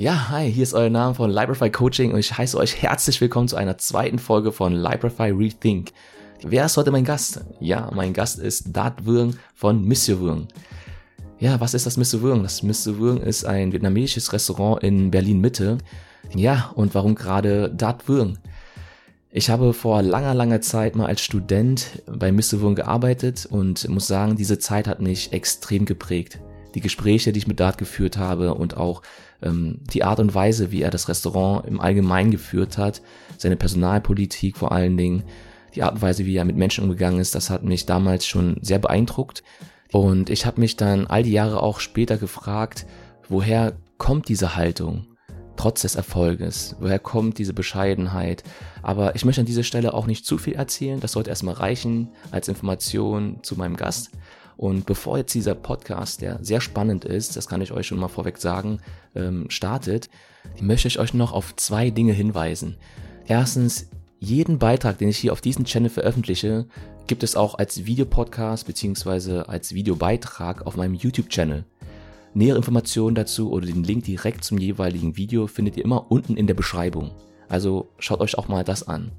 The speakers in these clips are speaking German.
Ja, hi, hier ist euer Name von Librify Coaching und ich heiße euch herzlich willkommen zu einer zweiten Folge von Librify Rethink. Wer ist heute mein Gast? Ja, mein Gast ist Dat Vương von Monsieur Vương. Ja, was ist das Monsieur Vương? Das Monsieur Vương ist ein vietnamesisches Restaurant in Berlin Mitte. Ja, und warum gerade Dat Vương? Ich habe vor langer, langer Zeit mal als Student bei Mr. Wurm gearbeitet und muss sagen, diese Zeit hat mich extrem geprägt. Die Gespräche, die ich mit Dart geführt habe und auch ähm, die Art und Weise, wie er das Restaurant im Allgemeinen geführt hat, seine Personalpolitik vor allen Dingen, die Art und Weise, wie er mit Menschen umgegangen ist, das hat mich damals schon sehr beeindruckt. Und ich habe mich dann all die Jahre auch später gefragt, woher kommt diese Haltung? trotz des Erfolges? Woher kommt diese Bescheidenheit? Aber ich möchte an dieser Stelle auch nicht zu viel erzählen. Das sollte erstmal reichen als Information zu meinem Gast. Und bevor jetzt dieser Podcast, der sehr spannend ist, das kann ich euch schon mal vorweg sagen, ähm, startet, möchte ich euch noch auf zwei Dinge hinweisen. Erstens, jeden Beitrag, den ich hier auf diesem Channel veröffentliche, gibt es auch als Videopodcast beziehungsweise als Videobeitrag auf meinem YouTube-Channel. Nähere Informationen dazu oder den Link direkt zum jeweiligen Video findet ihr immer unten in der Beschreibung. Also schaut euch auch mal das an.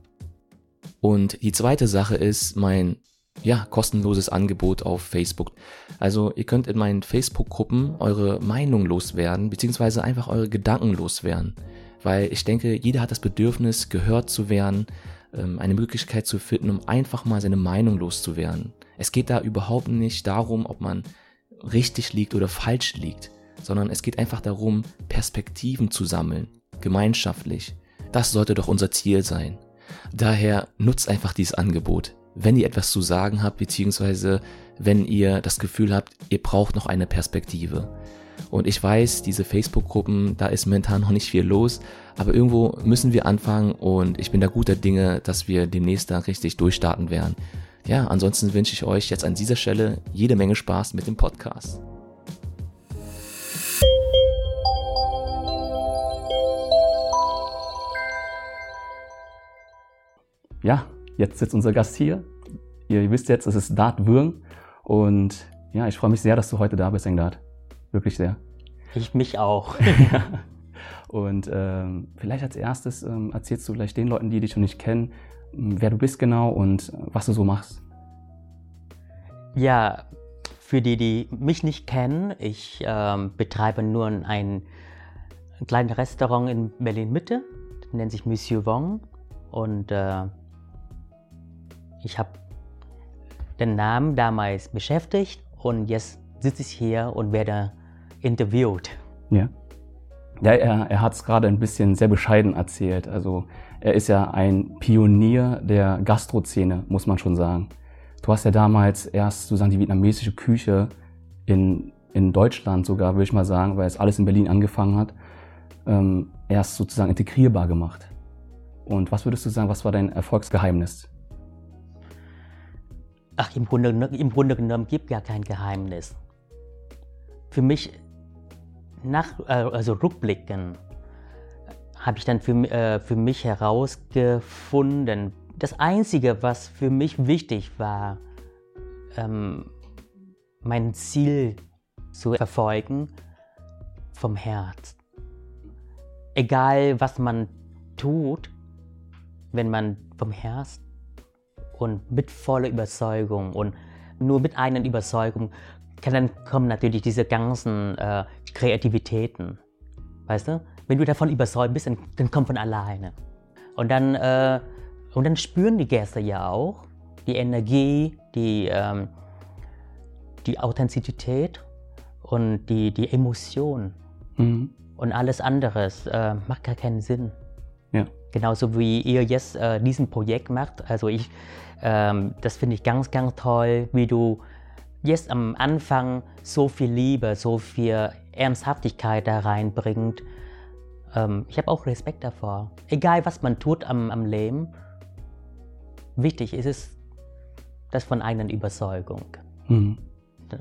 Und die zweite Sache ist mein ja, kostenloses Angebot auf Facebook. Also ihr könnt in meinen Facebook-Gruppen eure Meinung loswerden, beziehungsweise einfach eure Gedanken loswerden. Weil ich denke, jeder hat das Bedürfnis, gehört zu werden, ähm, eine Möglichkeit zu finden, um einfach mal seine Meinung loszuwerden. Es geht da überhaupt nicht darum, ob man richtig liegt oder falsch liegt, sondern es geht einfach darum, Perspektiven zu sammeln, gemeinschaftlich. Das sollte doch unser Ziel sein. Daher nutzt einfach dieses Angebot, wenn ihr etwas zu sagen habt, beziehungsweise wenn ihr das Gefühl habt, ihr braucht noch eine Perspektive. Und ich weiß, diese Facebook-Gruppen, da ist momentan noch nicht viel los, aber irgendwo müssen wir anfangen und ich bin da guter Dinge, dass wir demnächst da richtig durchstarten werden. Ja, ansonsten wünsche ich euch jetzt an dieser Stelle jede Menge Spaß mit dem Podcast. Ja, jetzt sitzt unser Gast hier. Ihr wisst jetzt, es ist Dart Würng. Und ja, ich freue mich sehr, dass du heute da bist, Engdart. Wirklich sehr. Ich mich auch. Und ähm, vielleicht als erstes ähm, erzählst du vielleicht den Leuten, die dich schon nicht kennen, wer du bist genau und was du so machst. Ja, für die, die mich nicht kennen, ich ähm, betreibe nur ein, kleines Restaurant in Berlin-Mitte, nennt sich Monsieur Wong und äh, ich habe den Namen damals beschäftigt und jetzt sitze ich hier und werde interviewt. Ja. Ja, er, er hat es gerade ein bisschen sehr bescheiden erzählt. Also er ist ja ein Pionier der Gastrozene, muss man schon sagen. Du hast ja damals erst sozusagen die vietnamesische Küche in, in Deutschland sogar, würde ich mal sagen, weil es alles in Berlin angefangen hat, ähm, erst sozusagen integrierbar gemacht. Und was würdest du sagen, was war dein Erfolgsgeheimnis? Ach, im Grunde, im Grunde genommen gibt ja kein Geheimnis. Für mich, nach, äh, also rückblickend, habe ich dann für, äh, für mich herausgefunden, das Einzige, was für mich wichtig war, ähm, mein Ziel zu verfolgen vom Herz. Egal, was man tut, wenn man vom Herz und mit voller Überzeugung und nur mit einer Überzeugung, kann dann kommen natürlich diese ganzen äh, Kreativitäten. Weißt du? Wenn du davon überzeugt bist, dann, dann kommt von alleine. Und dann, äh, und dann spüren die Gäste ja auch die Energie, die, ähm, die Authentizität und die, die Emotion. Mhm. Und alles andere äh, macht gar keinen Sinn. Ja. Genauso wie ihr jetzt äh, diesen Projekt macht. Also ich, ähm, das finde ich ganz, ganz toll, wie du jetzt am Anfang so viel Liebe, so viel Ernsthaftigkeit da reinbringt ähm, ich habe auch Respekt davor. Egal, was man tut am, am Leben, wichtig ist es, das von eigenen Überzeugung. Mhm.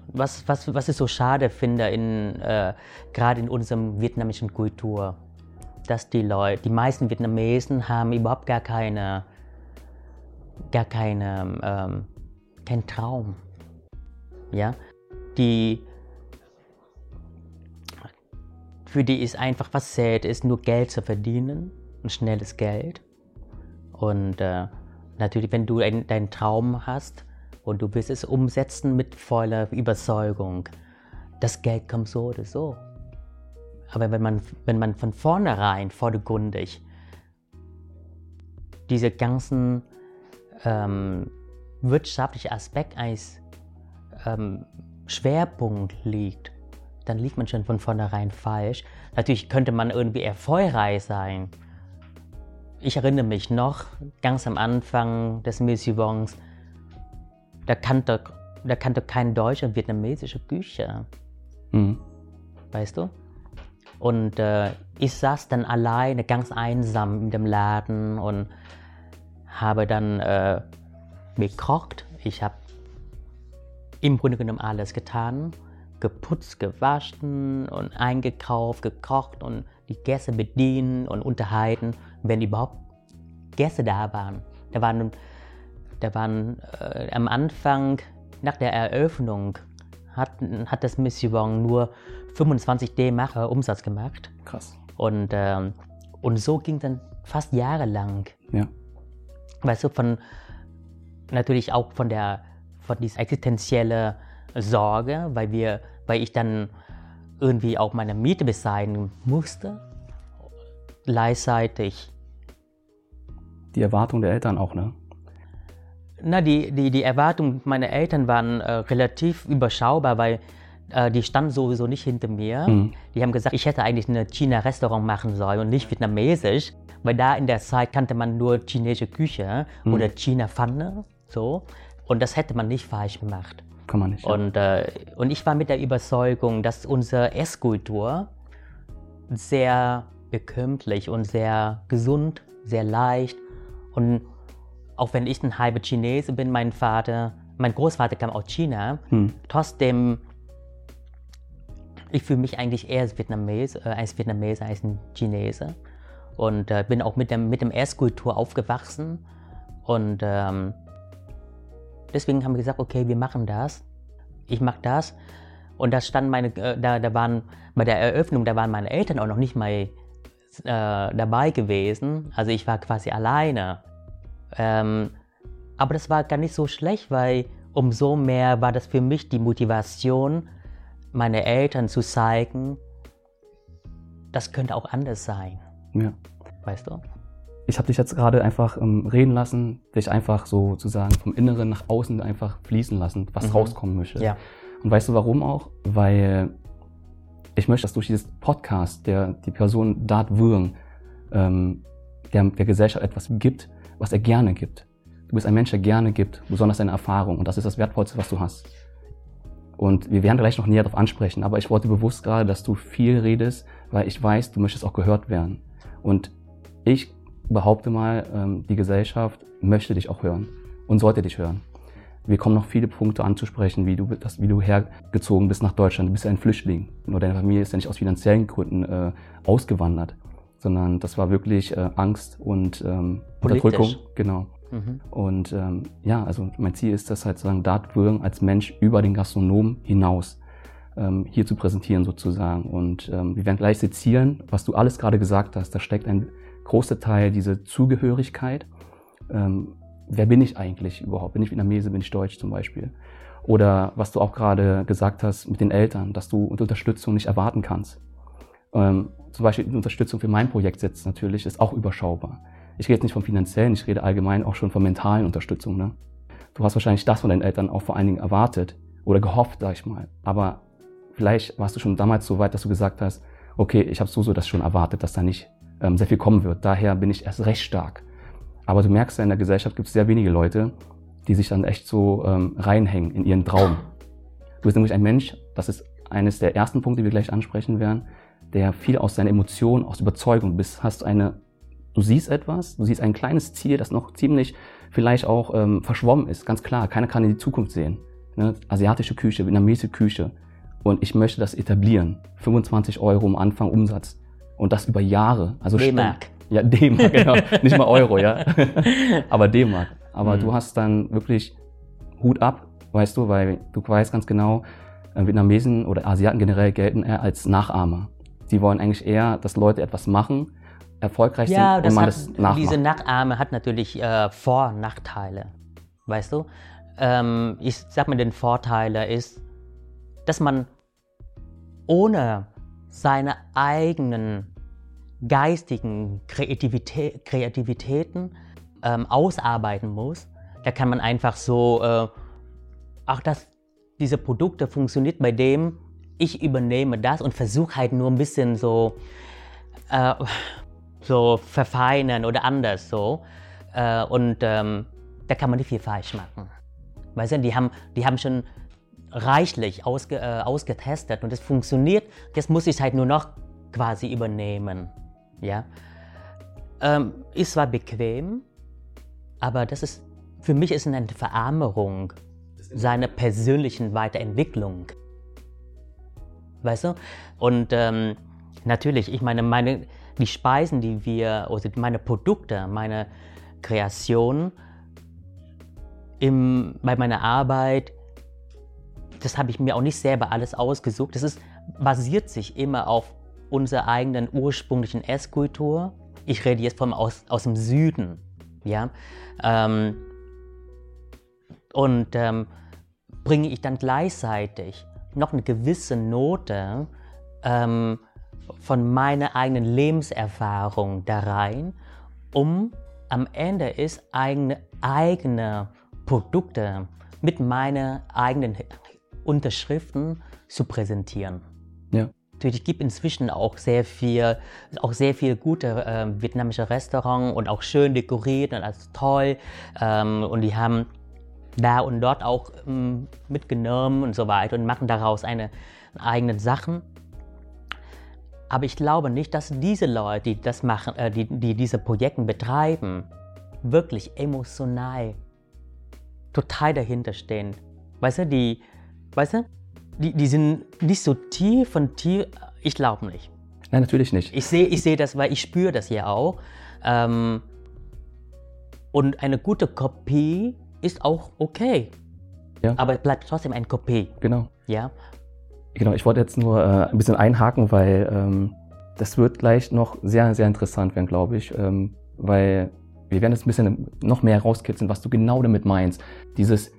Was, was, was ich so schade finde, in, äh, gerade in unserem vietnamischen Kultur, dass die Leute, die meisten Vietnamesen haben überhaupt gar keine, gar keine, ähm, keinen Traum. Ja? Die für die ist einfach, was zählt, ist nur Geld zu verdienen, ein schnelles Geld. Und äh, natürlich, wenn du ein, deinen Traum hast und du willst es umsetzen mit voller Überzeugung, das Geld kommt so oder so. Aber wenn man, wenn man von vornherein vordergründig diese ganzen ähm, wirtschaftlichen Aspekt als ähm, Schwerpunkt liegt, dann liegt man schon von vornherein falsch. Natürlich könnte man irgendwie erfolgreich sein. Ich erinnere mich noch, ganz am Anfang des Museums, da kannte, da kannte kein Deutsch und vietnamesische Küche. Mhm. Weißt du? Und äh, ich saß dann alleine, ganz einsam in dem Laden und habe dann äh, gekocht. Ich habe im Grunde genommen alles getan. Geputzt, gewaschen und eingekauft, gekocht und die Gäste bedienen und unterhalten, wenn überhaupt Gäste da waren. Da waren, da waren äh, am Anfang, nach der Eröffnung, hat, hat das Mission nur 25 D-Mark äh, Umsatz gemacht. Krass. Und, ähm, und so ging dann fast jahrelang. Ja. Weißt du, von natürlich auch von der von dieser existenziellen Sorge, weil wir, weil ich dann irgendwie auch meine Miete bezahlen musste, gleichzeitig. Die Erwartung der Eltern auch, ne? Na, die, die, die Erwartungen meiner Eltern waren äh, relativ überschaubar, weil äh, die standen sowieso nicht hinter mir. Mhm. Die haben gesagt, ich hätte eigentlich ein China-Restaurant machen sollen und nicht vietnamesisch, weil da in der Zeit kannte man nur chinesische Küche mhm. oder China-Pfanne, so. Und das hätte man nicht falsch gemacht. Kann man nicht. Ja. Und, äh, und ich war mit der Überzeugung, dass unsere Esskultur sehr bekömmlich und sehr gesund, sehr leicht und auch wenn ich ein halber Chinese bin, mein Vater, mein Großvater kam aus China, hm. trotzdem, ich fühle mich eigentlich eher als Vietnamese, äh, als Vietnamese als ein Chinese. Und äh, bin auch mit, dem, mit dem Esskultur aufgewachsen. Und ähm, deswegen haben wir gesagt, okay, wir machen das. Ich mache das. Und da stand meine, äh, da, da waren bei der Eröffnung, da waren meine Eltern auch noch nicht mal äh, dabei gewesen. Also ich war quasi alleine. Ähm, aber das war gar nicht so schlecht, weil umso mehr war das für mich die Motivation, meine Eltern zu zeigen, das könnte auch anders sein. Ja. Weißt du? Ich habe dich jetzt gerade einfach ähm, reden lassen, dich einfach sozusagen vom Inneren nach außen einfach fließen lassen, was mhm. rauskommen möchte. Ja. Und weißt du warum auch? Weil ich möchte, dass durch dieses Podcast der die Person Dart Würng ähm, der, der Gesellschaft etwas gibt, was er gerne gibt. Du bist ein Mensch, der gerne gibt, besonders deine Erfahrung. Und das ist das Wertvollste, was du hast. Und wir werden gleich noch näher darauf ansprechen, aber ich wollte bewusst gerade, dass du viel redest, weil ich weiß, du möchtest auch gehört werden. Und ich behaupte mal, ähm, die Gesellschaft möchte dich auch hören und sollte dich hören. Wir kommen noch viele Punkte anzusprechen, wie du, das, wie du hergezogen bist nach Deutschland. Du bist ja ein Flüchtling. Nur deine Familie ist ja nicht aus finanziellen Gründen äh, ausgewandert sondern das war wirklich äh, Angst und ähm, Unterdrückung. Genau. Mhm. Und ähm, ja, also mein Ziel ist das halt sozusagen, Würgen als Mensch über den Gastronom hinaus hier zu präsentieren sozusagen. Und ähm, wir werden gleich sezieren, was du alles gerade gesagt hast. Da steckt ein großer Teil diese Zugehörigkeit. Ähm, wer bin ich eigentlich überhaupt? Bin ich Vietnamese, bin ich Deutsch zum Beispiel? Oder was du auch gerade gesagt hast mit den Eltern, dass du Unterstützung nicht erwarten kannst. Ähm, zum Beispiel die Unterstützung für mein Projekt jetzt natürlich ist auch überschaubar. Ich rede jetzt nicht vom finanziellen, ich rede allgemein auch schon von mentalen Unterstützung. Ne? Du hast wahrscheinlich das von deinen Eltern auch vor allen Dingen erwartet oder gehofft, sag ich mal. Aber vielleicht warst du schon damals so weit, dass du gesagt hast, okay, ich habe so so das schon erwartet, dass da nicht ähm, sehr viel kommen wird. Daher bin ich erst recht stark. Aber du merkst ja, in der Gesellschaft gibt es sehr wenige Leute, die sich dann echt so ähm, reinhängen in ihren Traum. Du bist nämlich ein Mensch, das ist eines der ersten Punkte, die wir gleich ansprechen werden, der viel aus seiner Emotion, aus Überzeugung bist, hast eine, du siehst etwas, du siehst ein kleines Ziel, das noch ziemlich vielleicht auch ähm, verschwommen ist, ganz klar, keiner kann in die Zukunft sehen. Ne? Asiatische Küche, vietnamesische Küche. Und ich möchte das etablieren. 25 Euro am Anfang Umsatz. Und das über Jahre. Also D-Mark. Ja, D-Mark, genau. Nicht mal Euro, ja. Aber D-Mark. Aber mhm. du hast dann wirklich Hut ab, weißt du, weil du weißt ganz genau, äh, Vietnamesen oder Asiaten generell gelten eher als Nachahmer. Sie wollen eigentlich eher, dass Leute etwas machen, erfolgreich ja, sind und man hat, das nachmacht. Diese Nachahme hat natürlich äh, Vor- und Nachteile. Weißt du? Ähm, ich sag mal, den Vorteil ist, dass man ohne seine eigenen geistigen Kreativitä Kreativitäten ähm, ausarbeiten muss. Da kann man einfach so, äh, auch das, diese Produkte funktioniert bei dem, ich übernehme das und versuche halt nur ein bisschen so, äh, so verfeinern oder anders so. Äh, und ähm, da kann man nicht viel falsch machen. Weißt du, die haben, die haben schon reichlich ausge, äh, ausgetestet und es funktioniert. Jetzt muss ich halt nur noch quasi übernehmen. Ja? Ähm, ist zwar bequem, aber das ist, für mich ist eine Verarmerung seiner persönlichen Weiterentwicklung. Weißt du? Und ähm, natürlich, ich meine, meine, die Speisen, die wir, also meine Produkte, meine Kreation im, bei meiner Arbeit, das habe ich mir auch nicht selber alles ausgesucht. Das ist, basiert sich immer auf unserer eigenen ursprünglichen Esskultur. Ich rede jetzt von aus, aus dem Süden. Ja? Ähm, und ähm, bringe ich dann gleichzeitig noch eine gewisse Note ähm, von meiner eigenen Lebenserfahrung da rein, um am Ende ist eigene, eigene Produkte mit meinen eigenen Unterschriften zu präsentieren. Ja. Natürlich gibt inzwischen auch sehr viel, auch sehr viel gute äh, vietnamesche Restaurants und auch schön dekoriert und alles toll. Ähm, und die haben da und dort auch ähm, mitgenommen und so weiter und machen daraus eine eigenen Sachen. Aber ich glaube nicht, dass diese Leute, die das machen, äh, die, die diese Projekte betreiben, wirklich emotional total dahinter stehen. Weißt du, die, weißt du, die, die sind nicht so tief und tief. Ich glaube nicht. Nein, natürlich nicht. Ich sehe ich seh das, weil ich spüre das ja auch. Ähm, und eine gute Kopie ist auch okay. Ja. Aber es bleibt trotzdem eine Kopie. Genau. Ja. Genau, ich wollte jetzt nur äh, ein bisschen einhaken, weil ähm, das wird gleich noch sehr, sehr interessant werden, glaube ich. Ähm, weil wir werden jetzt ein bisschen noch mehr rauskitzeln, was du genau damit meinst. Dieses,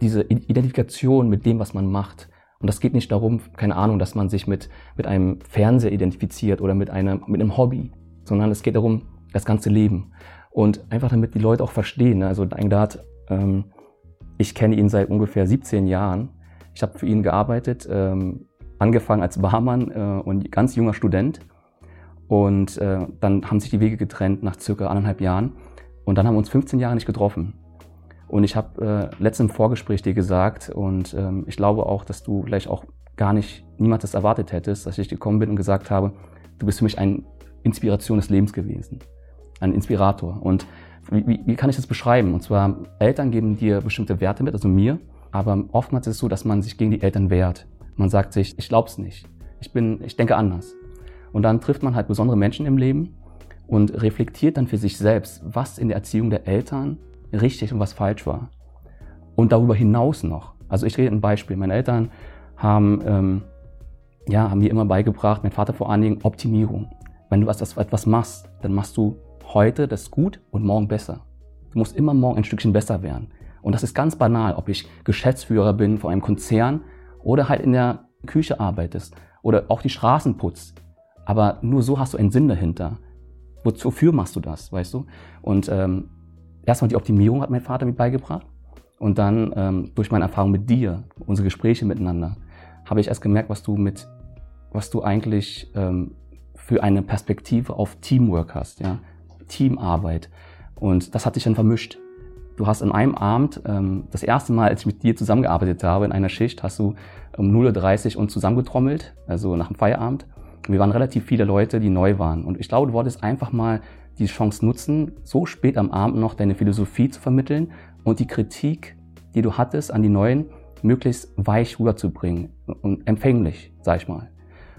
diese Identifikation mit dem, was man macht. Und das geht nicht darum, keine Ahnung, dass man sich mit, mit einem Fernseher identifiziert oder mit, einer, mit einem Hobby, sondern es geht darum, das ganze Leben. Und einfach damit die Leute auch verstehen. Ne? Also Dangdat, ähm, ich kenne ihn seit ungefähr 17 Jahren. Ich habe für ihn gearbeitet, ähm, angefangen als Barmann äh, und ganz junger Student. Und äh, dann haben sich die Wege getrennt nach circa anderthalb Jahren. Und dann haben wir uns 15 Jahre nicht getroffen. Und ich habe äh, letztens im Vorgespräch dir gesagt, und ähm, ich glaube auch, dass du vielleicht auch gar nicht, niemand das erwartet hättest, dass ich gekommen bin und gesagt habe, du bist für mich eine Inspiration des Lebens gewesen. Ein Inspirator. Und wie, wie, kann ich das beschreiben? Und zwar, Eltern geben dir bestimmte Werte mit, also mir, aber oftmals ist es so, dass man sich gegen die Eltern wehrt. Man sagt sich, ich glaub's nicht. Ich bin, ich denke anders. Und dann trifft man halt besondere Menschen im Leben und reflektiert dann für sich selbst, was in der Erziehung der Eltern richtig und was falsch war. Und darüber hinaus noch. Also ich rede ein Beispiel. Meine Eltern haben, ähm, ja, haben mir immer beigebracht, mein Vater vor allen Dingen, Optimierung. Wenn du was, etwas machst, dann machst du heute das gut und morgen besser. Du musst immer morgen ein Stückchen besser werden. Und das ist ganz banal, ob ich Geschäftsführer bin von einem Konzern oder halt in der Küche arbeitest oder auch die Straßen putzt. Aber nur so hast du einen Sinn dahinter. Wofür machst du das, weißt du? Und ähm, erstmal die Optimierung hat mein Vater mir beigebracht. Und dann ähm, durch meine Erfahrung mit dir, unsere Gespräche miteinander, habe ich erst gemerkt, was du mit, was du eigentlich ähm, für eine Perspektive auf Teamwork hast, ja, Teamarbeit. Und das hat sich dann vermischt. Du hast an einem Abend, ähm, das erste Mal, als ich mit dir zusammengearbeitet habe, in einer Schicht, hast du um 0.30 Uhr uns zusammengetrommelt, also nach dem Feierabend. Wir waren relativ viele Leute, die neu waren. Und ich glaube, du wolltest einfach mal die Chance nutzen, so spät am Abend noch deine Philosophie zu vermitteln und die Kritik, die du hattest an die Neuen, möglichst weich rüberzubringen und empfänglich, sag ich mal.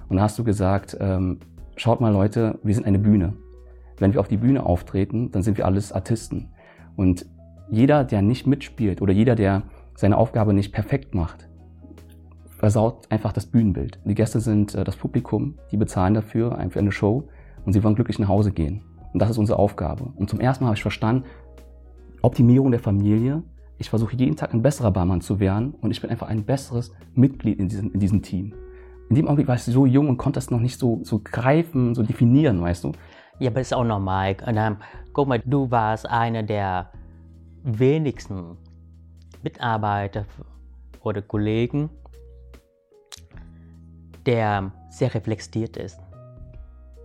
Und da hast du gesagt, ähm, schaut mal Leute, wir sind eine Bühne. Wenn wir auf die Bühne auftreten, dann sind wir alles Artisten. Und jeder, der nicht mitspielt oder jeder, der seine Aufgabe nicht perfekt macht, versaut einfach das Bühnenbild. Die Gäste sind äh, das Publikum, die bezahlen dafür, für eine Show und sie wollen glücklich nach Hause gehen. Und das ist unsere Aufgabe. Und zum ersten Mal habe ich verstanden, Optimierung der Familie. Ich versuche jeden Tag ein besserer Barmann zu werden und ich bin einfach ein besseres Mitglied in diesem, in diesem Team. In dem Augenblick war ich so jung und konnte das noch nicht so, so greifen, so definieren, weißt du? Ja, aber ist auch normal. Und, ähm, guck mal, du warst einer der wenigsten Mitarbeiter oder Kollegen, der sehr reflektiert ist.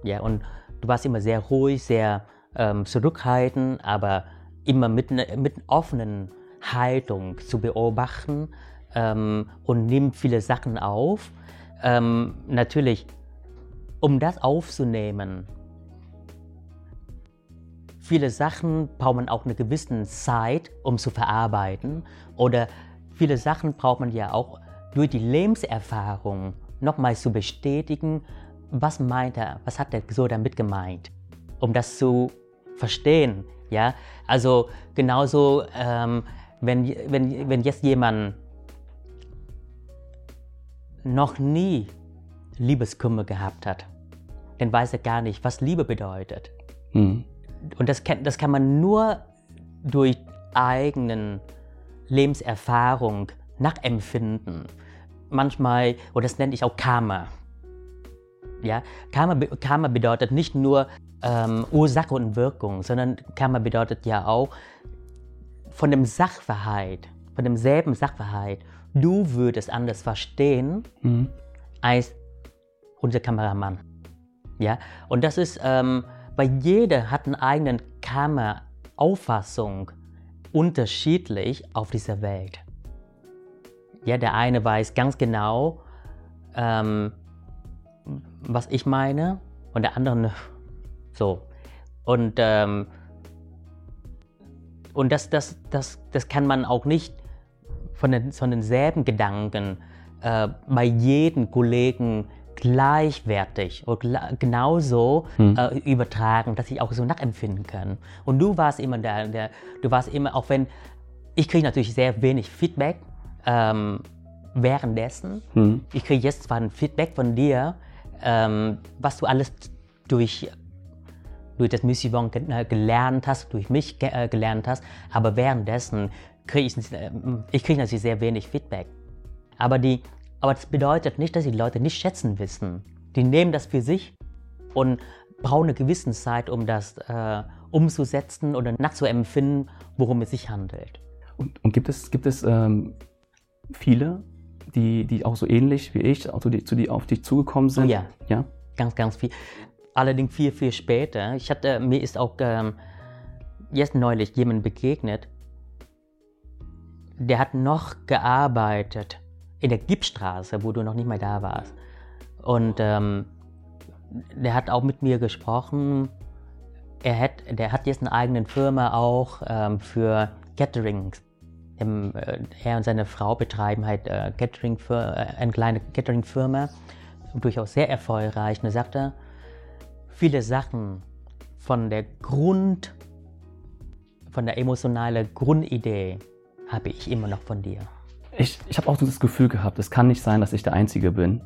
Ja, und du warst immer sehr ruhig, sehr ähm, zurückhaltend, aber immer mit, ne, mit offenen Haltung zu beobachten ähm, und nimmt viele Sachen auf. Ähm, natürlich, um das aufzunehmen, viele Sachen braucht man auch eine gewisse Zeit, um zu verarbeiten. Oder viele Sachen braucht man ja auch durch die Lebenserfahrung nochmal zu bestätigen, was meint er, was hat er so damit gemeint, um das zu verstehen. Ja, also genauso, ähm, wenn, wenn, wenn jetzt jemand noch nie Liebeskummer gehabt hat, dann weiß er gar nicht, was Liebe bedeutet. Mhm. Und das kann, das kann man nur durch eigenen Lebenserfahrung nachempfinden. Manchmal, und das nenne ich auch Karma. Ja? Karma, Karma bedeutet nicht nur ähm, Ursache und Wirkung, sondern Karma bedeutet ja auch von dem Sachverhalt, von demselben Sachverhalt, du würdest anders verstehen mhm. als unser Kameramann. Ja? Und das ist, ähm, weil jeder hat eine eigene Karma-Auffassung unterschiedlich auf dieser Welt. Ja, der eine weiß ganz genau, ähm, was ich meine, und der andere so. Und, ähm, und das, das, das, das kann man auch nicht von, den, von denselben Gedanken äh, bei jedem Kollegen gleichwertig oder genauso hm. äh, übertragen, dass ich auch so nachempfinden kann. Und du warst immer der, der du warst immer, auch wenn ich kriege natürlich sehr wenig Feedback ähm, währenddessen. Hm. Ich kriege jetzt zwar ein Feedback von dir, ähm, was du alles durch durch das Mission äh, gelernt hast, durch mich äh, gelernt hast, aber währenddessen kriege ich, äh, ich kriege natürlich sehr wenig Feedback. Aber, die, aber das bedeutet nicht, dass die Leute nicht schätzen wissen. Die nehmen das für sich und brauchen eine gewisse Zeit, um das äh, umzusetzen oder nachzuempfinden, worum es sich handelt. Und, und gibt es, gibt es ähm, viele, die, die auch so ähnlich wie ich zu die, zu die auf dich zugekommen sind? Ja. ja, ganz, ganz viel. Allerdings viel, viel später. Ich hatte, mir ist auch ähm, jetzt neulich jemand begegnet, der hat noch gearbeitet in der Gipsstraße, wo du noch nicht mal da warst. Und ähm, der hat auch mit mir gesprochen. Er hat, der hat jetzt eine eigene Firma auch ähm, für Caterings. Im, äh, er und seine Frau betreiben halt äh, Catering für, äh, eine kleine Catering-Firma, durchaus sehr erfolgreich. Und er sagte, viele Sachen von der Grund, von der emotionalen Grundidee habe ich immer noch von dir. Ich, ich habe auch das Gefühl gehabt, es kann nicht sein, dass ich der Einzige bin,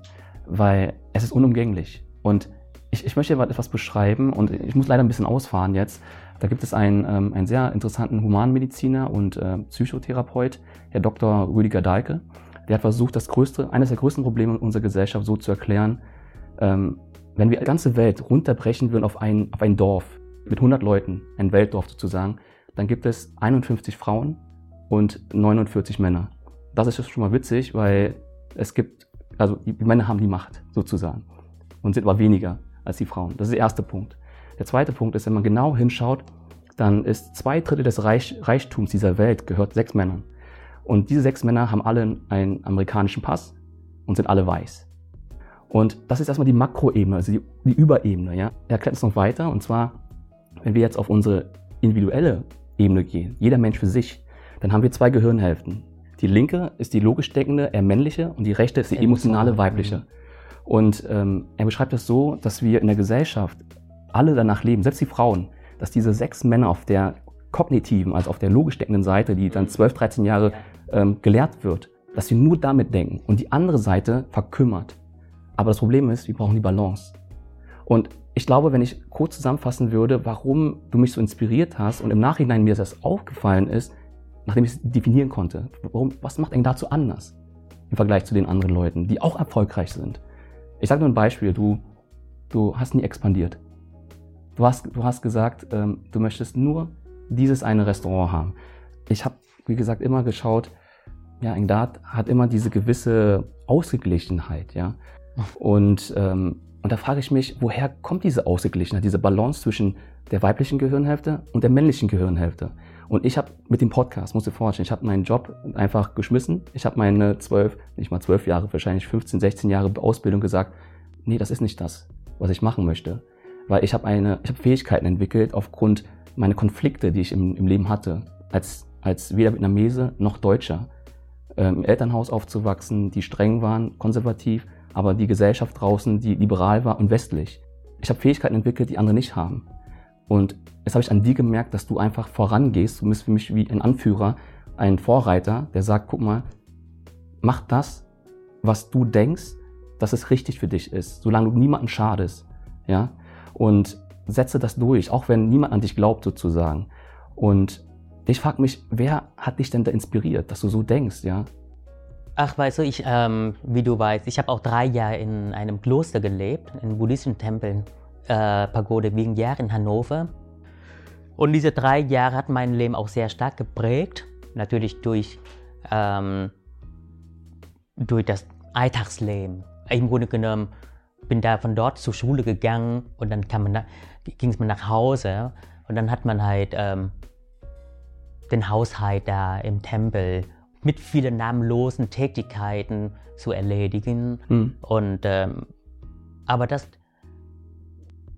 weil es ist unumgänglich. Und ich, ich möchte etwas beschreiben und ich muss leider ein bisschen ausfahren jetzt. Da gibt es einen, ähm, einen sehr interessanten Humanmediziner und äh, Psychotherapeut, Herr Dr. Rüdiger Dahlke. Der hat versucht, das größte, eines der größten Probleme unserer Gesellschaft so zu erklären, ähm, wenn wir die ganze Welt runterbrechen würden auf ein, auf ein Dorf mit 100 Leuten, ein Weltdorf sozusagen, dann gibt es 51 Frauen und 49 Männer. Das ist schon mal witzig, weil es gibt, also die Männer haben die Macht sozusagen und sind aber weniger als die Frauen. Das ist der erste Punkt. Der zweite Punkt ist, wenn man genau hinschaut, dann ist zwei Drittel des Reich, Reichtums dieser Welt gehört sechs Männern. Und diese sechs Männer haben alle einen amerikanischen Pass und sind alle weiß. Und das ist erstmal die Makroebene, also die, die Überebene. Ja? Er erklärt es noch weiter, und zwar, wenn wir jetzt auf unsere individuelle Ebene gehen, jeder Mensch für sich, dann haben wir zwei Gehirnhälften. Die linke ist die logisch denkende, eher männliche, und die rechte ist die emotionale, weibliche. Und ähm, er beschreibt es das so, dass wir in der Gesellschaft alle danach leben, selbst die Frauen, dass diese sechs Männer auf der kognitiven, also auf der logisch denkenden Seite, die dann 12, 13 Jahre ähm, gelehrt wird, dass wir nur damit denken und die andere Seite verkümmert. Aber das Problem ist, wir brauchen die Balance. Und ich glaube, wenn ich kurz zusammenfassen würde, warum du mich so inspiriert hast und im Nachhinein mir das aufgefallen ist, nachdem ich es definieren konnte, warum, was macht einen dazu anders im Vergleich zu den anderen Leuten, die auch erfolgreich sind? Ich sage nur ein Beispiel, du, du hast nie expandiert. Du hast, du hast gesagt, ähm, du möchtest nur dieses eine Restaurant haben. Ich habe, wie gesagt, immer geschaut, ja, Engdat hat immer diese gewisse Ausgeglichenheit, ja. Und, ähm, und da frage ich mich, woher kommt diese Ausgeglichenheit, diese Balance zwischen der weiblichen Gehirnhälfte und der männlichen Gehirnhälfte? Und ich habe mit dem Podcast, musst du dir vorstellen, ich habe meinen Job einfach geschmissen. Ich habe meine zwölf, nicht mal zwölf Jahre, wahrscheinlich 15, 16 Jahre Ausbildung gesagt, nee, das ist nicht das, was ich machen möchte. Weil ich habe eine, ich habe Fähigkeiten entwickelt aufgrund meiner Konflikte, die ich im, im Leben hatte, als, als weder Vietnamese noch Deutscher ähm, im Elternhaus aufzuwachsen, die streng waren, konservativ, aber die Gesellschaft draußen, die liberal war und westlich. Ich habe Fähigkeiten entwickelt, die andere nicht haben. Und jetzt habe ich an dir gemerkt, dass du einfach vorangehst. Du bist für mich wie ein Anführer, ein Vorreiter, der sagt, guck mal, mach das, was du denkst, dass es richtig für dich ist, solange du niemanden schadest. Ja? Und setze das durch, auch wenn niemand an dich glaubt sozusagen. Und ich frage mich, wer hat dich denn da inspiriert, dass du so denkst, ja? Ach, weißt du, ich, ähm, wie du weißt, ich habe auch drei Jahre in einem Kloster gelebt, in buddhistischen Tempeln, äh, Pagode Wingyer in Hannover. Und diese drei Jahre hat mein Leben auch sehr stark geprägt, natürlich durch, ähm, durch das Alltagsleben. Im Grunde genommen bin da von dort zur Schule gegangen und dann ging es mir nach Hause und dann hat man halt ähm, den Haushalt da im Tempel mit vielen namenlosen Tätigkeiten zu erledigen. Mhm. Und, ähm, aber das,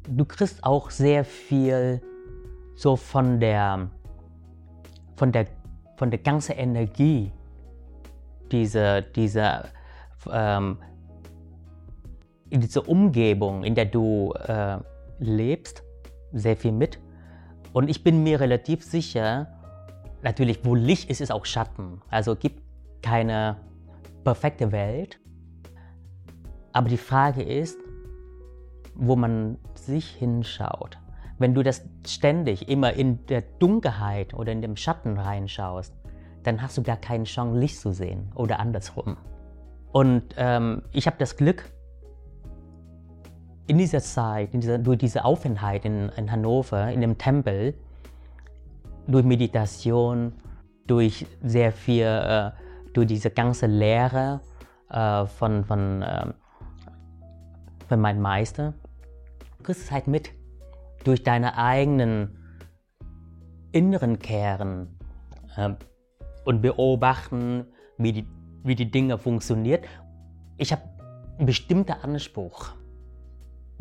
du kriegst auch sehr viel so von der, von der, von der ganzen Energie dieser, dieser, ähm, in dieser Umgebung, in der du äh, lebst, sehr viel mit. Und ich bin mir relativ sicher, natürlich, wo Licht ist, ist auch Schatten. Also gibt keine perfekte Welt. Aber die Frage ist, wo man sich hinschaut. Wenn du das ständig immer in der Dunkelheit oder in dem Schatten reinschaust, dann hast du gar keine Chance, Licht zu sehen oder andersrum. Und ähm, ich habe das Glück, in dieser Zeit, in dieser, durch diese Aufenthalt in, in Hannover, in dem Tempel, durch Meditation, durch sehr viel, äh, durch diese ganze Lehre äh, von, von, äh, von meinem Meister. Du kriegst es halt mit durch deine eigenen inneren Kehren äh, und beobachten, wie die, wie die Dinge funktionieren. Ich habe einen bestimmten Anspruch,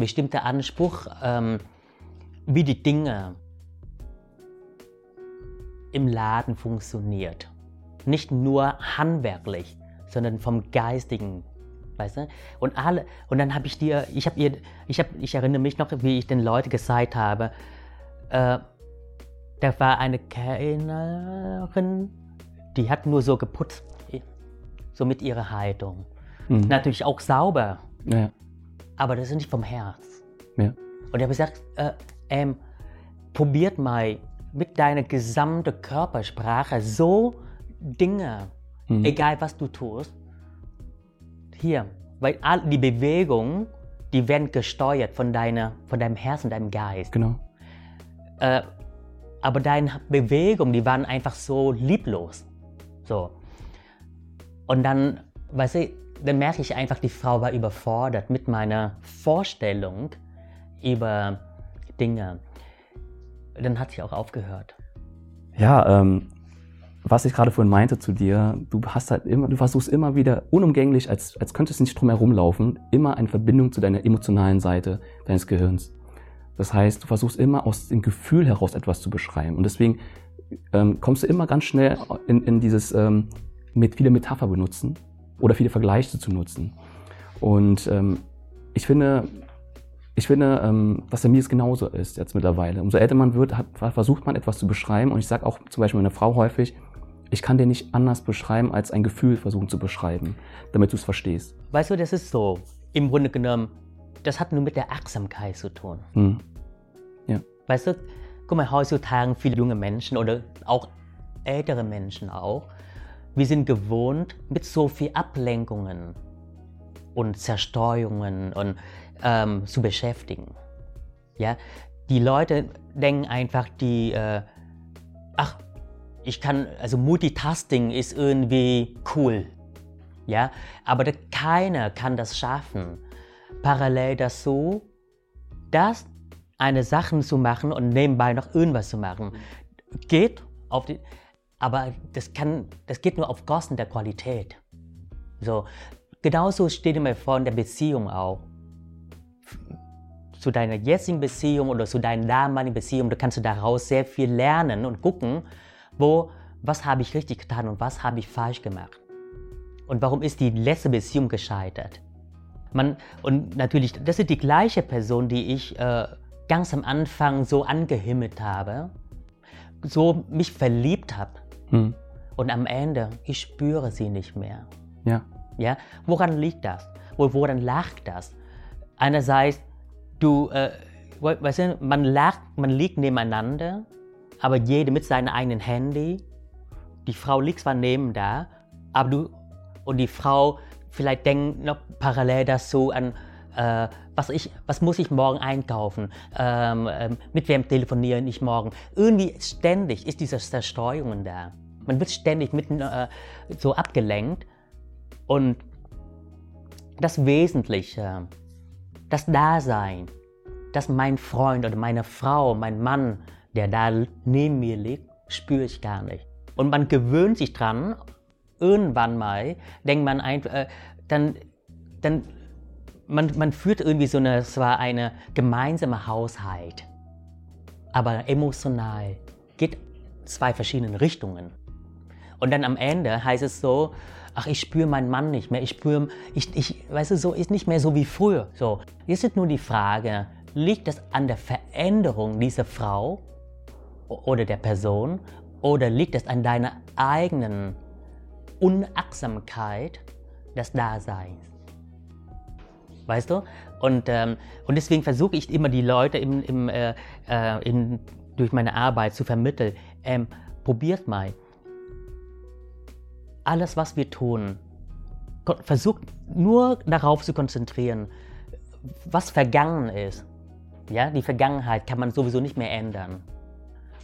bestimmter Anspruch, ähm, wie die Dinge im Laden funktioniert. Nicht nur handwerklich, sondern vom Geistigen. Weißt du? Und, alle, und dann habe ich dir, ich, hab ihr, ich, hab, ich erinnere mich noch, wie ich den Leuten gesagt habe, äh, da war eine Kellnerin, die hat nur so geputzt, so mit ihrer Haltung. Mhm. Natürlich auch sauber, ja. Aber das ist nicht vom Herz. Ja. Und ich habe gesagt, äh, ähm, probiert mal mit deiner gesamten Körpersprache so Dinge, mhm. egal was du tust, hier, weil all die Bewegungen, die werden gesteuert von, deiner, von deinem Herzen, deinem Geist. Genau. Äh, aber deine Bewegungen, die waren einfach so lieblos. So. Und dann, weißt du, dann merke ich einfach, die Frau war überfordert mit meiner Vorstellung über Dinge dann hat sie auch aufgehört. Ja, ähm, was ich gerade vorhin meinte zu dir, du hast halt immer, du versuchst immer wieder unumgänglich, als, als könntest du nicht drum herum laufen, immer eine Verbindung zu deiner emotionalen Seite deines Gehirns. Das heißt, du versuchst immer aus dem Gefühl heraus etwas zu beschreiben. Und deswegen ähm, kommst du immer ganz schnell in, in dieses ähm, mit viele Metapher benutzen oder viele Vergleiche zu nutzen. Und ähm, ich finde, ich finde, ähm, dass bei mir es genauso ist jetzt mittlerweile. Umso älter man wird, hat, versucht man etwas zu beschreiben. Und ich sage auch zum Beispiel meiner Frau häufig, ich kann dir nicht anders beschreiben, als ein Gefühl versuchen zu beschreiben, damit du es verstehst. Weißt du, das ist so. Im Grunde genommen, das hat nur mit der Achtsamkeit zu tun. Hm. Weißt du, guck mal, heutzutage viele junge Menschen oder auch ältere Menschen auch, wir sind gewohnt, mit so viel Ablenkungen und Zerstreuungen und, ähm, zu beschäftigen. Ja? Die Leute denken einfach, die, äh, ach, ich kann, also Multitasking ist irgendwie cool. Ja? Aber da, keiner kann das schaffen, parallel dazu, das eine Sache zu machen und nebenbei noch irgendwas zu machen. Geht auf die, aber das, kann, das geht nur auf Kosten der Qualität. So, genauso steht vor in der Beziehung auch. Zu deiner jetzigen Beziehung oder zu deiner damaligen Beziehung, da kannst du daraus sehr viel lernen und gucken, wo, was habe ich richtig getan und was habe ich falsch gemacht. Und warum ist die letzte Beziehung gescheitert? Man, und natürlich, das ist die gleiche Person, die ich äh, ganz am Anfang so angehimmelt habe, so mich verliebt habe. Hm. Und am Ende, ich spüre sie nicht mehr. Ja. Ja? Woran liegt das? Woran lag das? Einerseits, du, äh, weißt du, man, lag, man liegt nebeneinander, aber jeder mit seinem eigenen Handy. Die Frau liegt zwar neben da, aber du und die Frau vielleicht denkt noch parallel dazu an, äh, was, ich, was muss ich morgen einkaufen, ähm, ähm, mit wem telefoniere ich morgen. Irgendwie ständig ist diese Zerstreuung da. Man wird ständig mit, äh, so abgelenkt und das Wesentliche, das Dasein, dass mein Freund oder meine Frau, mein Mann, der da neben mir liegt, spüre ich gar nicht. Und man gewöhnt sich dran, irgendwann mal denkt man einfach, äh, dann, dann man, man führt irgendwie so eine, zwar eine gemeinsame Haushalt, aber emotional geht zwei verschiedene Richtungen. Und dann am Ende heißt es so, ach, ich spüre meinen Mann nicht mehr, ich spüre, ich, ich, weißt du, so ist nicht mehr so wie früher. So, jetzt ist nur die Frage, liegt das an der Veränderung dieser Frau oder der Person oder liegt es an deiner eigenen Unachtsamkeit des Daseins? Weißt du? Und, ähm, und deswegen versuche ich immer die Leute im, im, äh, äh, durch meine Arbeit zu vermitteln, ähm, probiert mal. Alles, was wir tun, versucht nur darauf zu konzentrieren, was vergangen ist. Ja, die Vergangenheit kann man sowieso nicht mehr ändern.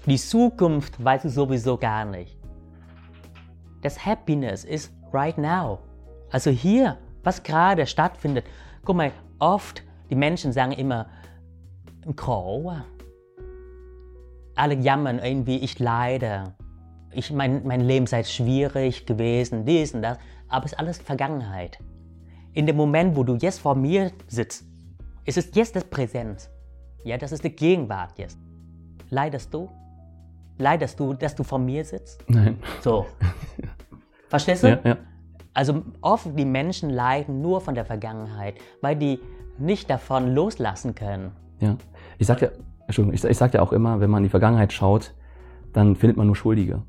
Die Zukunft weiß ich sowieso gar nicht. Das Happiness ist right now. Also hier, was gerade stattfindet. Guck mal, oft, die Menschen sagen immer, khổ Alle jammern irgendwie, ich leide. Ich, mein, mein Leben sei schwierig gewesen, dies und das. Aber es ist alles Vergangenheit. In dem Moment, wo du jetzt vor mir sitzt, ist es jetzt das Präsenz. Ja, das ist die Gegenwart jetzt. Leidest du? Leidest du, dass du vor mir sitzt? Nein. So. Verstehst du? Ja, ja. Also oft die Menschen leiden nur von der Vergangenheit, weil die nicht davon loslassen können. Ja. Ich sag ja, Entschuldigung, ich, ich sag ja auch immer, wenn man in die Vergangenheit schaut, dann findet man nur Schuldige.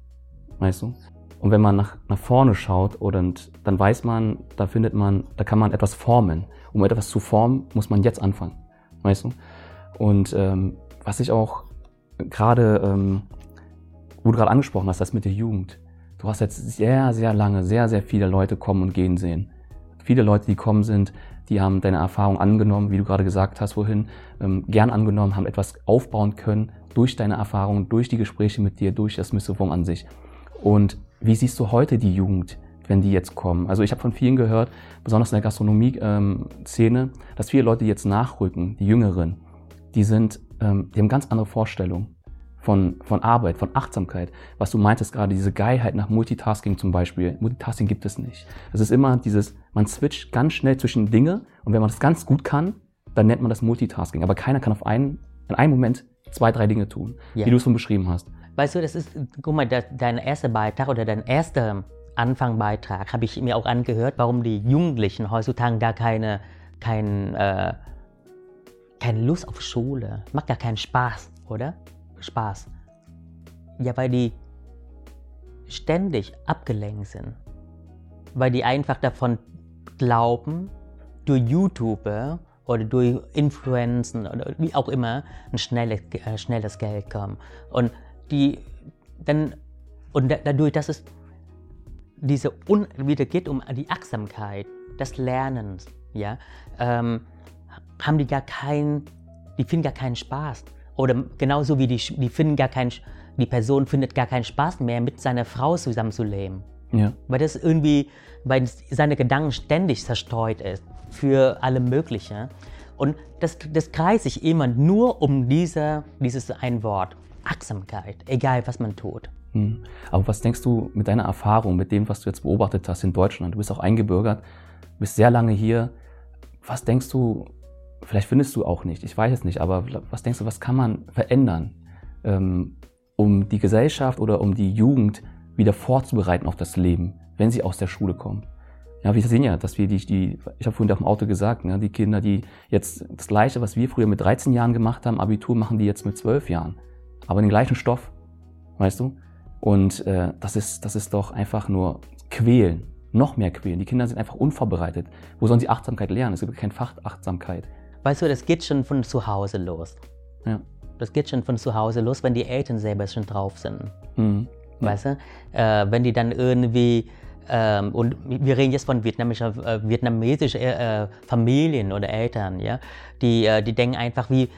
Weißt du? Und wenn man nach, nach vorne schaut, oder, dann weiß man, da findet man, da kann man etwas formen. Um etwas zu formen, muss man jetzt anfangen. Weißt du? Und ähm, was ich auch gerade, ähm, wo du gerade angesprochen hast, das mit der Jugend. Du hast jetzt sehr, sehr lange, sehr, sehr viele Leute kommen und gehen sehen. Viele Leute, die kommen sind, die haben deine Erfahrung angenommen, wie du gerade gesagt hast wohin, ähm, gern angenommen, haben etwas aufbauen können durch deine Erfahrungen, durch die Gespräche mit dir, durch das Missewung an sich. Und wie siehst du heute die Jugend, wenn die jetzt kommen? Also ich habe von vielen gehört, besonders in der Gastronomie-Szene, ähm, dass viele Leute, jetzt nachrücken, die Jüngeren, die sind, ähm, die haben ganz andere Vorstellungen von, von Arbeit, von Achtsamkeit. Was du meintest gerade, diese Geilheit nach Multitasking zum Beispiel. Multitasking gibt es nicht. Das ist immer dieses, man switcht ganz schnell zwischen Dinge und wenn man das ganz gut kann, dann nennt man das Multitasking. Aber keiner kann auf einen, in einem Moment zwei, drei Dinge tun, ja. wie du es schon beschrieben hast. Weißt du, das ist, guck mal, dein erster Beitrag oder dein erster Anfangbeitrag habe ich mir auch angehört, warum die Jugendlichen heutzutage gar keine, kein, äh, keine Lust auf Schule, macht gar keinen Spaß, oder? Spaß. Ja, weil die ständig abgelenkt sind, weil die einfach davon glauben, durch YouTuber oder durch Influenzen oder wie auch immer ein schnelles, äh, schnelles Geld kommen. Und die dann und dadurch, dass es diese Un wieder geht um die Achtsamkeit des Lernens, ja, ähm, haben die gar keinen, die finden gar keinen Spaß. Oder genauso wie die, die finden gar keinen, die Person findet gar keinen Spaß mehr, mit seiner Frau zusammenzuleben. Ja. Weil das irgendwie, weil seine Gedanken ständig zerstreut ist für alle Mögliche. Und das, das kreist sich immer nur um diese, dieses ein Wort, Achtsamkeit, egal was man tut. Hm. Aber was denkst du mit deiner Erfahrung, mit dem, was du jetzt beobachtet hast in Deutschland? Du bist auch eingebürgert, bist sehr lange hier. Was denkst du, vielleicht findest du auch nicht, ich weiß es nicht, aber was denkst du, was kann man verändern, ähm, um die Gesellschaft oder um die Jugend wieder vorzubereiten auf das Leben, wenn sie aus der Schule kommen? Ja, wir sehen ja, dass wir die, die ich habe vorhin auf dem Auto gesagt, ne, die Kinder, die jetzt das Gleiche, was wir früher mit 13 Jahren gemacht haben, Abitur machen die jetzt mit 12 Jahren. Aber den gleichen Stoff, weißt du? Und äh, das, ist, das ist doch einfach nur quälen, noch mehr quälen. Die Kinder sind einfach unvorbereitet. Wo sollen sie Achtsamkeit lernen? Es gibt kein Fach Achtsamkeit. Weißt du, das geht schon von zu Hause los. Ja. Das geht schon von zu Hause los, wenn die Eltern selber schon drauf sind. Mhm. Weißt du? Äh, wenn die dann irgendwie ähm, und wir reden jetzt von äh, vietnamesischen äh, Familien oder Eltern, ja, die, äh, die denken einfach wie,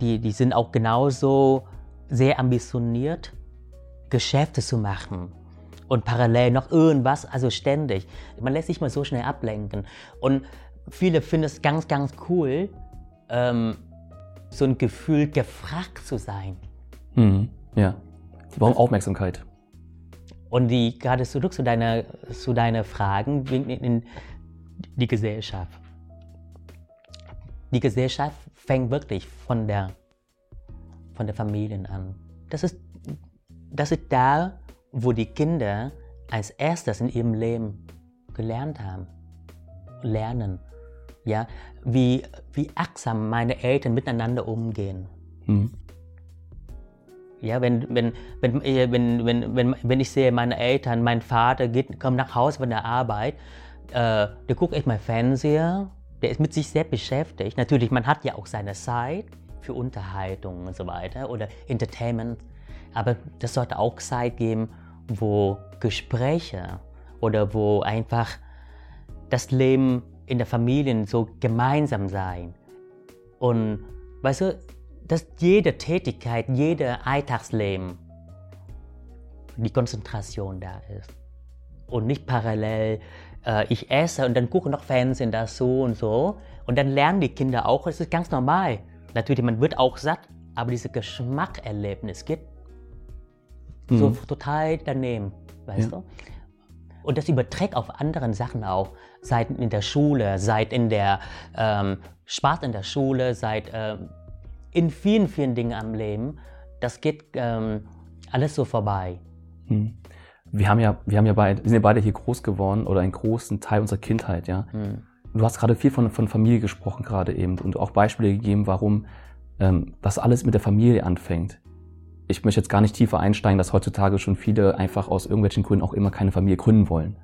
die, die sind auch genauso sehr ambitioniert Geschäfte zu machen und parallel noch irgendwas, also ständig. Man lässt sich mal so schnell ablenken. Und viele finden es ganz, ganz cool, ähm, so ein Gefühl, gefragt zu sein. Mhm. Ja, sie brauchen Aufmerksamkeit. Und die, gerade zurück zu deiner, zu deiner Fragen, in, in die Gesellschaft. Die Gesellschaft fängt wirklich von der, von der Familien an. Das ist das ist da, wo die Kinder als erstes in ihrem Leben gelernt haben, lernen, ja, wie, wie achtsam meine Eltern miteinander umgehen. Mhm. Ja, wenn, wenn, wenn, wenn, wenn, wenn, wenn ich sehe, meine Eltern, mein Vater geht, kommt nach Hause von der Arbeit, äh, der guckt echt mal Fernseher, der ist mit sich sehr beschäftigt. Natürlich, man hat ja auch seine Zeit für Unterhaltung und so weiter oder Entertainment. Aber das sollte auch Zeit geben, wo Gespräche oder wo einfach das Leben in der Familie so gemeinsam sein. Und weißt du, dass jede Tätigkeit, jeder Alltagsleben die Konzentration da ist. Und nicht parallel, äh, ich esse und dann gucke noch Fernsehen, das so und so. Und dann lernen die Kinder auch, es ist ganz normal. Natürlich, man wird auch satt, aber dieses Geschmackerlebnis geht Mhm. So total daneben, weißt ja. du? Und das überträgt auf anderen Sachen auch. Seit in der Schule, seit in der ähm, Spaß in der Schule, seit ähm, in vielen, vielen Dingen am Leben. Das geht ähm, alles so vorbei. Mhm. Wir haben ja, wir haben ja beide, wir sind ja beide hier groß geworden oder einen großen Teil unserer Kindheit, ja. Mhm. Du hast gerade viel von, von Familie gesprochen gerade eben und auch Beispiele gegeben, warum ähm, das alles mit der Familie anfängt ich möchte jetzt gar nicht tiefer einsteigen, dass heutzutage schon viele einfach aus irgendwelchen Gründen auch immer keine Familie gründen wollen.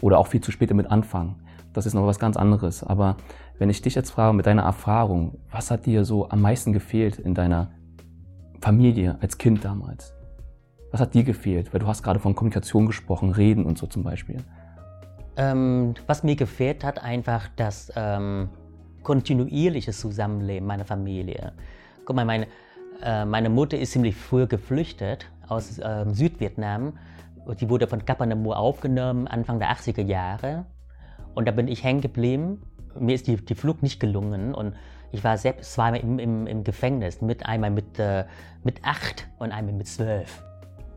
Oder auch viel zu spät damit anfangen. Das ist noch was ganz anderes. Aber wenn ich dich jetzt frage mit deiner Erfahrung, was hat dir so am meisten gefehlt in deiner Familie als Kind damals? Was hat dir gefehlt? Weil du hast gerade von Kommunikation gesprochen, Reden und so zum Beispiel. Ähm, was mir gefehlt hat, einfach das ähm, kontinuierliche Zusammenleben meiner Familie. Guck mal, meine, äh, meine Mutter ist ziemlich früh geflüchtet aus äh, Südvietnam. Die wurde von Kapanamur aufgenommen, Anfang der 80er Jahre. Und da bin ich hängen geblieben. Mir ist die, die Flucht nicht gelungen und ich war selbst zweimal im, im, im Gefängnis, mit einmal mit, äh, mit acht und einmal mit zwölf.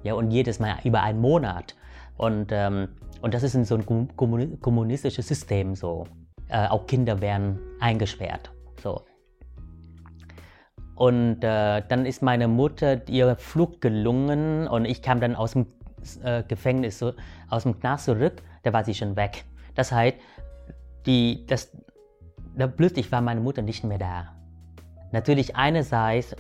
Ja, und jedes Mal über einen Monat. Und, ähm, und das ist in so ein kommunistisches System so. Äh, auch Kinder werden eingesperrt. So. Und äh, dann ist meine Mutter ihr Flug gelungen und ich kam dann aus dem äh, Gefängnis, so, aus dem Knast zurück, da war sie schon weg. Das heißt, die, das, da plötzlich war meine Mutter nicht mehr da. Natürlich einerseits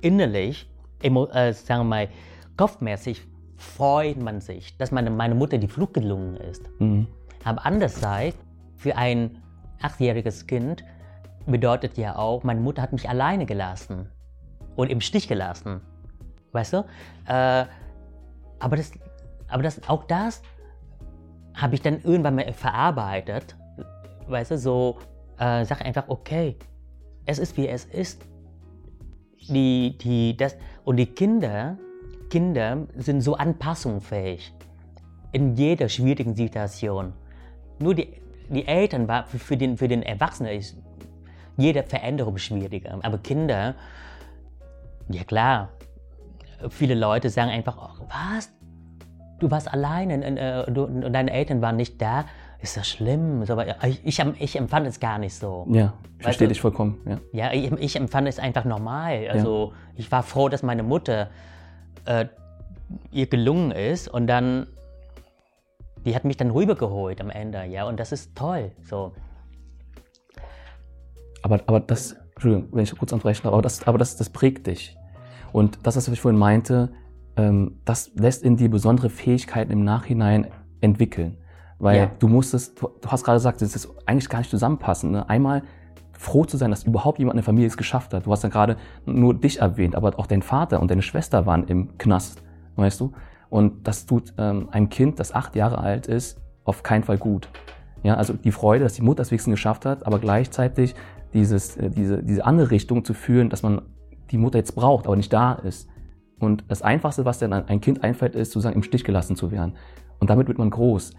innerlich, emo, äh, sagen wir mal, kopfmäßig freut man sich, dass meine, meine Mutter die Flucht gelungen ist. Mhm. Aber andererseits, für ein achtjähriges Kind bedeutet ja auch, meine Mutter hat mich alleine gelassen und im Stich gelassen. Weißt du? Äh, aber, das, aber das, auch das habe ich dann irgendwann mal verarbeitet. Weißt du, so äh, sag einfach, okay, es ist wie es ist. Die, die, das, und die Kinder, Kinder sind so anpassungsfähig in jeder schwierigen Situation. Nur die, die Eltern, war, für den, für den Erwachsenen ist jede Veränderung schwieriger. Aber Kinder, ja klar, viele Leute sagen einfach, oh, was? Du warst alleine und, äh, du, und deine Eltern waren nicht da. Ist das schlimm? So, ich, ich, ich, empfand es gar nicht so. Ja, ich verstehe dich vollkommen. Ja, ja ich, ich, empfand es einfach normal. Also ja. ich war froh, dass meine Mutter äh, ihr gelungen ist und dann, die hat mich dann rübergeholt am Ende, ja, und das ist toll. So. Aber, aber das, Entschuldigung, wenn ich kurz unterbrechen darf, aber das, aber das, das prägt dich. Und das, was ich vorhin meinte, ähm, das lässt in dir besondere Fähigkeiten im Nachhinein entwickeln. Weil ja. du musstest, du, du hast gerade gesagt, das ist eigentlich gar nicht zusammenpassen. Ne? Einmal froh zu sein, dass überhaupt jemand in der Familie es geschafft hat. Du hast ja gerade nur dich erwähnt, aber auch dein Vater und deine Schwester waren im Knast, weißt du? Und das tut ähm, einem Kind, das acht Jahre alt ist, auf keinen Fall gut. Ja, also die Freude, dass die Mutter es wenigstens geschafft hat, aber gleichzeitig dieses, äh, diese, diese andere Richtung zu führen, dass man die Mutter jetzt braucht, aber nicht da ist. Und das Einfachste, was dann ein Kind einfällt, ist, sozusagen im Stich gelassen zu werden. Und damit wird man groß.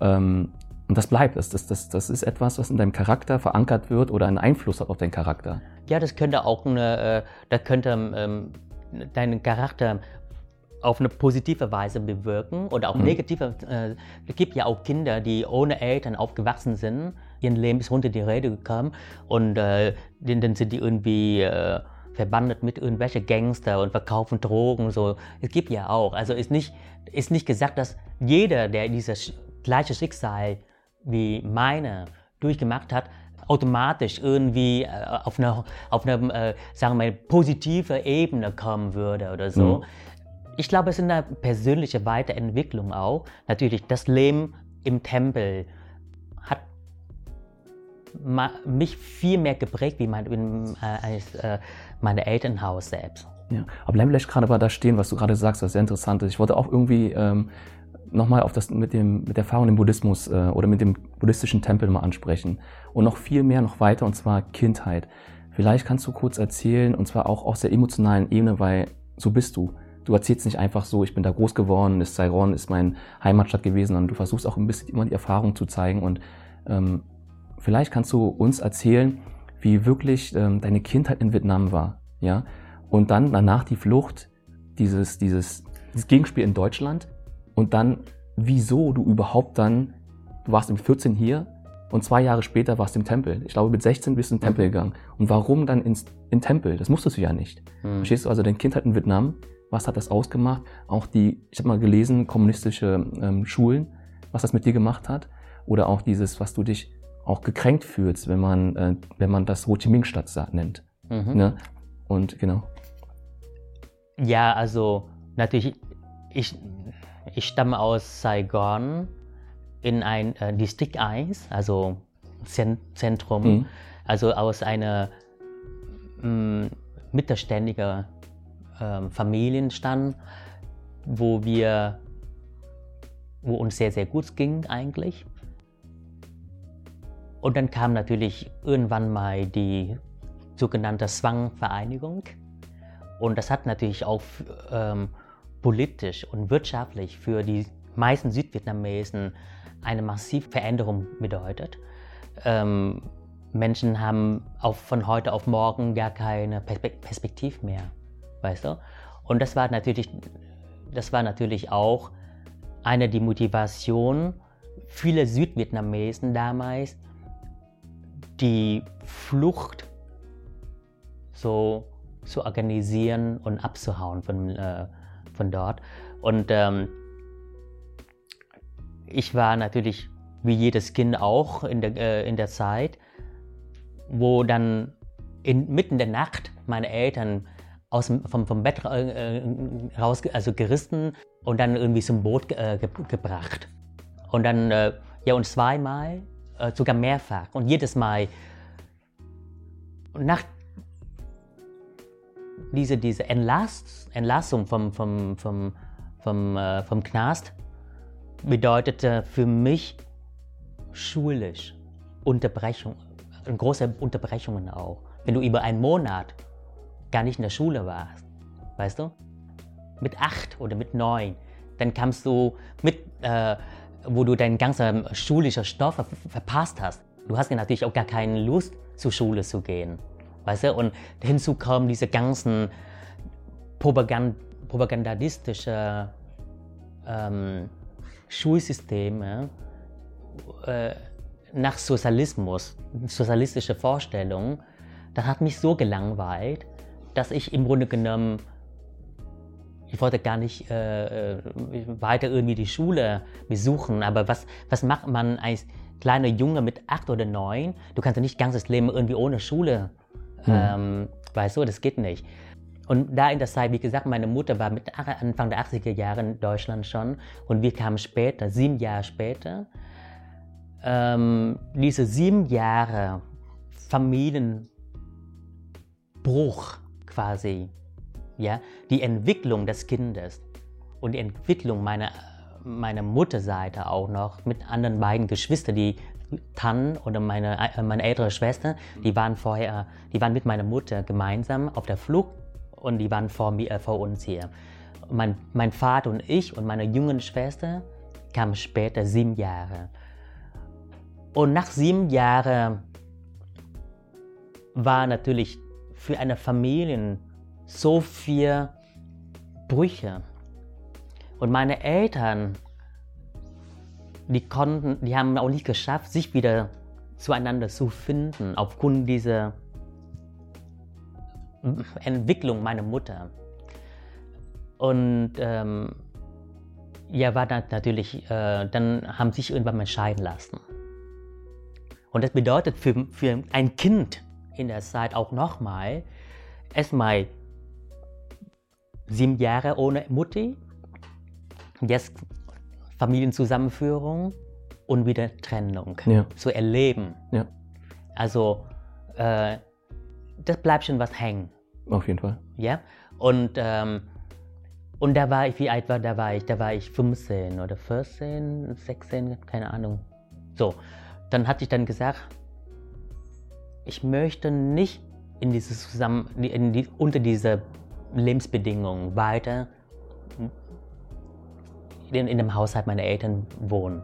Ähm, und das bleibt. Das, das, das, das ist etwas, was in deinem Charakter verankert wird oder einen Einfluss hat auf deinen Charakter. Ja, das könnte auch eine, äh, das könnte ähm, deinen Charakter auf eine positive Weise bewirken oder auch mhm. negative. Äh, es gibt ja auch Kinder, die ohne Eltern aufgewachsen sind, ihren Leben bis runter die Rede gekommen und äh, dann sind die irgendwie äh, verbandet mit irgendwelchen Gangster und verkaufen Drogen. So. Es gibt ja auch. Also ist nicht, ist nicht gesagt, dass jeder, der dieses gleiche Schicksal wie meine durchgemacht hat, automatisch irgendwie äh, auf eine, auf eine äh, sagen wir mal, positive Ebene kommen würde oder so. Mhm. Ich glaube, es ist eine persönliche Weiterentwicklung auch. Natürlich, das Leben im Tempel mich viel mehr geprägt wie mein, äh, als äh, mein Elternhaus selbst. Ja, aber bleib vielleicht gerade mal da stehen, was du gerade sagst, was sehr interessant ist. Ich wollte auch irgendwie ähm, nochmal auf das mit, dem, mit der Erfahrung im Buddhismus äh, oder mit dem buddhistischen Tempel mal ansprechen. Und noch viel mehr, noch weiter, und zwar Kindheit. Vielleicht kannst du kurz erzählen, und zwar auch aus der emotionalen Ebene, weil so bist du. Du erzählst nicht einfach so, ich bin da groß geworden, ist Saigon ist mein Heimatstadt gewesen, sondern du versuchst auch ein bisschen immer die Erfahrung zu zeigen. Und ähm, vielleicht kannst du uns erzählen, wie wirklich ähm, deine Kindheit in Vietnam war. Ja? Und dann danach die Flucht, dieses, dieses, dieses Gegenspiel in Deutschland und dann, wieso du überhaupt dann, du warst im 14 hier und zwei Jahre später warst du im Tempel. Ich glaube, mit 16 bist du in den Tempel gegangen. Und warum dann ins in Tempel? Das musstest du ja nicht. Mhm. Verstehst du? Also dein Kind hat in Vietnam, was hat das ausgemacht? Auch die, ich habe mal gelesen, kommunistische ähm, Schulen, was das mit dir gemacht hat. Oder auch dieses, was du dich auch gekränkt fühlst, wenn man, äh, wenn man das Ho Chi Minh Stadt nennt. Mhm. Ne? Und genau. Ja, also natürlich, ich, ich stamme aus Saigon in ein äh, Distrikt 1, also Zentrum, mhm. also aus einer mm, mittelständigen äh, Familienstand, wo wir, wo uns sehr, sehr gut ging eigentlich. Und dann kam natürlich irgendwann mal die sogenannte Zwangvereinigung. Und das hat natürlich auch ähm, politisch und wirtschaftlich für die meisten Südvietnamesen eine massive Veränderung bedeutet. Ähm, Menschen haben auch von heute auf morgen gar keine Perspektive mehr, weißt du? Und das war natürlich, das war natürlich auch eine die Motivation vieler Südvietnamesen damals, die Flucht so zu organisieren und abzuhauen von, äh, von dort. Und ähm, ich war natürlich wie jedes Kind auch in der, äh, in der Zeit, wo dann in, mitten der Nacht meine Eltern aus vom, vom Bett äh, raus, also gerissen und dann irgendwie zum Boot äh, ge gebracht. Und dann, äh, ja, und zweimal, äh, sogar mehrfach. Und jedes Mal, nach dieser diese Entlass, Entlassung vom, vom, vom, vom, äh, vom Knast, bedeutete für mich schulisch Unterbrechung, große Unterbrechungen auch. Wenn du über einen Monat gar nicht in der Schule warst, weißt du? Mit acht oder mit neun, dann kamst du mit, äh, wo du deinen ganzen schulischen Stoff ver verpasst hast. Du hast ja natürlich auch gar keine Lust, zur Schule zu gehen, weißt du? Und hinzu kommen diese ganzen Propagand propagandistische ähm, Schulsysteme äh, nach Sozialismus, sozialistische Vorstellungen, das hat mich so gelangweilt, dass ich im Grunde genommen, ich wollte gar nicht äh, äh, weiter irgendwie die Schule besuchen, aber was, was macht man als kleiner Junge mit acht oder neun? Du kannst ja nicht ganzes Leben irgendwie ohne Schule, hm. ähm, weißt du, das geht nicht. Und da in der Zeit, wie gesagt, meine Mutter war mit Anfang der 80er Jahre in Deutschland schon und wir kamen später, sieben Jahre später. Ähm, diese sieben Jahre Familienbruch quasi, ja, die Entwicklung des Kindes und die Entwicklung meiner, meiner Mutterseite auch noch mit anderen beiden Geschwistern, die Tan oder meine, äh, meine ältere Schwester, die waren vorher, die waren mit meiner Mutter gemeinsam auf der Flucht und die waren vor, mir, äh, vor uns hier. Mein, mein Vater und ich und meine jungen Schwester kamen später sieben Jahre. Und nach sieben Jahren war natürlich für eine Familie so viel Brüche. Und meine Eltern, die konnten, die haben auch nicht geschafft, sich wieder zueinander zu finden aufgrund dieser Entwicklung meiner Mutter. Und ähm, ja, war dann natürlich, äh, dann haben sich irgendwann mal scheiden lassen. Und das bedeutet für, für ein Kind in der Zeit auch nochmal, erstmal sieben Jahre ohne Mutti, jetzt Familienzusammenführung und wieder Trennung ja. zu erleben. Ja. Also äh, das bleibt schon was hängen. Auf jeden Fall. Ja. Und, ähm, und da war ich, wie alt war, da war ich, da war ich 15 oder 14, 16, keine Ahnung. So, dann hatte ich dann gesagt, ich möchte nicht in dieses zusammen, in die, unter diese Lebensbedingungen weiter in, in dem Haushalt meiner Eltern wohnen.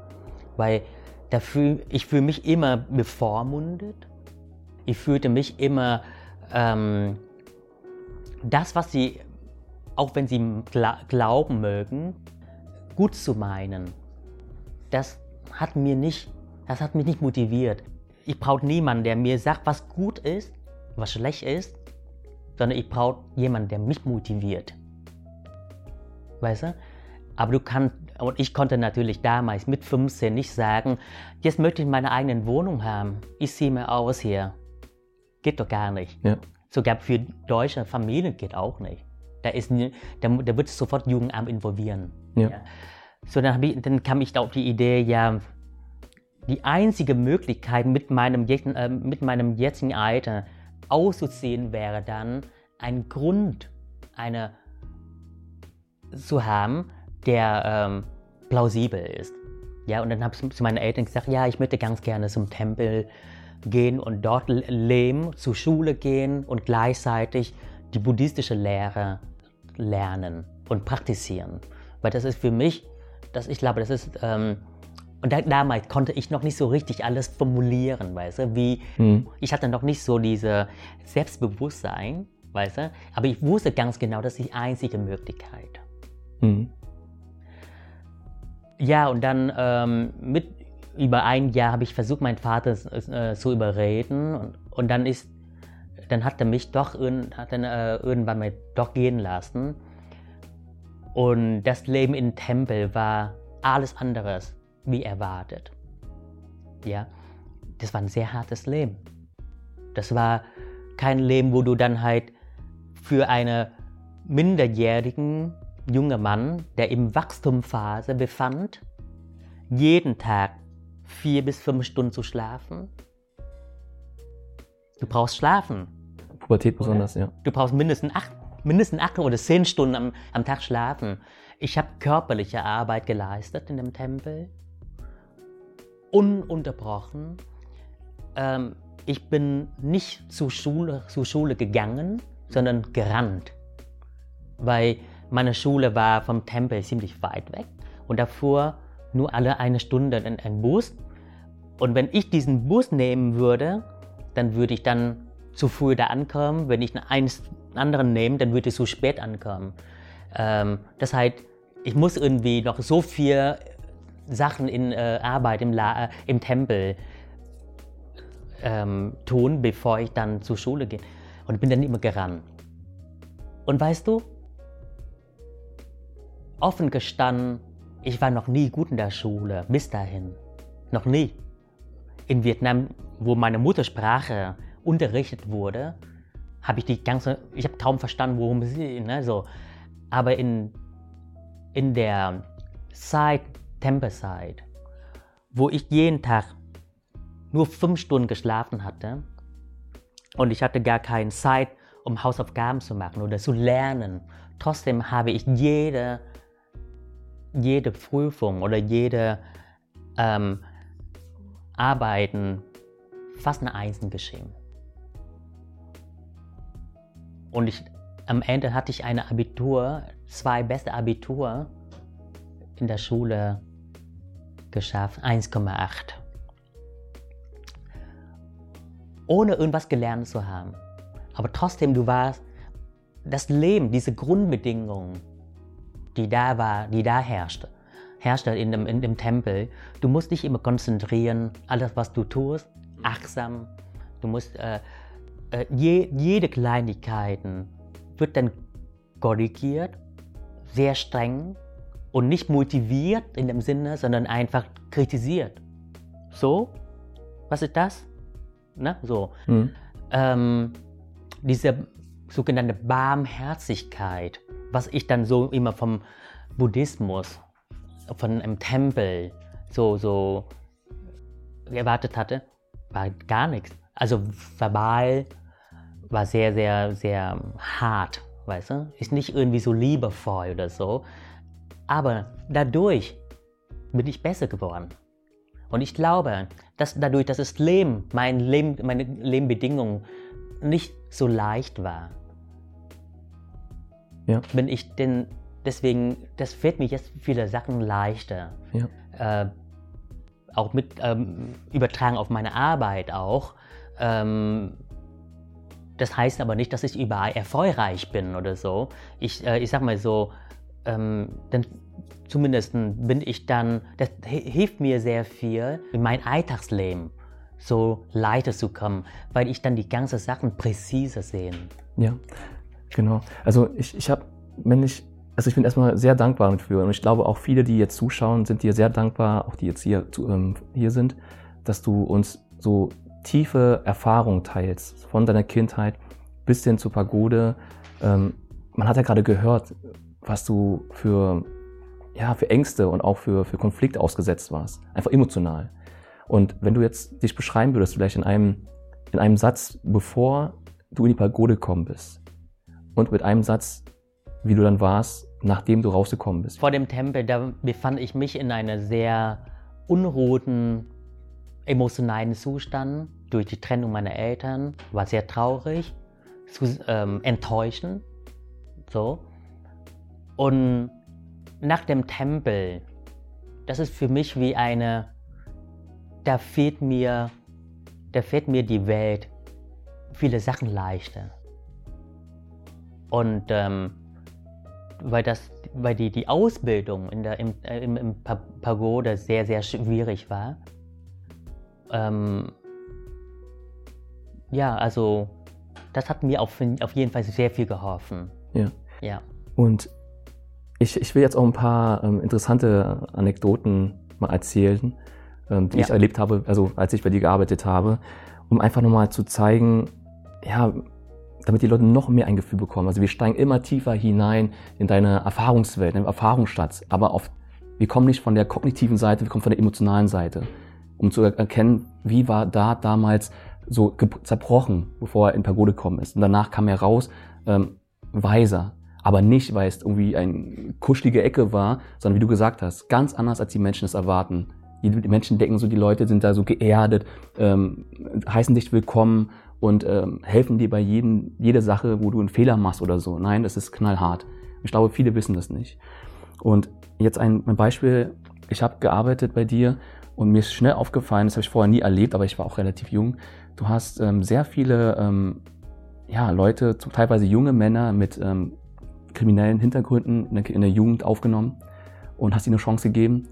Weil dafür, ich fühle mich immer bevormundet. Ich fühlte mich immer ähm, das, was sie, auch wenn sie glauben mögen, gut zu meinen, das hat mir nicht, das hat mich nicht motiviert. Ich brauche niemanden, der mir sagt, was gut ist, was schlecht ist, sondern ich brauche jemanden, der mich motiviert. Weißt du? Aber du kannst, und ich konnte natürlich damals mit 15 nicht sagen, jetzt möchte ich meine eigene Wohnung haben. Ich sehe mir aus hier. Geht doch gar nicht. Ja. Sogar für deutsche Familien geht auch nicht. Da, ist, da, da wird sofort Jugendamt involvieren. Ja. ja. So, dann, ich, dann kam ich auf die Idee, ja, die einzige Möglichkeit mit meinem, äh, mit meinem jetzigen Alter auszuziehen wäre dann, einen Grund eine, zu haben, der ähm, plausibel ist. Ja, und dann habe ich zu meinen Eltern gesagt, ja, ich möchte ganz gerne zum Tempel gehen und dort leben, zur Schule gehen und gleichzeitig die buddhistische Lehre lernen und praktizieren. Weil das ist für mich, das, ich glaube, das ist, ähm, und da, damals konnte ich noch nicht so richtig alles formulieren, weißt du, wie, mhm. ich hatte noch nicht so diese Selbstbewusstsein, weißt du, aber ich wusste ganz genau, das ist die einzige Möglichkeit. Mhm. Ja, und dann ähm, mit über ein Jahr habe ich versucht, meinen Vater äh, zu überreden und, und, dann ist, dann hat er mich doch hat dann, äh, irgendwann mal doch gehen lassen. Und das Leben im Tempel war alles anderes wie erwartet. Ja, das war ein sehr hartes Leben. Das war kein Leben, wo du dann halt für eine minderjährigen junger Mann, der im Wachstumphase befand, jeden Tag vier bis fünf Stunden zu schlafen. Du brauchst schlafen. Pubertät besonders, ja. Du brauchst mindestens acht, mindestens acht oder zehn Stunden am, am Tag schlafen. Ich habe körperliche Arbeit geleistet in dem Tempel. Ununterbrochen. Ähm, ich bin nicht zur Schule, zur Schule gegangen, sondern gerannt. Weil meine Schule war vom Tempel ziemlich weit weg und davor nur alle eine Stunde in ein Bus. Und wenn ich diesen Bus nehmen würde, dann würde ich dann zu früh da ankommen. Wenn ich einen anderen nehme, dann würde ich zu spät ankommen. Ähm, das heißt, ich muss irgendwie noch so viel Sachen in äh, Arbeit im, La äh, im Tempel ähm, tun, bevor ich dann zur Schule gehe. Und bin dann immer gerannt. Und weißt du, offen gestanden, ich war noch nie gut in der Schule, bis dahin. Noch nie. In Vietnam, wo meine Muttersprache unterrichtet wurde, habe ich die ganze, ich habe kaum verstanden, worum es geht. Ne, so. Aber in, in der Zeit, Tempelzeit, wo ich jeden Tag nur fünf Stunden geschlafen hatte und ich hatte gar keine Zeit, um Hausaufgaben zu machen oder zu lernen. Trotzdem habe ich jede jede Prüfung oder jede ähm, Arbeiten fast eine Einsen geschrieben. Und ich, am Ende hatte ich eine Abitur, zwei beste Abitur in der Schule geschafft, 1,8. Ohne irgendwas gelernt zu haben. Aber trotzdem, du warst, das Leben, diese Grundbedingungen, die da war, die da herrschte, herrschte in dem, in dem Tempel. Du musst dich immer konzentrieren, alles was du tust, achtsam. Du musst äh, äh, je, jede Kleinigkeit wird dann korrigiert, sehr streng und nicht motiviert in dem Sinne, sondern einfach kritisiert. So, was ist das? Ne? So. Mhm. Ähm, diese sogenannte Barmherzigkeit was ich dann so immer vom Buddhismus, von einem Tempel so, so erwartet hatte, war gar nichts. Also verbal war sehr, sehr, sehr hart, weißt du? Ist nicht irgendwie so liebevoll oder so. Aber dadurch bin ich besser geworden. Und ich glaube, dass dadurch, dass das Leben, mein Leben, meine Lebenbedingungen nicht so leicht war, ja. bin ich denn deswegen, das fällt mir jetzt viele Sachen leichter. Ja. Äh, auch mit ähm, übertragen auf meine Arbeit auch. Ähm, das heißt aber nicht, dass ich überall erfolgreich bin oder so. Ich, äh, ich sag mal so, ähm, dann zumindest bin ich dann, das hilft mir sehr viel in mein Alltagsleben so leichter zu kommen, weil ich dann die ganzen Sachen präziser sehe. Ja, Genau. Also ich, ich habe, wenn ich, also ich bin erstmal sehr dankbar dafür und ich glaube auch viele, die jetzt zuschauen, sind dir sehr dankbar, auch die jetzt hier, zu, ähm, hier sind, dass du uns so tiefe Erfahrungen teilst, von deiner Kindheit bis hin zur Pagode. Ähm, man hat ja gerade gehört, was du für, ja, für Ängste und auch für, für Konflikt ausgesetzt warst. Einfach emotional. Und wenn du jetzt dich beschreiben würdest, vielleicht in einem, in einem Satz, bevor du in die Pagode gekommen bist, und mit einem Satz, wie du dann warst, nachdem du rausgekommen bist. Vor dem Tempel, da befand ich mich in einem sehr unruhigen, emotionalen Zustand durch die Trennung meiner Eltern, war sehr traurig, zu, ähm, enttäuschend, so. Und nach dem Tempel, das ist für mich wie eine, da fehlt mir, da fehlt mir die Welt viele Sachen leichter. Und ähm, weil, das, weil die, die Ausbildung in der, im, äh, im, im Pagode sehr, sehr schwierig war. Ähm, ja, also das hat mir auf, auf jeden Fall sehr viel geholfen. Ja. ja. Und ich, ich will jetzt auch ein paar ähm, interessante Anekdoten mal erzählen, ähm, die ja. ich erlebt habe, also als ich bei dir gearbeitet habe, um einfach nochmal zu zeigen, ja, damit die Leute noch mehr ein Gefühl bekommen. Also wir steigen immer tiefer hinein in deine Erfahrungswelt, in den Erfahrungsschatz. Aber auf, wir kommen nicht von der kognitiven Seite, wir kommen von der emotionalen Seite, um zu erkennen, wie war da damals so zerbrochen, bevor er in Pagode gekommen ist. Und danach kam er raus, ähm, weiser. Aber nicht, weil es irgendwie eine kuschelige Ecke war, sondern wie du gesagt hast, ganz anders, als die Menschen es erwarten. Die, Menschen denken so, die Leute sind da so geerdet, ähm, heißen dich willkommen und ähm, helfen dir bei jedem, jeder Sache, wo du einen Fehler machst oder so. Nein, das ist knallhart. Ich glaube, viele wissen das nicht. Und jetzt ein, ein Beispiel, ich habe gearbeitet bei dir und mir ist schnell aufgefallen, das habe ich vorher nie erlebt, aber ich war auch relativ jung. Du hast ähm, sehr viele ähm, ja, Leute, teilweise junge Männer mit ähm, kriminellen Hintergründen in der, Jugend aufgenommen und hast ihnen eine Chance gegeben.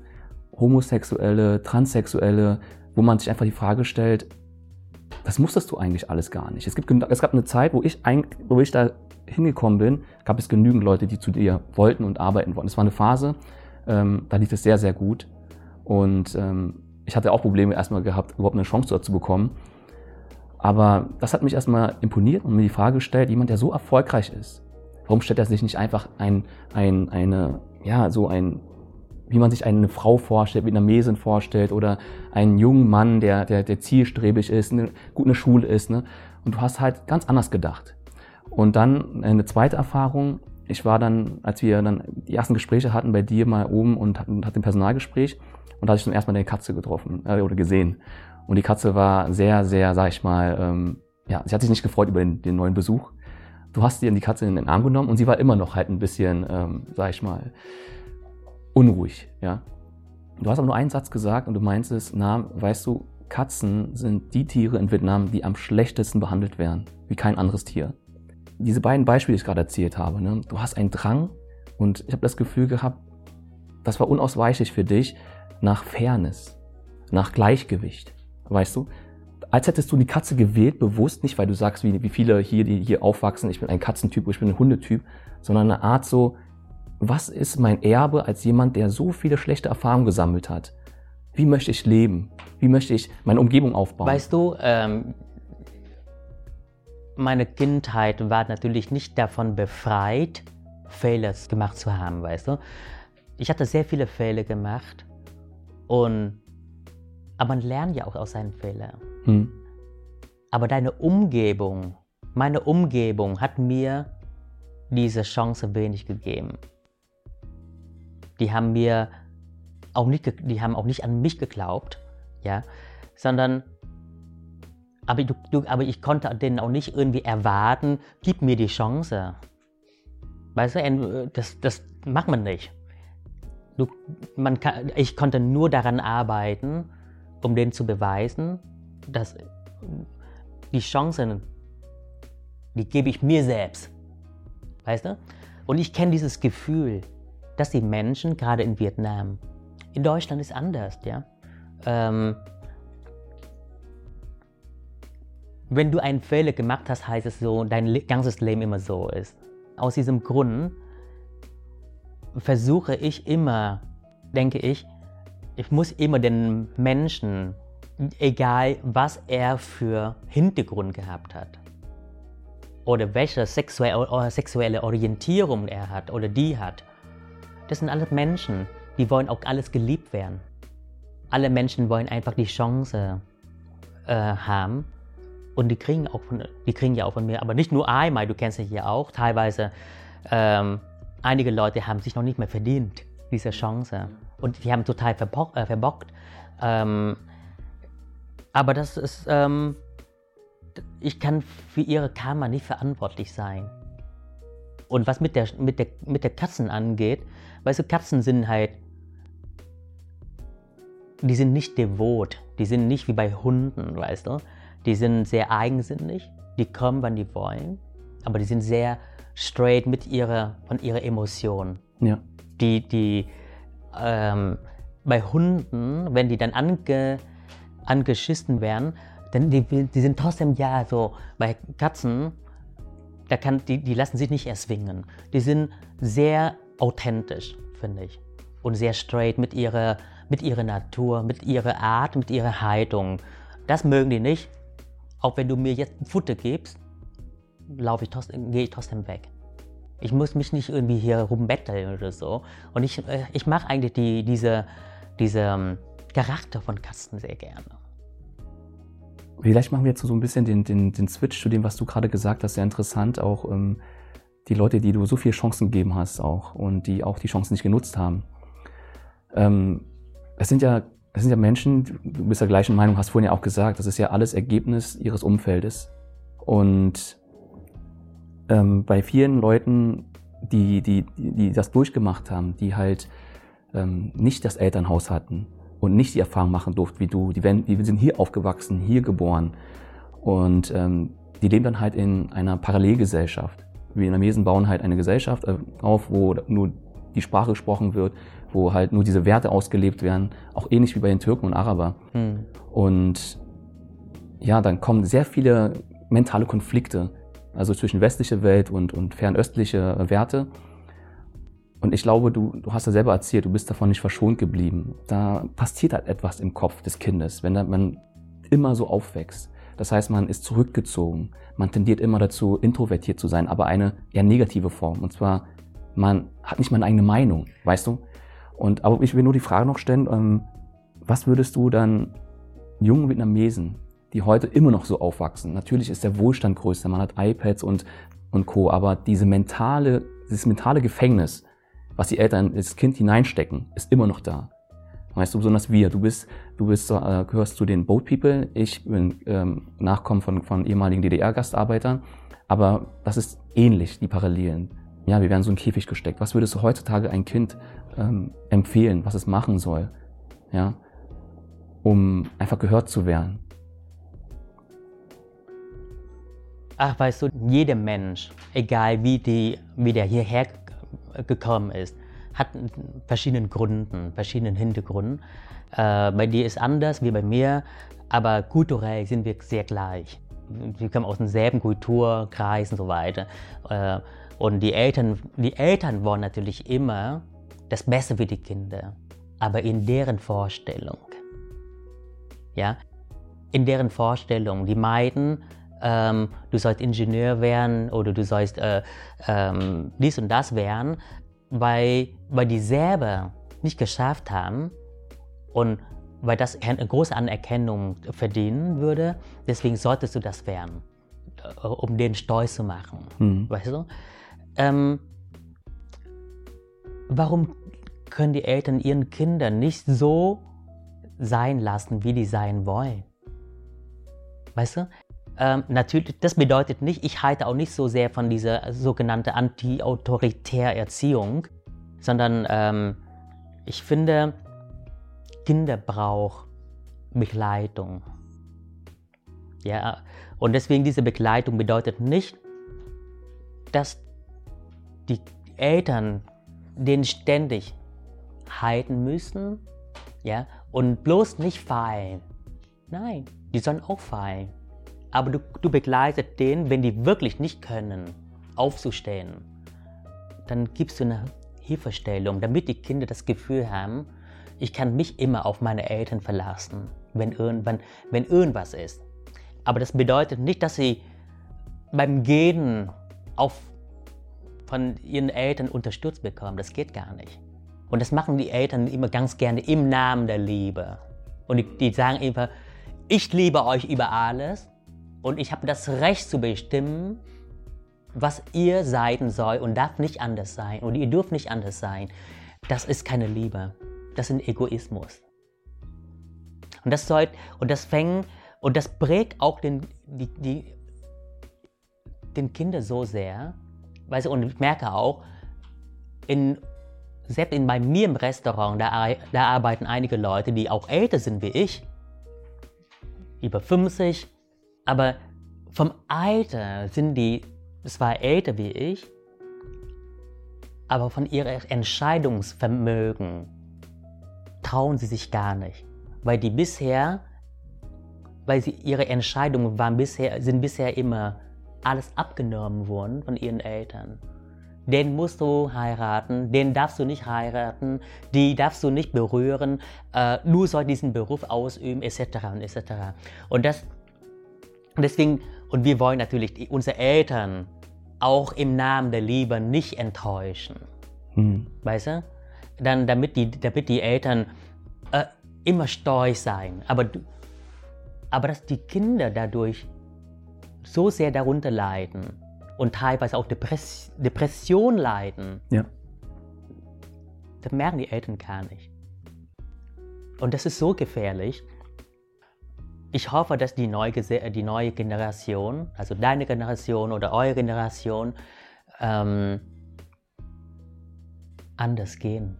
Homosexuelle, Transsexuelle, wo man sich einfach die Frage stellt, das musstest du eigentlich alles gar nicht. Es, gibt, es gab eine Zeit, wo ich, wo ich da hingekommen bin, gab es genügend Leute, die zu dir wollten und arbeiten wollten. Es war eine Phase, ähm, da lief es sehr, sehr gut. Und ähm, ich hatte auch Probleme erstmal gehabt, überhaupt eine Chance dort zu bekommen. Aber das hat mich erstmal imponiert und mir die Frage gestellt, jemand, der so erfolgreich ist, warum stellt er sich nicht einfach ein, ein, eine, ja, so ein wie man sich eine Frau vorstellt, Vietnamesin vorstellt oder einen jungen Mann, der, der, der zielstrebig ist, eine, gut in der Schule ist. Ne? Und du hast halt ganz anders gedacht. Und dann eine zweite Erfahrung. Ich war dann, als wir dann die ersten Gespräche hatten bei dir mal oben und hatten, hatten ein Personalgespräch und da hatte ich zum ersten Mal deine Katze getroffen äh, oder gesehen. Und die Katze war sehr, sehr, sag ich mal, ähm, ja, sie hat sich nicht gefreut über den, den neuen Besuch. Du hast dir die Katze in den Arm genommen und sie war immer noch halt ein bisschen, ähm, sag ich mal, unruhig, ja. Du hast aber nur einen Satz gesagt und du meinst es, na, weißt du, Katzen sind die Tiere in Vietnam, die am schlechtesten behandelt werden, wie kein anderes Tier. Diese beiden Beispiele, die ich gerade erzählt habe, ne, du hast einen Drang und ich habe das Gefühl gehabt, das war unausweichlich für dich nach Fairness, nach Gleichgewicht, weißt du? Als hättest du die Katze gewählt, bewusst nicht, weil du sagst, wie, wie viele hier, die hier aufwachsen, ich bin ein Katzentyp, ich bin ein Hundetyp, sondern eine Art so, was ist mein Erbe als jemand, der so viele schlechte Erfahrungen gesammelt hat? Wie möchte ich leben? Wie möchte ich meine Umgebung aufbauen? Weißt du, ähm, meine Kindheit war natürlich nicht davon befreit, Fehler gemacht zu haben, weißt du. Ich hatte sehr viele Fehler gemacht und aber man lernt ja auch aus seinen Fehlern. Hm. Aber deine Umgebung, meine Umgebung hat mir diese Chance wenig gegeben die haben mir auch nicht, die haben auch nicht an mich geglaubt, ja, sondern aber, du, du, aber ich konnte denen auch nicht irgendwie erwarten, gib mir die Chance. Weißt du, das, das macht man nicht. Du, man kann, ich konnte nur daran arbeiten, um denen zu beweisen, dass die Chancen, die gebe ich mir selbst. Weißt du? Und ich kenne dieses Gefühl, dass die Menschen, gerade in Vietnam, in Deutschland ist anders, ja. Ähm, wenn du einen Fehler gemacht hast, heißt es so, dein ganzes Leben immer so ist. Aus diesem Grund versuche ich immer, denke ich, ich muss immer den Menschen, egal was er für Hintergrund gehabt hat, oder welche sexuelle Orientierung er hat oder die hat, das sind alles Menschen, die wollen auch alles geliebt werden. Alle Menschen wollen einfach die Chance äh, haben und die kriegen, auch von, die kriegen ja auch von mir, aber nicht nur einmal, du kennst ja hier auch, teilweise ähm, einige Leute haben sich noch nicht mehr verdient, diese Chance. Und die haben total verbock, äh, verbockt. Ähm, aber das ist, ähm, ich kann für ihre Karma nicht verantwortlich sein. Und was mit der, mit der, mit der Katzen angeht, weißt du, Katzen sind halt, die sind nicht devot, die sind nicht wie bei Hunden, weißt du. Die sind sehr eigensinnig, die kommen, wann die wollen, aber die sind sehr straight mit ihrer, von ihrer Emotion. Ja. Die, die, ähm, bei Hunden, wenn die dann ange, angeschissen werden, dann die, die sind trotzdem ja so. Bei Katzen da kann, die, die lassen sich nicht erzwingen. Die sind sehr authentisch, finde ich. Und sehr straight mit ihrer, mit ihrer Natur, mit ihrer Art, mit ihrer Haltung. Das mögen die nicht. Auch wenn du mir jetzt Futter gibst, laufe ich gehe ich trotzdem weg. Ich muss mich nicht irgendwie hier rumbetteln oder so. Und ich, äh, ich mache eigentlich die, diese, diese ähm, Charakter von Katzen sehr gerne. Vielleicht machen wir jetzt so ein bisschen den, den, den Switch zu dem, was du gerade gesagt hast. Sehr interessant, auch ähm, die Leute, die du so viele Chancen gegeben hast auch und die auch die Chancen nicht genutzt haben. Ähm, es sind ja es sind ja Menschen, du bist der gleichen Meinung, hast vorhin ja auch gesagt, das ist ja alles Ergebnis ihres Umfeldes. Und ähm, bei vielen Leuten, die, die, die das durchgemacht haben, die halt ähm, nicht das Elternhaus hatten und nicht die Erfahrung machen durften wie du, die, werden, die sind hier aufgewachsen, hier geboren und ähm, die leben dann halt in einer Parallelgesellschaft. Wir Vietnamesen bauen halt eine Gesellschaft äh, auf, wo nur die Sprache gesprochen wird, wo halt nur diese Werte ausgelebt werden, auch ähnlich wie bei den Türken und Araber. Hm. Und ja, dann kommen sehr viele mentale Konflikte, also zwischen westlicher Welt und, und fernöstliche Werte. Und ich glaube, du, du hast ja selber erzählt, du bist davon nicht verschont geblieben. Da passiert halt etwas im Kopf des Kindes, wenn man immer so aufwächst. Das heißt, man ist zurückgezogen. Man tendiert immer dazu, introvertiert zu sein, aber eine eher negative Form. Und zwar, man hat nicht mal eine eigene Meinung, weißt du? Und, aber ich will nur die Frage noch stellen, ähm, was würdest du dann jungen Vietnamesen, die heute immer noch so aufwachsen, natürlich ist der Wohlstand größer, man hat iPads und, und Co., aber diese mentale, dieses mentale Gefängnis, was die Eltern ins Kind hineinstecken, ist immer noch da. Weißt du, besonders wir. Du bist, du bist, äh, gehörst zu den Boat People. Ich bin ähm, Nachkommen von, von ehemaligen DDR-Gastarbeitern. Aber das ist ähnlich, die Parallelen. Ja, wir werden so in Käfig gesteckt. Was würdest du heutzutage ein Kind ähm, empfehlen, was es machen soll, ja, um einfach gehört zu werden. Ach, weißt du, jeder Mensch, egal wie, die, wie der hierher gekommen ist, hat verschiedene Gründe, verschiedenen Hintergrund. Äh, bei dir ist anders wie bei mir, aber kulturell sind wir sehr gleich. Wir kommen aus demselben Kulturkreis und so weiter. Äh, und die Eltern, die Eltern wollen natürlich immer das Beste für die Kinder, aber in deren Vorstellung. Ja, in deren Vorstellung, die meiden, ähm, du sollst Ingenieur werden oder du sollst äh, ähm, dies und das werden, weil, weil die selber nicht geschafft haben und weil das eine große Anerkennung verdienen würde, deswegen solltest du das werden, äh, um den stolz zu machen. Mhm. Weißt du? Ähm, warum können die Eltern ihren Kindern nicht so sein lassen, wie die sein wollen? Weißt du? Ähm, natürlich, das bedeutet nicht, ich halte auch nicht so sehr von dieser sogenannten anti-autoritär Erziehung, sondern ähm, ich finde, Kinder brauchen Begleitung. Ja, und deswegen diese Begleitung bedeutet nicht, dass die Eltern den ständig halten müssen, ja, und bloß nicht fallen. Nein, die sollen auch fallen. Aber du, du begleitest den, wenn die wirklich nicht können, aufzustehen. Dann gibst du eine Hilfestellung, damit die Kinder das Gefühl haben, ich kann mich immer auf meine Eltern verlassen, wenn, irgendwann, wenn irgendwas ist. Aber das bedeutet nicht, dass sie beim Gehen auf von ihren Eltern unterstützt bekommen. Das geht gar nicht. Und das machen die Eltern immer ganz gerne im Namen der Liebe. Und die, die sagen immer, ich liebe euch über alles und ich habe das Recht zu bestimmen, was ihr sein soll und darf nicht anders sein und ihr dürft nicht anders sein. Das ist keine Liebe. Das ist Egoismus. Und das soll, und das fängt, und das prägt auch den, die, die, den Kinder so sehr, weißt du, und ich merke auch, in, selbst in, bei mir im Restaurant, da, da arbeiten einige Leute, die auch älter sind wie ich, über 50, aber vom Alter sind die zwar älter wie ich, aber von ihrem Entscheidungsvermögen trauen sie sich gar nicht, weil die bisher, weil sie ihre Entscheidungen waren bisher, sind bisher immer alles abgenommen worden von ihren Eltern. Den musst du heiraten, den darfst du nicht heiraten, die darfst du nicht berühren, äh, du sollst diesen Beruf ausüben, etc. und etc. Und das, Und deswegen, und wir wollen natürlich unsere Eltern auch im Namen der Liebe nicht enttäuschen. Hm. Weißt du? Dann, damit, die, damit die Eltern äh, immer stolz sein. Aber, aber dass die Kinder dadurch so sehr darunter leiden und teilweise auch Depress Depression leiden, Ja. das merken die Eltern gar nicht. Und das ist so gefährlich. Ich hoffe, dass die neue, die neue Generation, also deine Generation oder eure Generation, ähm, anders gehen,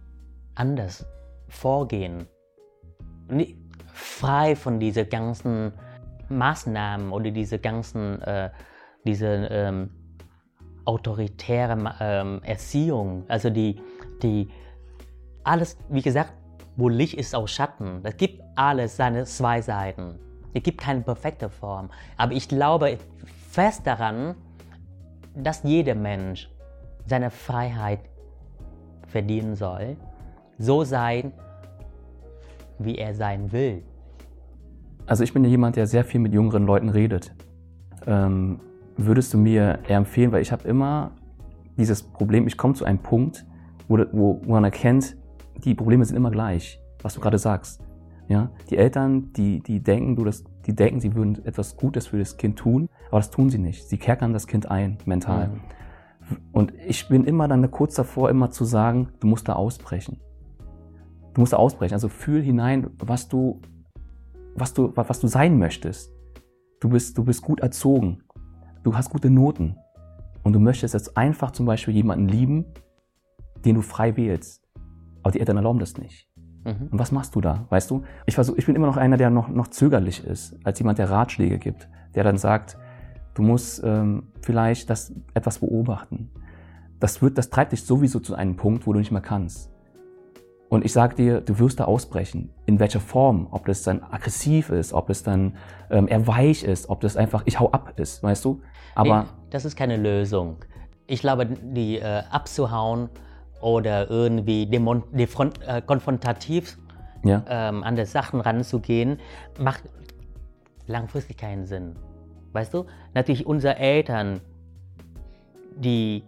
anders vorgehen. Frei von diesen ganzen Maßnahmen oder diese ganzen, äh, diese ähm, autoritäre ähm, Erziehung, also die, die alles, wie gesagt, wo Licht ist auch Schatten. Es gibt alles seine zwei Seiten. Es gibt keine perfekte Form. Aber ich glaube fest daran, dass jeder Mensch seine Freiheit verdienen soll, so sein, wie er sein will. Also ich bin ja jemand, der sehr viel mit jüngeren Leuten redet. Ähm, würdest du mir eher empfehlen, weil ich habe immer dieses Problem, ich komme zu einem Punkt, wo, wo, wo man erkennt, die Probleme sind immer gleich, was du gerade sagst. Ja? Die Eltern, die, die, denken, du das, die denken, sie würden etwas Gutes für das Kind tun, aber das tun sie nicht. Sie kerkern das Kind ein, mental. Mhm. Und ich bin immer dann kurz davor, immer zu sagen, du musst da ausbrechen. Du musst da ausbrechen. Also fühl hinein, was du, was du, wa- was du sein möchtest. Du bist, du bist gut erzogen. Du hast gute Noten. Und du möchtest jetzt einfach zum Beispiel jemanden lieben, den du frei wählst. Aber die Eltern erlauben das nicht. Mhm. Und was machst du da? Weißt du? Ich, versuch, ich bin immer noch einer, der noch, noch zögerlich ist, als jemand, der Ratschläge gibt, der dann sagt, du musst ähm, vielleicht das etwas beobachten. Das, wird, das treibt dich sowieso zu einem Punkt, wo du nicht mehr kannst. Und ich sage dir, du wirst da ausbrechen. In welcher Form? Ob das dann aggressiv ist, ob es dann ähm, eher weich ist, ob das einfach ich hau ab ist, weißt du? Aber nee, das ist keine Lösung. Ich glaube, die äh, abzuhauen oder irgendwie äh, konfrontativ ja, ähm, an die Sachen ranzugehen, macht langfristig keinen Sinn. Weißt du? Natürlich unsere Eltern, die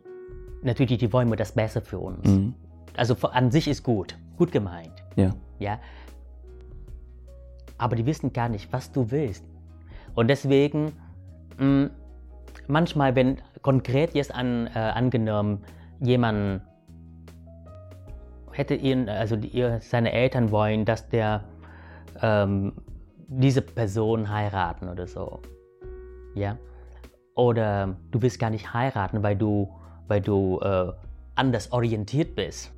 natürlich die wollen nur das Beste für uns. mhm. Also an sich ist gut, gut gemeint. ja, Ja. Aber die wissen gar nicht, was du willst. Und deswegen, mh, manchmal, wenn konkret jetzt an, äh, angenommen, jemand hätte ihn, also ihr, seine Eltern wollen, dass der ähm, diese Person heiraten oder so. Ja. Oder du willst gar nicht heiraten, weil du, weil du äh, anders orientiert bist.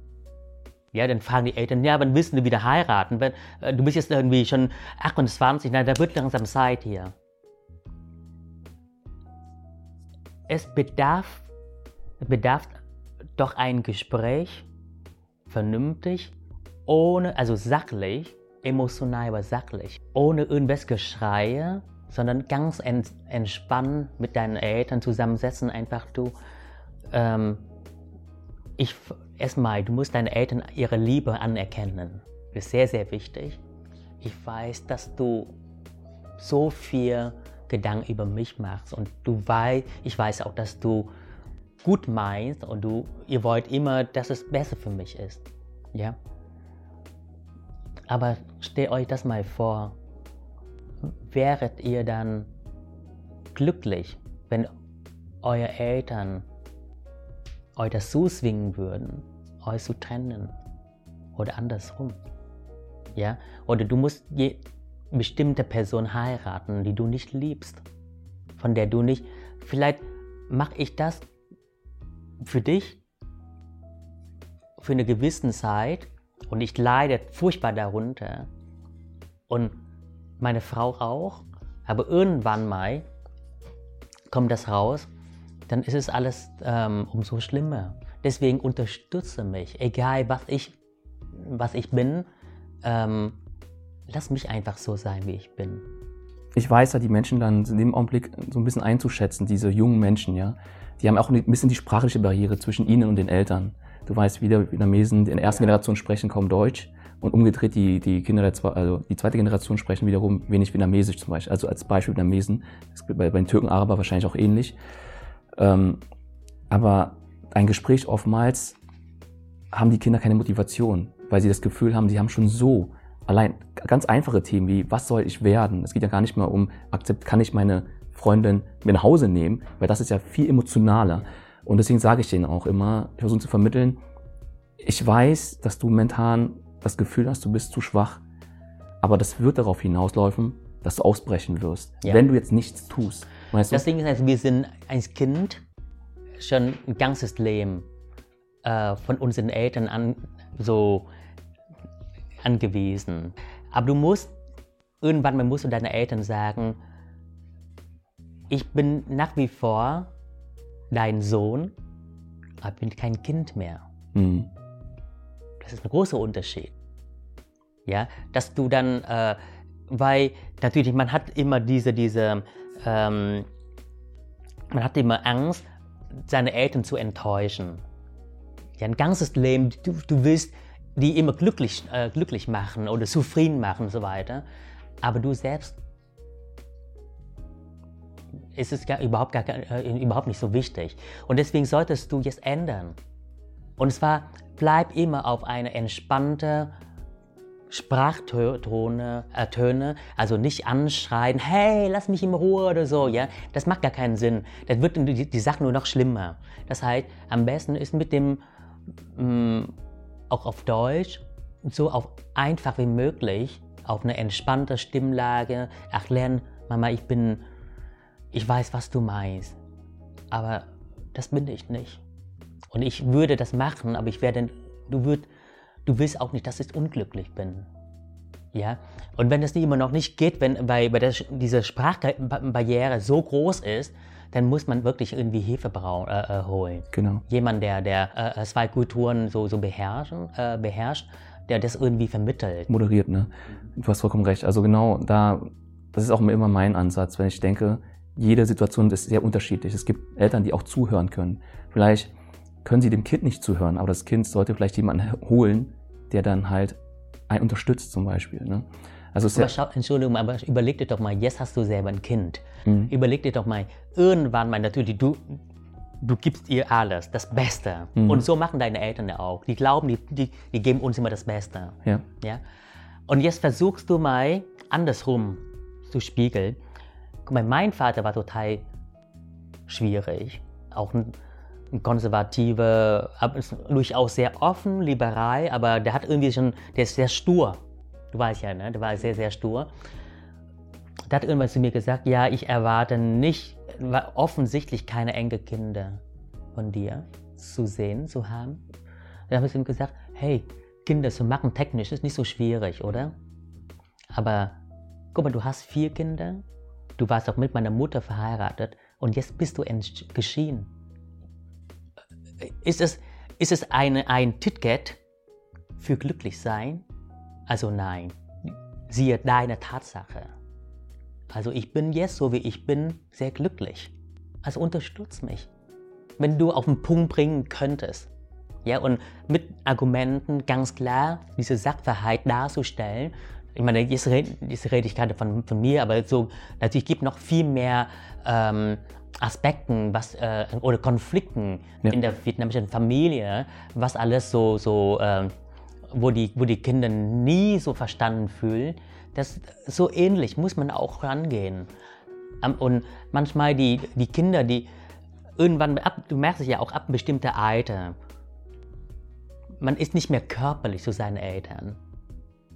Ja, dann fragen die Eltern, ja, wann willst du wieder heiraten? Wenn, äh, du bist jetzt irgendwie schon 28, na, da wird langsam Zeit hier. Es bedarf, bedarf doch ein Gespräch, vernünftig, ohne, also sachlich, emotional, aber sachlich, ohne irgendwas Geschreie, sondern ganz ent, entspannt mit deinen Eltern zusammensetzen, einfach du, ähm, ich, erstmal, du musst deinen Eltern ihre Liebe anerkennen. Das ist sehr, sehr wichtig. Ich weiß, dass du so viel Gedanken über mich machst und du weißt, ich weiß auch, dass du gut meinst und du, ihr wollt immer, dass es besser für mich ist. Ja? Aber stellt euch das mal vor, wäret ihr dann glücklich, wenn eure Eltern euch das so zwingen würden, euch zu trennen oder andersrum. Ja? Oder du musst je bestimmte Person heiraten, die du nicht liebst, von der du nicht, vielleicht mache ich das für dich für eine gewisse Zeit und ich leide furchtbar darunter und meine Frau auch, aber irgendwann mal kommt das raus, dann ist es alles ähm, umso schlimmer. Deswegen unterstütze mich, egal was ich, was ich bin, ähm, lass mich einfach so sein, wie ich bin. ich weiß ja, die Menschen dann in dem Augenblick so ein bisschen einzuschätzen, diese jungen Menschen, ja. Die haben auch ein bisschen die sprachliche Barriere zwischen ihnen und den Eltern. Du weißt, wieder Vietnamesen in der ersten Generation sprechen kaum Deutsch Und umgedreht, die, die Kinder der zwei, also die zweite Generation sprechen wiederum wenig Vietnamesisch zum Beispiel. Also als Beispiel Vietnamesen, das ist bei, bei den Türken, Araber wahrscheinlich auch ähnlich. Ähm, aber ein Gespräch oftmals haben die Kinder keine Motivation, weil sie das Gefühl haben, sie haben schon so allein ganz einfache Themen wie, was soll ich werden? Es geht ja gar nicht mehr um, akzept, kann ich meine Freundin mit nach Hause nehmen, weil das ist ja viel emotionaler. Und deswegen sage ich denen auch immer, ich versuche zu vermitteln, ich weiß, dass du momentan das Gefühl hast, du bist zu schwach, aber das wird darauf hinauslaufen, dass du ausbrechen wirst, ja. wenn du jetzt nichts tust. Weißt du? Das Ding ist, also wir sind als Kind schon ein ganzes Leben äh, von unseren Eltern an so angewiesen. Aber du musst irgendwann mal musst du deinen Eltern sagen, ich bin nach wie vor dein Sohn, aber bin kein Kind mehr. Mhm. Das ist ein großer Unterschied. Ja, dass du dann, äh, weil natürlich man hat immer diese, diese, ähm, man hat immer Angst, seine Eltern zu enttäuschen. Ja, ein ganzes Leben, du, du willst die immer glücklich, äh, glücklich machen oder zufrieden machen und so weiter. Aber du selbst ist es gar, überhaupt, gar, äh, überhaupt nicht so wichtig. Und deswegen solltest du jetzt ändern. Und zwar bleib immer auf eine entspannte Sprachtöne, äh, Töne, also nicht anschreien, hey, lass mich in Ruhe oder so, ja, das macht gar keinen Sinn. Das wird die, die Sache nur noch schlimmer. Das heißt, am besten ist mit dem mh, mm, auch auf Deutsch, so auf einfach wie möglich, auf eine entspannte Stimmlage erklären, Mama, ich bin, ich weiß, was du meinst, aber das bin ich nicht. Und ich würde das machen, aber ich werde, du würd, du willst auch nicht, dass ich unglücklich bin. Ja? Und wenn das immer noch nicht geht, wenn bei, bei der, diese Sprachbarriere so groß ist, dann muss man wirklich irgendwie Hilfe brauchen, äh, äh, holen. Genau. Jemand, der, der äh, zwei Kulturen so, so beherrschen, äh, beherrscht, der das irgendwie vermittelt. Moderiert, ne? Du hast vollkommen recht. Also genau da, das ist auch immer mein Ansatz, wenn ich denke, jede Situation ist sehr unterschiedlich. Es gibt Eltern, die auch zuhören können. Vielleicht können sie dem Kind nicht zuhören, aber das Kind sollte vielleicht jemanden holen, der dann halt einen unterstützt zum Beispiel. Ne? Also aber schau, Entschuldigung, aber überleg dir doch mal, jetzt hast du selber ein Kind. Mhm. Überleg dir doch mal, irgendwann mal natürlich, du, du gibst ihr alles, das Beste. Mhm. Und so machen deine Eltern ja auch. Die glauben, die, die, die geben uns immer das Beste. Ja. ja. Und jetzt versuchst du mal andersrum zu spiegeln. Guck mein Vater war total schwierig. Auch ein, ein konservativer, durchaus sehr offen, liberal, aber der hat irgendwie schon, der ist sehr stur. Du weißt ja, ne? Der war sehr, sehr stur. Der hat irgendwann zu mir gesagt, ja, ich erwarte nicht, offensichtlich keine Enkelkinder von dir zu sehen, zu haben. Dann habe ich ihm gesagt, hey, Kinder zu machen technisch ist nicht so schwierig, oder? Aber guck mal, du hast vier Kinder, du warst auch mit meiner Mutter verheiratet und jetzt bist du geschieden. Ist es, ist es eine, ein Ticket für glücklich sein? Also nein, siehe deine Tatsache. Also ich bin jetzt, so wie ich bin, sehr glücklich. Also unterstütz mich. Wenn du auf den Punkt bringen könntest. Ja, und mit Argumenten ganz klar diese Sachverhalt darzustellen. Ich meine, jetzt rede, jetzt rede ich gerade von, von mir, aber so natürlich gibt noch viel mehr ähm, Aspekten was, äh, oder Konflikten ja. in der vietnamesischen Familie, was alles so, so äh, wo die, wo die Kinder nie so verstanden fühlen, das so ähnlich muss man auch rangehen. Und manchmal die, die Kinder, die irgendwann, ab, du merkst es ja auch ab einem bestimmten Alter, man ist nicht mehr körperlich zu seinen Eltern.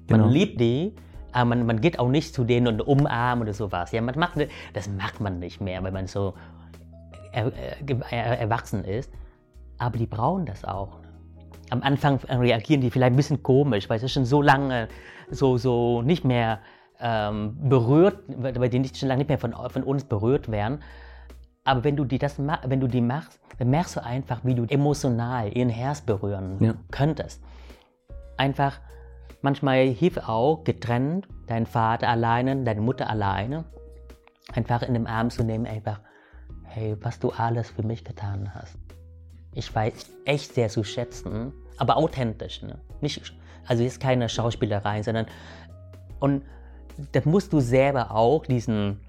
Man genau. liebt die, aber man, man geht auch nicht zu denen und umarmt oder sowas. Ja, man macht, das macht man nicht mehr, weil man so er, er, erwachsen ist. Aber die brauchen das auch am Anfang reagieren die vielleicht ein bisschen komisch, weil sie schon so lange so, so nicht mehr ähm, berührt, weil die nicht, schon lange nicht mehr von, von uns berührt werden. Aber wenn du die, das, wenn du die machst, dann merkst du einfach, wie du emotional ihren Herz berühren ja. könntest. Einfach, manchmal hilft auch getrennt, dein Vater alleine, deine Mutter alleine, einfach in den Arm zu nehmen, einfach, hey, was du alles für mich getan hast ich weiß echt sehr zu schätzen, aber authentisch. Ne? Nicht, Also jetzt keine Schauspielerei, sondern und das musst du selber auch diesen,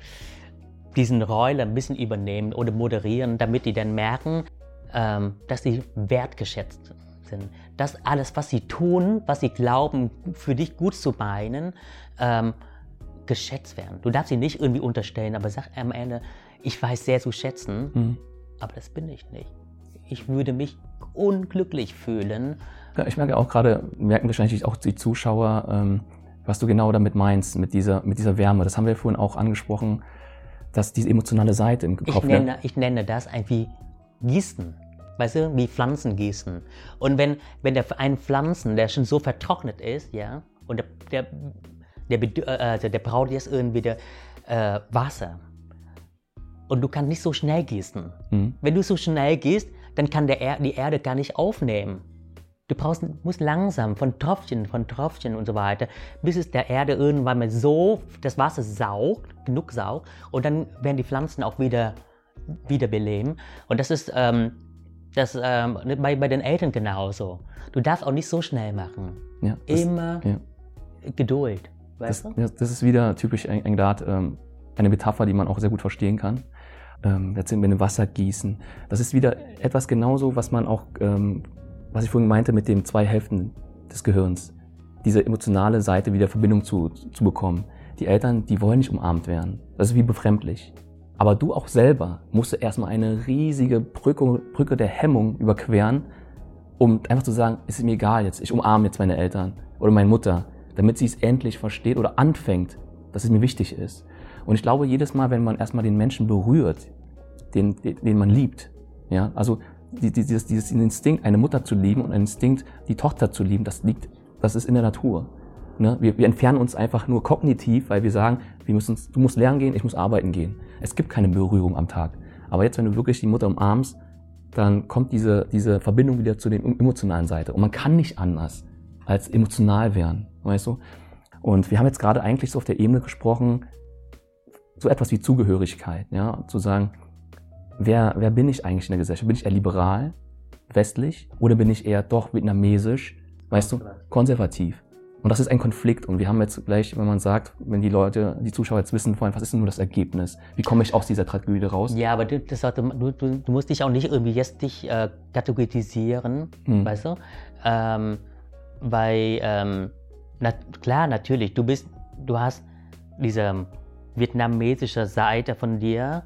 diesen Rolle ein bisschen übernehmen oder moderieren, damit die dann merken, ähm, dass sie wertgeschätzt sind. Dass alles, was sie tun, was sie glauben, für dich gut zu meinen, ähm, geschätzt werden. Du darfst sie nicht irgendwie unterstellen, aber sag am Ende, ich weiß sehr zu schätzen, mhm. aber das bin ich nicht. Ich würde mich unglücklich fühlen. Ja, ich merke auch gerade, merken wahrscheinlich auch die Zuschauer, ähm, was du genau damit meinst, mit dieser, mit dieser Wärme. Das haben wir vorhin auch angesprochen, dass diese emotionale Seite im Kopf... Ich nenne, ich nenne das irgendwie Gießen. Weißt du, wie Pflanzen gießen. Und wenn, wenn der, ein Pflanzen, der schon so vertrocknet ist, ja, und der, der, der, äh, also der braucht jetzt irgendwie der, äh, Wasser. Und du kannst nicht so schnell gießen. Mhm. Wenn du so schnell gehst, dann kann der er die Erde gar nicht aufnehmen. Du brauchst, musst langsam von Tropfchen, von Tropfchen und so weiter, bis es der Erde irgendwann mal so das Wasser saugt, genug saugt, und dann werden die Pflanzen auch wieder, wieder beleben. Und das ist ähm, das, ähm, bei, bei den Eltern genauso. Du darfst auch nicht so schnell machen. Ja, das, Immer ja. Geduld. Weißt das, du? das ist wieder typisch ein, ein Grad, ähm, eine Metapher, die man auch sehr gut verstehen kann. Ähm, jetzt sind wir in Wasser gießen. Das ist wieder etwas genauso, was man auch ähm, was ich vorhin meinte mit den zwei Hälften des Gehirns, diese emotionale Seite wieder Verbindung zu, zu bekommen. Die Eltern, die wollen nicht umarmt werden. Das ist wie befremdlich. Aber du auch selber musst du erstmal eine riesige Brücke, Brücke der Hemmung überqueren, um einfach zu sagen, ist mir egal jetzt, ich umarme jetzt meine Eltern oder meine Mutter, damit sie es endlich versteht oder anfängt, dass es mir wichtig ist. Und ich glaube, jedes Mal, wenn man erstmal den Menschen berührt, den, den, den man liebt, ja, also dieses, dieses Instinkt, eine Mutter zu lieben und ein Instinkt, die Tochter zu lieben, das liegt, das ist in der Natur. Ne? Wir, wir entfernen uns einfach nur kognitiv, weil wir sagen, wir müssen, du musst lernen gehen, ich muss arbeiten gehen. Es gibt keine Berührung am Tag. Aber jetzt, wenn du wirklich die Mutter umarmst, dann kommt diese, diese Verbindung wieder zu der emotionalen Seite. Und man kann nicht anders als emotional werden, weißt du? Und wir haben jetzt gerade eigentlich so auf der Ebene gesprochen, so etwas wie Zugehörigkeit, ja, zu sagen, wer, wer bin ich eigentlich in der Gesellschaft? Bin ich eher liberal, westlich oder bin ich eher doch vietnamesisch, weißt du, konservativ? Und das ist ein Konflikt. Und wir haben jetzt gleich, wenn man sagt, wenn die Leute, die Zuschauer jetzt wissen wollen, was ist denn nur das Ergebnis? Wie komme ich aus dieser Tragödie raus? Ja, aber du, das, du, du, du musst dich auch nicht irgendwie jetzt dich äh, kategorisieren, hm. weißt du? Ähm, weil, ähm, na, klar, natürlich, du bist, du hast diese vietnamesische Seite von dir,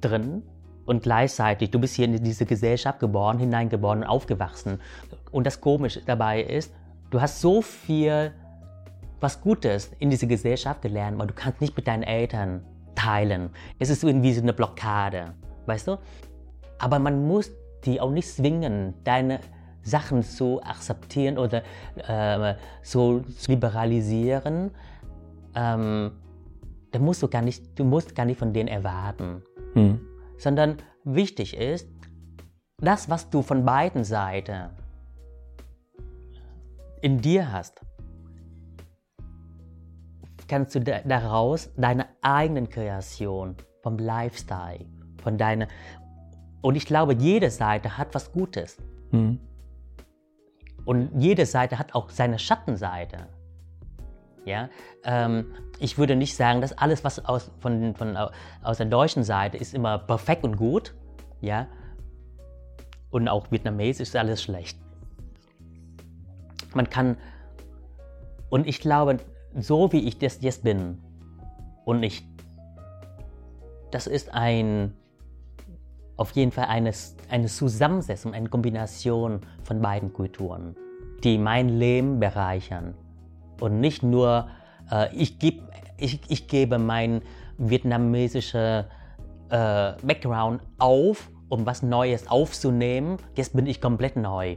drin und gleichzeitig, du bist hier in diese Gesellschaft geboren, hineingeboren und aufgewachsen. Und das Komische dabei ist, du hast so viel was Gutes in diese Gesellschaft gelernt, aber du kannst nicht mit deinen Eltern teilen. Es ist irgendwie so eine Blockade, weißt du? Aber man muss die auch nicht zwingen, deine Sachen zu akzeptieren oder äh, so zu liberalisieren. Ähm, da musst du gar nicht, du musst gar nicht von denen erwarten hm. sondern wichtig ist, das, was du von beiden Seiten in dir hast, kannst du daraus deine eigenen Kreation vom Lifestyle, von deiner und ich glaube, jede Seite hat was Gutes. Hm. Und jede Seite hat auch seine Schattenseite. Ja? Ähm, ich würde nicht sagen, dass alles, was aus, von, von, aus der deutschen Seite ist, immer perfekt und gut. Ja? Und auch vietnamesisch ist alles schlecht. Man kann, und ich glaube, so wie ich das jetzt bin, und ich, das ist ein, auf jeden Fall eine, eine Zusammensetzung, eine Kombination von beiden Kulturen, die mein Leben bereichern und nicht nur, äh, ich, geb, ich, ich gebe mein vietnamesischer äh, Background auf, um was Neues aufzunehmen. Jetzt bin ich komplett neu.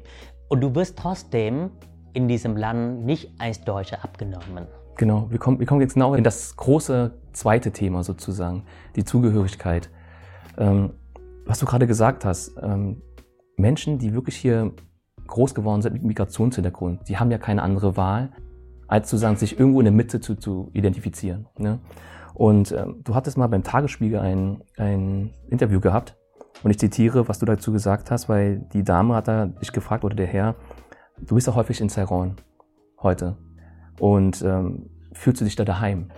Und du wirst trotzdem in diesem Land nicht als Deutscher abgenommen. Genau, wir kommen, wir kommen jetzt genau in das große zweite Thema sozusagen, die Zugehörigkeit. Ähm, was du gerade gesagt hast, ähm, Menschen, die wirklich hier groß geworden sind mit Migrationshintergrund, die haben ja keine andere Wahl, als zu sagen, sich irgendwo in der Mitte zu, zu identifizieren. Ne? Und äh, du hattest mal beim Tagesspiegel ein, ein Interview gehabt und ich zitiere, was du dazu gesagt hast, weil die Dame hat da dich gefragt oder der Herr, du bist ja häufig in Saigon heute und ähm, fühlst du dich da daheim?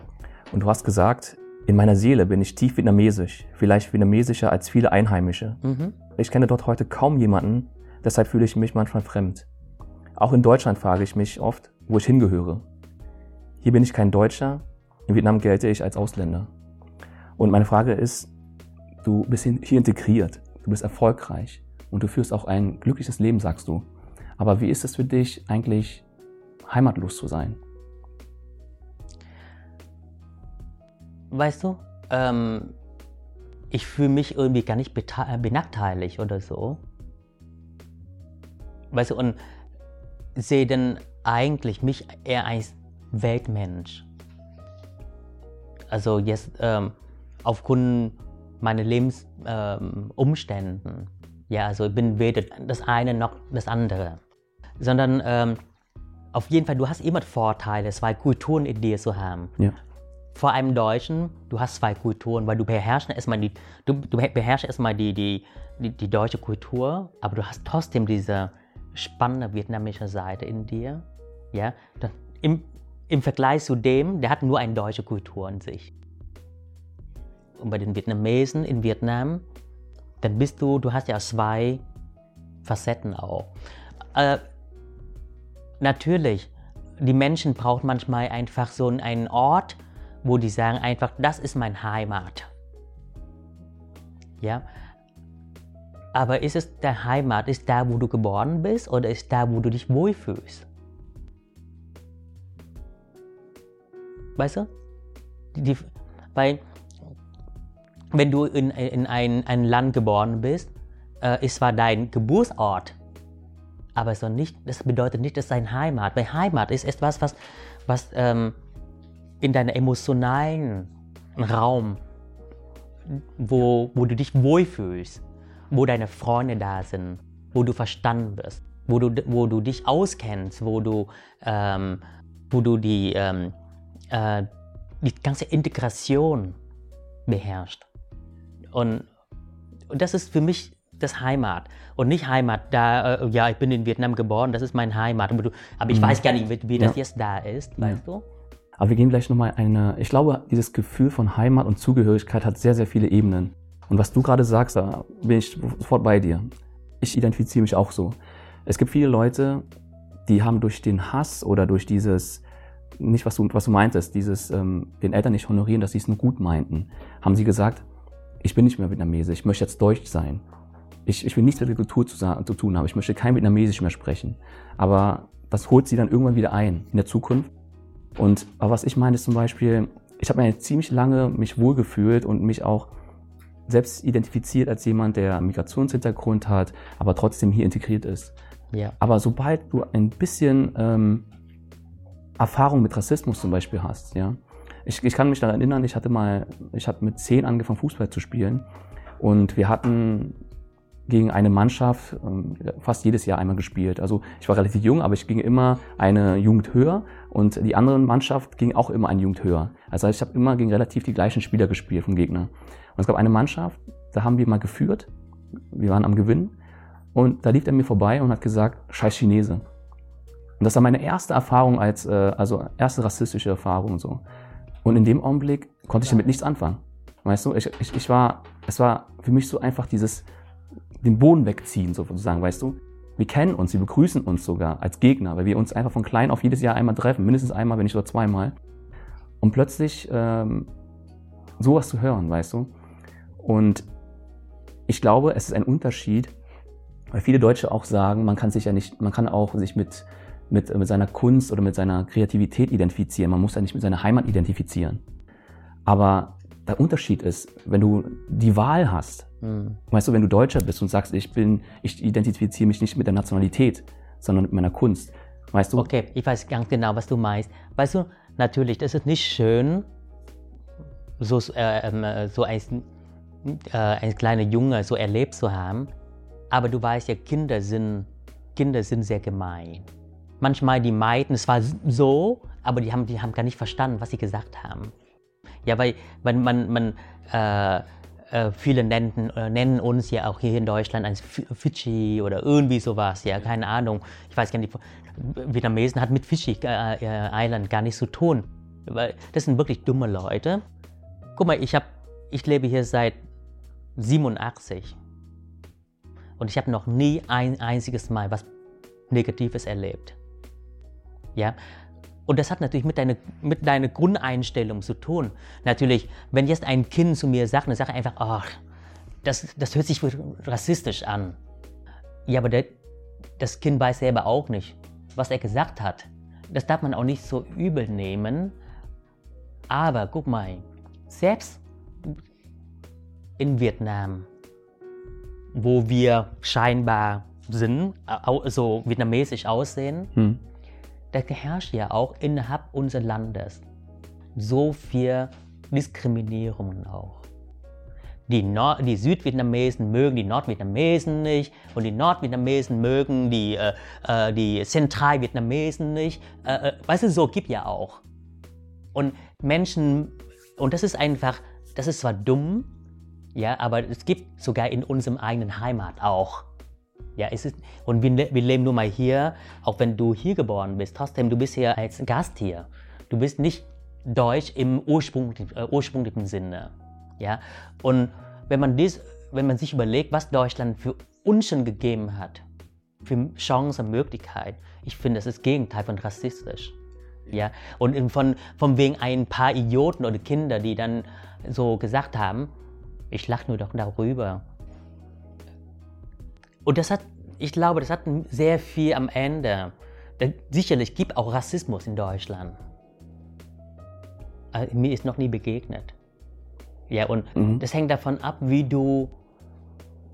Und du hast gesagt, in meiner Seele bin ich tief vietnamesisch, vielleicht vietnamesischer als viele Einheimische. Mhm. Ich kenne dort heute kaum jemanden, deshalb fühle ich mich manchmal fremd. Auch in Deutschland frage ich mich oft, wo ich hingehöre. Hier bin ich kein Deutscher, in Vietnam gelte ich als Ausländer. Und meine Frage ist, du bist hier integriert, du bist erfolgreich und du führst auch ein glückliches Leben, sagst du. Aber wie ist es für dich eigentlich, heimatlos zu sein? Weißt du, ähm, ich fühle mich irgendwie gar nicht äh, benachteiligt oder so. Weißt du, und sehe dann eigentlich mich eher als Weltmensch. Also jetzt ähm, aufgrund meiner Lebensumstände. Ähm, ja, also ich bin weder das eine noch das andere. Sondern ähm, auf jeden Fall, du hast immer Vorteile, zwei Kulturen in dir zu haben. Ja. Vor allem Deutschen, du hast zwei Kulturen, weil du beherrschst erstmal die, du, du beherrschst erstmal die, die, die, die deutsche Kultur, aber du hast trotzdem diese spannende vietnamesische Seite in dir. Ja? Im, Im Vergleich zu dem, der hat nur eine deutsche Kultur in sich. Und bei den Vietnamesen in Vietnam, dann bist du, du hast ja zwei Facetten auch. Äh, natürlich, die Menschen brauchen manchmal einfach so einen Ort, wo die sagen einfach, das ist mein Heimat. Ja, aber ist es der Heimat, ist da, wo du geboren bist oder ist da, wo du dich wohlfühlst? Weißt du? Die, weil, wenn du in, in ein, ein Land geboren bist, äh, ist zwar dein Geburtsort, aber so nicht, das bedeutet nicht, dass dein Heimat. Weil Heimat ist etwas, was, was ähm, in deinem emotionalen Raum, wo, wo du dich wohlfühlst, wo deine Freunde da sind, wo du verstanden wirst, wo du, wo du dich auskennst, wo du, ähm, wo du die, ähm, äh, die ganze Integration beherrschst. Und, und das ist für mich das Heimat. Und nicht Heimat, da, äh, ja, ich bin in Vietnam geboren, das ist mein Heimat. Aber, du, aber ich Mhm. weiß gar nicht, wie, wie das Ja. jetzt da ist, Ja. weißt du? Aber wir gehen gleich nochmal eine, ich glaube, dieses Gefühl von Heimat und Zugehörigkeit hat sehr, sehr viele Ebenen. Und was du gerade sagst, da bin ich sofort bei dir. Ich identifiziere mich auch so. Es gibt viele Leute, die haben durch den Hass oder durch dieses, nicht was du, was du meintest, dieses ähm, den Eltern nicht honorieren, dass sie es nur gut meinten, haben sie gesagt, ich bin nicht mehr Vietnamese, ich möchte jetzt Deutsch sein. Ich, ich will nichts mit der Kultur zu, zu tun haben, ich möchte kein Vietnamesisch mehr sprechen. Aber das holt sie dann irgendwann wieder ein in der Zukunft. Und aber was ich meine ist zum Beispiel, ich habe mir ziemlich lange mich wohlgefühlt und mich auch selbst identifiziert als jemand, der Migrationshintergrund hat, aber trotzdem hier integriert ist. Ja. Aber sobald du ein bisschen ähm, Erfahrung mit Rassismus zum Beispiel hast, ja, ich, ich kann mich daran erinnern, ich hatte mal, ich habe mit zehn angefangen Fußball zu spielen und wir hatten gegen eine Mannschaft ähm, fast jedes Jahr einmal gespielt. Also ich war relativ jung, aber ich ging immer eine Jugend höher und die andere Mannschaft ging auch immer eine Jugend höher. Also ich habe immer gegen relativ die gleichen Spieler gespielt vom Gegner. Und es gab eine Mannschaft, da haben wir mal geführt, wir waren am Gewinn und da lief er mir vorbei und hat gesagt, scheiß Chinese. Und das war meine erste Erfahrung als, äh, also erste rassistische Erfahrung so. Und in dem Augenblick konnte ich damit nichts anfangen. Weißt du, ich, ich, ich war, es war für mich so einfach dieses, den Boden wegziehen sozusagen, weißt du. Wir kennen uns, wir begrüßen uns sogar als Gegner, weil wir uns einfach von klein auf jedes Jahr einmal treffen, mindestens einmal, wenn nicht sogar zweimal. Und plötzlich ähm, sowas zu hören, weißt du. Und ich glaube, es ist ein Unterschied, weil viele Deutsche auch sagen, man kann sich ja nicht, man kann auch sich mit, mit, mit seiner Kunst oder mit seiner Kreativität identifizieren. Man muss ja nicht mit seiner Heimat identifizieren. Aber der Unterschied ist, wenn du die Wahl hast, Hm. weißt du, wenn du Deutscher bist und sagst, ich bin, ich identifiziere mich nicht mit der Nationalität, sondern mit meiner Kunst, weißt du? Okay, ich weiß ganz genau, was du meinst. Weißt du, natürlich, das ist nicht schön, so, äh, ähm, äh, so als, äh, als kleiner Junge so erlebt zu haben. Aber du weißt ja, Kinder sind, Kinder sind sehr gemein. Manchmal die meinten, es war so, aber die haben, die haben gar nicht verstanden, was sie gesagt haben. Ja, weil, weil man, man, äh, äh, viele nennen, äh, nennen uns ja auch hier in Deutschland als Fidschi oder irgendwie sowas, ja, keine Ahnung. Ich weiß gar nicht, Vietnamesen hat mit Fidschi äh, äh, Island gar nichts zu tun. Weil das sind wirklich dumme Leute. Guck mal, ich, hab, ich lebe hier seit 87 und ich habe noch nie ein einziges Mal was Negatives erlebt. Ja, und das hat natürlich mit deiner, mit deiner Grundeinstellung zu tun. Natürlich, wenn jetzt ein Kind zu mir sagt, dann sage ich einfach, ach, das, das hört sich rassistisch an. Ja, aber der, das Kind weiß selber auch nicht, was er gesagt hat. Das darf man auch nicht so übel nehmen. Aber guck mal, selbst in Vietnam, wo wir scheinbar sind, so vietnamesisch aussehen, hm da herrscht ja auch innerhalb unseres Landes so viel Diskriminierung auch. Die, Nord die Südvietnamesen mögen die Nordvietnamesen nicht und die Nordvietnamesen mögen die, äh, äh die Zentralvietnamesen nicht. Äh, äh, weißt du, so gibt ja auch. Und Menschen, und das ist einfach, das ist zwar dumm, ja, aber es gibt sogar in unserem eigenen Heimat auch ja, es ist, und wir, wir leben nur mal hier, auch wenn du hier geboren bist, trotzdem, du bist hier als Gast hier. Du bist nicht Deutsch im ursprünglichen, äh, ursprünglichen Sinne. Ja? Und wenn man, dies, wenn man sich überlegt, was Deutschland für uns schon gegeben hat, für Chancen, Möglichkeiten, ich finde, das ist das Gegenteil von rassistisch. Ja? Und von, von wegen ein paar Idioten oder Kinder, die dann so gesagt haben, ich lache nur doch darüber. Und das hat, ich glaube, das hat sehr viel am Ende. Sicherlich gibt auch Rassismus in Deutschland. Aber mir ist noch nie begegnet. Ja, und mhm. das hängt davon ab, wie du,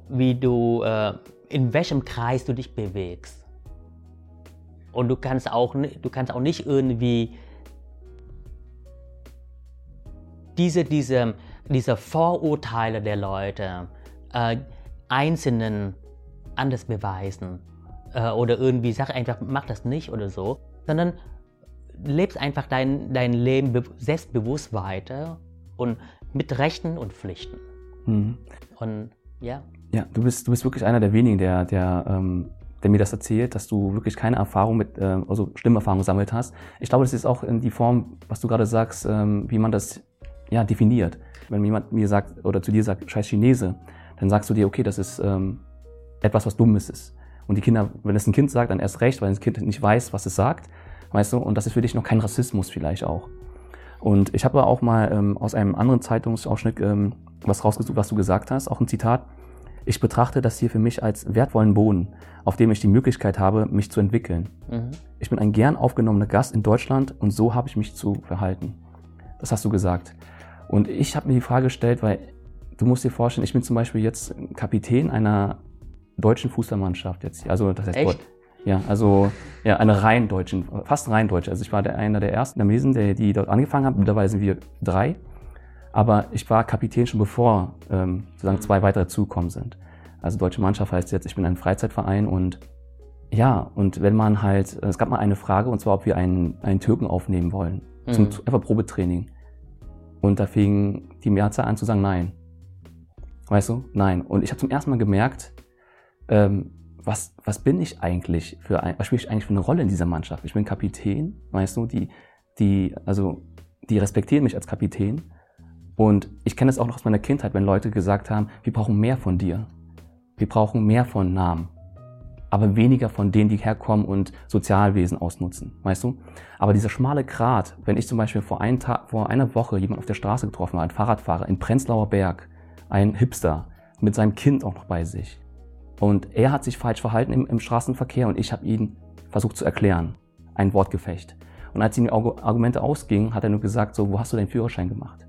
wie du, äh, in welchem Kreis du dich bewegst. Und du kannst auch, du kannst auch nicht irgendwie diese, diese, diese Vorurteile der Leute äh, einzelnen anders beweisen äh, oder irgendwie sag einfach, mach das nicht oder so, sondern lebst einfach dein, dein Leben selbstbewusst weiter und mit Rechten und Pflichten. Mhm. Und ja. Ja, du bist, du bist wirklich einer der wenigen, der, der, ähm, der mir das erzählt, dass du wirklich keine Erfahrung mit, äh, also Stimmerfahrung gesammelt hast. Ich glaube, das ist auch in die Form, was du gerade sagst, ähm, wie man das ja, definiert. Wenn jemand mir sagt oder zu dir sagt, scheiß Chinese, dann sagst du dir, okay, das ist ähm, etwas, was Dummes ist. Und die Kinder, wenn es ein Kind sagt, dann erst recht, weil das Kind nicht weiß, was es sagt, weißt du, und das ist für dich noch kein Rassismus vielleicht auch. Und ich habe auch mal ähm, aus einem anderen Zeitungsausschnitt ähm, was rausgesucht, was du gesagt hast, auch ein Zitat. Ich betrachte das hier für mich als wertvollen Boden, auf dem ich die Möglichkeit habe, mich zu entwickeln. Mhm. Ich bin ein gern aufgenommener Gast in Deutschland und so habe ich mich zu verhalten. Das hast du gesagt. Und ich habe mir die Frage gestellt, weil du musst dir vorstellen, ich bin zum Beispiel jetzt Kapitän einer deutschen Fußballmannschaft jetzt. Also das heißt Echt? Ja, also ja, eine rein deutschen, fast rein deutsche. Also ich war der, einer der ersten Vietnamesen, der, die dort angefangen haben. Mittlerweile sind wir drei. Aber ich war Kapitän schon bevor ähm, sozusagen zwei weitere zugekommen sind. Also deutsche Mannschaft heißt jetzt, ich bin ein Freizeitverein und ja, und wenn man halt, es gab mal eine Frage und zwar, ob wir einen, einen Türken aufnehmen wollen. Mhm. Zum einfach Probetraining. Und da fing die Mehrzahl an zu sagen, nein. Weißt du? Nein. Und ich habe zum ersten Mal gemerkt, ähm, was, was bin ich eigentlich für ein, was spiele ich eigentlich für eine Rolle in dieser Mannschaft? Ich bin Kapitän, weißt du, die, die, also, die respektieren mich als Kapitän. Und ich kenne es auch noch aus meiner Kindheit, wenn Leute gesagt haben, wir brauchen mehr von dir. Wir brauchen mehr von Namen. Aber weniger von denen, die herkommen und Sozialwesen ausnutzen, weißt du? Aber dieser schmale Grat, wenn ich zum Beispiel vor, ein Tag, vor einer Woche jemand auf der Straße getroffen habe, ein Fahrradfahrer in Prenzlauer Berg, ein Hipster mit seinem Kind auch noch bei sich, und er hat sich falsch verhalten im, im Straßenverkehr und ich habe ihn versucht zu erklären. Ein Wortgefecht. Und als ihm die Argumente ausgingen, hat er nur gesagt, so, wo hast du deinen Führerschein gemacht?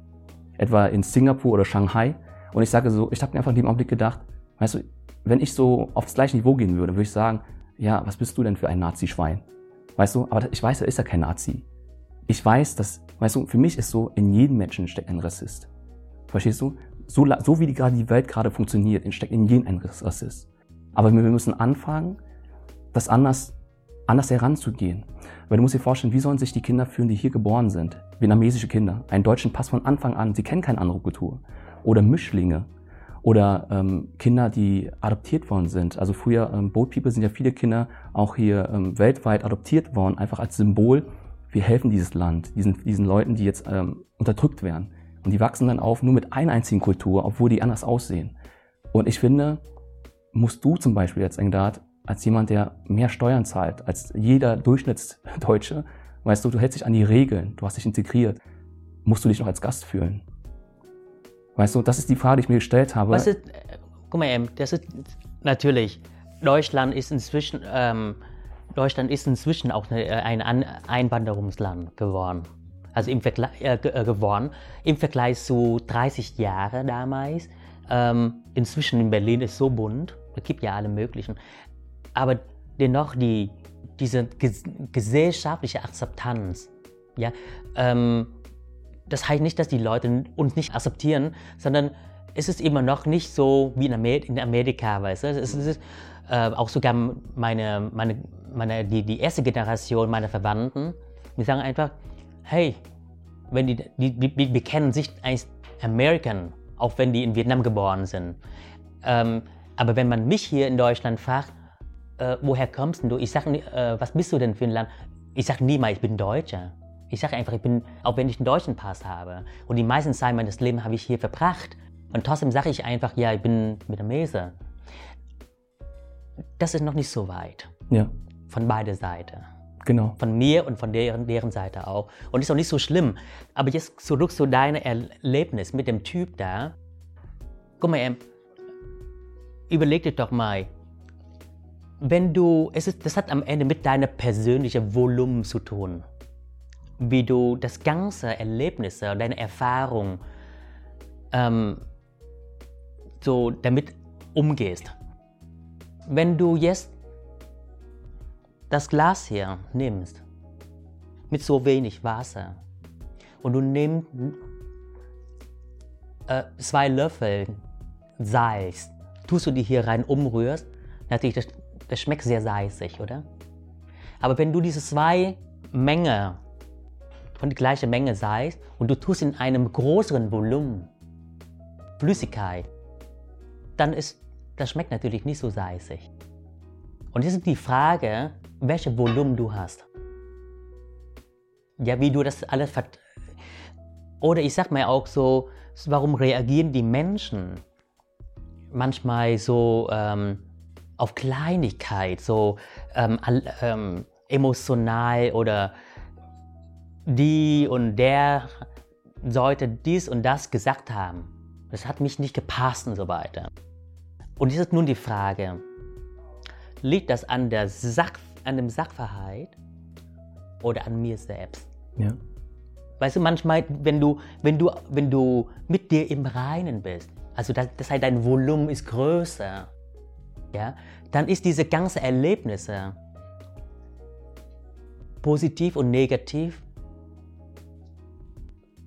Etwa in Singapur oder Shanghai. Und ich sage so, ich habe mir einfach in dem Augenblick gedacht, weißt du, wenn ich so auf das gleiche Niveau gehen würde, würde ich sagen, ja, was bist du denn für ein Nazi-Schwein? Weißt du, aber ich weiß, er ist ja kein Nazi. Ich weiß, dass, weißt du, für mich ist so, in jedem Menschen steckt ein Rassist. Verstehst du? So, so wie die, gerade die Welt gerade funktioniert, steckt in jedem ein Rassist. Aber wir müssen anfangen, das anders, anders heranzugehen. Weil du musst dir vorstellen, wie sollen sich die Kinder fühlen, die hier geboren sind? Vietnamesische Kinder, einen deutschen Pass von Anfang an, sie kennen keine andere Kultur. Oder Mischlinge, Oder ähm, Kinder, die adoptiert worden sind. Also früher, ähm, Boat People sind ja viele Kinder auch hier ähm, weltweit adoptiert worden, einfach als Symbol, wir helfen dieses Land, diesen, diesen Leuten, die jetzt ähm, unterdrückt werden. Und die wachsen dann auf nur mit einer einzigen Kultur, obwohl die anders aussehen. Und ich finde, musst du zum Beispiel jetzt, Engdad, als jemand, der mehr Steuern zahlt als jeder Durchschnittsdeutsche, weißt du, du hältst dich an die Regeln, du hast dich integriert, musst du dich noch als Gast fühlen. Weißt du, das ist die Frage, die ich mir gestellt habe. Was ist, guck mal, das ist natürlich, Deutschland ist inzwischen, ähm, Deutschland ist inzwischen auch eine, ein Einwanderungsland geworden. Also im Vergleich, äh, äh, geworden. Im Vergleich zu 30 Jahren damals. Ähm, inzwischen in Berlin ist so bunt, es gibt ja alle möglichen. Aber dennoch die, diese ges gesellschaftliche Akzeptanz, ja, ähm, das heißt nicht, dass die Leute uns nicht akzeptieren, sondern es ist immer noch nicht so wie in, Amer in Amerika, weißt du? Es ist, äh, auch sogar meine, meine, meine, die, die erste Generation meiner Verwandten, die sagen einfach, hey, wenn die, die, die, die bekennen sich als American, auch wenn die in Vietnam geboren sind. Ähm, aber wenn man mich hier in Deutschland fragt, äh, woher kommst du? Ich sage, äh, was bist du denn für ein Land? Ich sage niemals, ich bin Deutscher. Ich sage einfach, ich bin, auch wenn ich einen deutschen Pass habe und die meisten Zeit meines Lebens habe ich hier verbracht und trotzdem sage ich einfach, ja, ich bin Mese. Das ist noch nicht so weit. Ja. Von beider Seiten. Genau. Von mir und von deren, deren Seite auch. Und ist auch nicht so schlimm. Aber jetzt zurück zu deinem Erlebnis mit dem Typ da. Guck mal, überleg dir doch mal, wenn du, es ist, das hat am Ende mit deinem persönlichen Volumen zu tun wie du das ganze Erlebnis, deine Erfahrung ähm, so damit umgehst. Wenn du jetzt das Glas hier nimmst mit so wenig Wasser und du nimmst äh, zwei Löffel Salz, tust du die hier rein umrührst, natürlich, das, das schmeckt sehr salzig, oder? Aber wenn du diese zwei Mengen von der gleichen Menge Salz und du tust in einem größeren Volumen Flüssigkeit, dann ist das schmeckt natürlich nicht so salzig. Und jetzt ist die Frage, welches Volumen du hast. Ja, wie du das alles vert Oder ich sag mal auch so, warum reagieren die Menschen manchmal so ähm, auf Kleinigkeit, so ähm, ähm, emotional oder die und der sollte dies und das gesagt haben. Das hat mich nicht gepasst und so weiter. Und jetzt ist nun die Frage, liegt das an, der Sach, an dem Sachverhalt oder an mir selbst? Ja. Weißt du, manchmal, wenn du, wenn du, wenn du mit dir im Reinen bist, also das, das heißt, dein Volumen ist größer, ja, dann ist diese ganze Erlebnisse positiv und negativ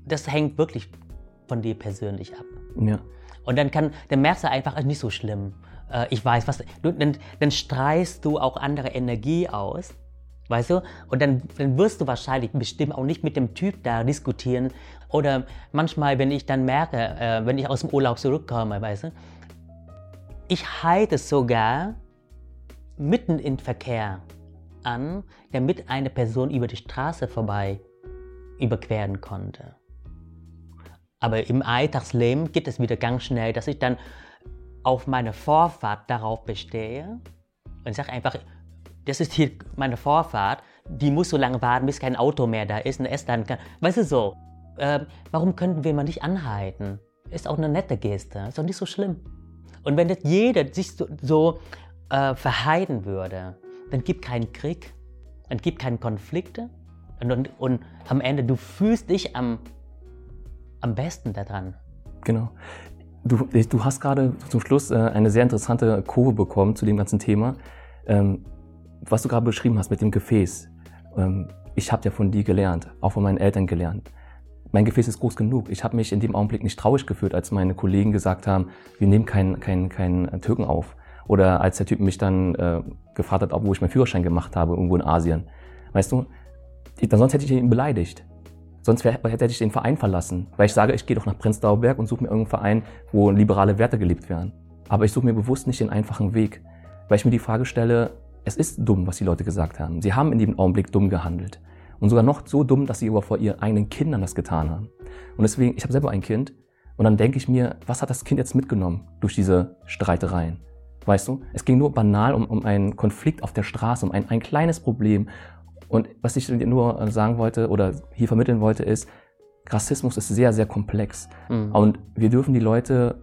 das hängt wirklich von dir persönlich ab. Ja. Und dann, kann, dann merkst du einfach, ist nicht so schlimm. Äh, ich weiß, was. Dann, dann streist du auch andere Energie aus. Weißt du? Und dann, dann wirst du wahrscheinlich bestimmt auch nicht mit dem Typ da diskutieren. Oder manchmal, wenn ich dann merke, äh, wenn ich aus dem Urlaub zurückkomme, weißt du, ich halte sogar mitten im Verkehr an, damit eine Person über die Straße vorbei überqueren konnte. Aber im Alltagsleben geht es wieder ganz schnell, dass ich dann auf meine Vorfahrt darauf bestehe und sage einfach, das ist hier meine Vorfahrt, die muss so lange warten, bis kein Auto mehr da ist und erst dann kann, weißt du so, äh, warum könnten wir mal nicht anhalten? Ist auch eine nette Geste, ist auch nicht so schlimm. Und wenn jetzt jeder sich so, so äh, verheiden würde, dann gibt keinen Krieg, dann gibt keine Konflikte und, und, und am Ende du fühlst dich am am besten daran? Genau. Du, du hast gerade zum Schluss äh, eine sehr interessante Kurve bekommen zu dem ganzen Thema. Ähm, was du gerade beschrieben hast mit dem Gefäß. Ähm, ich habe ja von dir gelernt, auch von meinen Eltern gelernt. Mein Gefäß ist groß genug. Ich habe mich in dem Augenblick nicht traurig gefühlt, als meine Kollegen gesagt haben, wir nehmen keinen kein, kein Türken auf. Oder als der Typ mich dann äh, gefragt hat, wo ich meinen Führerschein gemacht habe, irgendwo in Asien. Weißt du, dann sonst hätte ich ihn beleidigt. Sonst wär, hätte ich den Verein verlassen, weil ich sage, ich gehe doch nach Prenzlauer Berg und suche mir irgendeinen Verein, wo liberale Werte gelebt werden. Aber ich suche mir bewusst nicht den einfachen Weg, weil ich mir die Frage stelle, es ist dumm, was die Leute gesagt haben. Sie haben in dem Augenblick dumm gehandelt. Und sogar noch so dumm, dass sie aber vor ihren eigenen Kindern das getan haben. Und deswegen, ich habe selber ein Kind und dann denke ich mir, was hat das Kind jetzt mitgenommen durch diese Streitereien? Weißt du, es ging nur banal um, um einen Konflikt auf der Straße, um ein, ein kleines Problem. Und was ich dir nur sagen wollte oder hier vermitteln wollte, ist, Rassismus ist sehr, sehr komplex. Mhm. Und wir dürfen die Leute,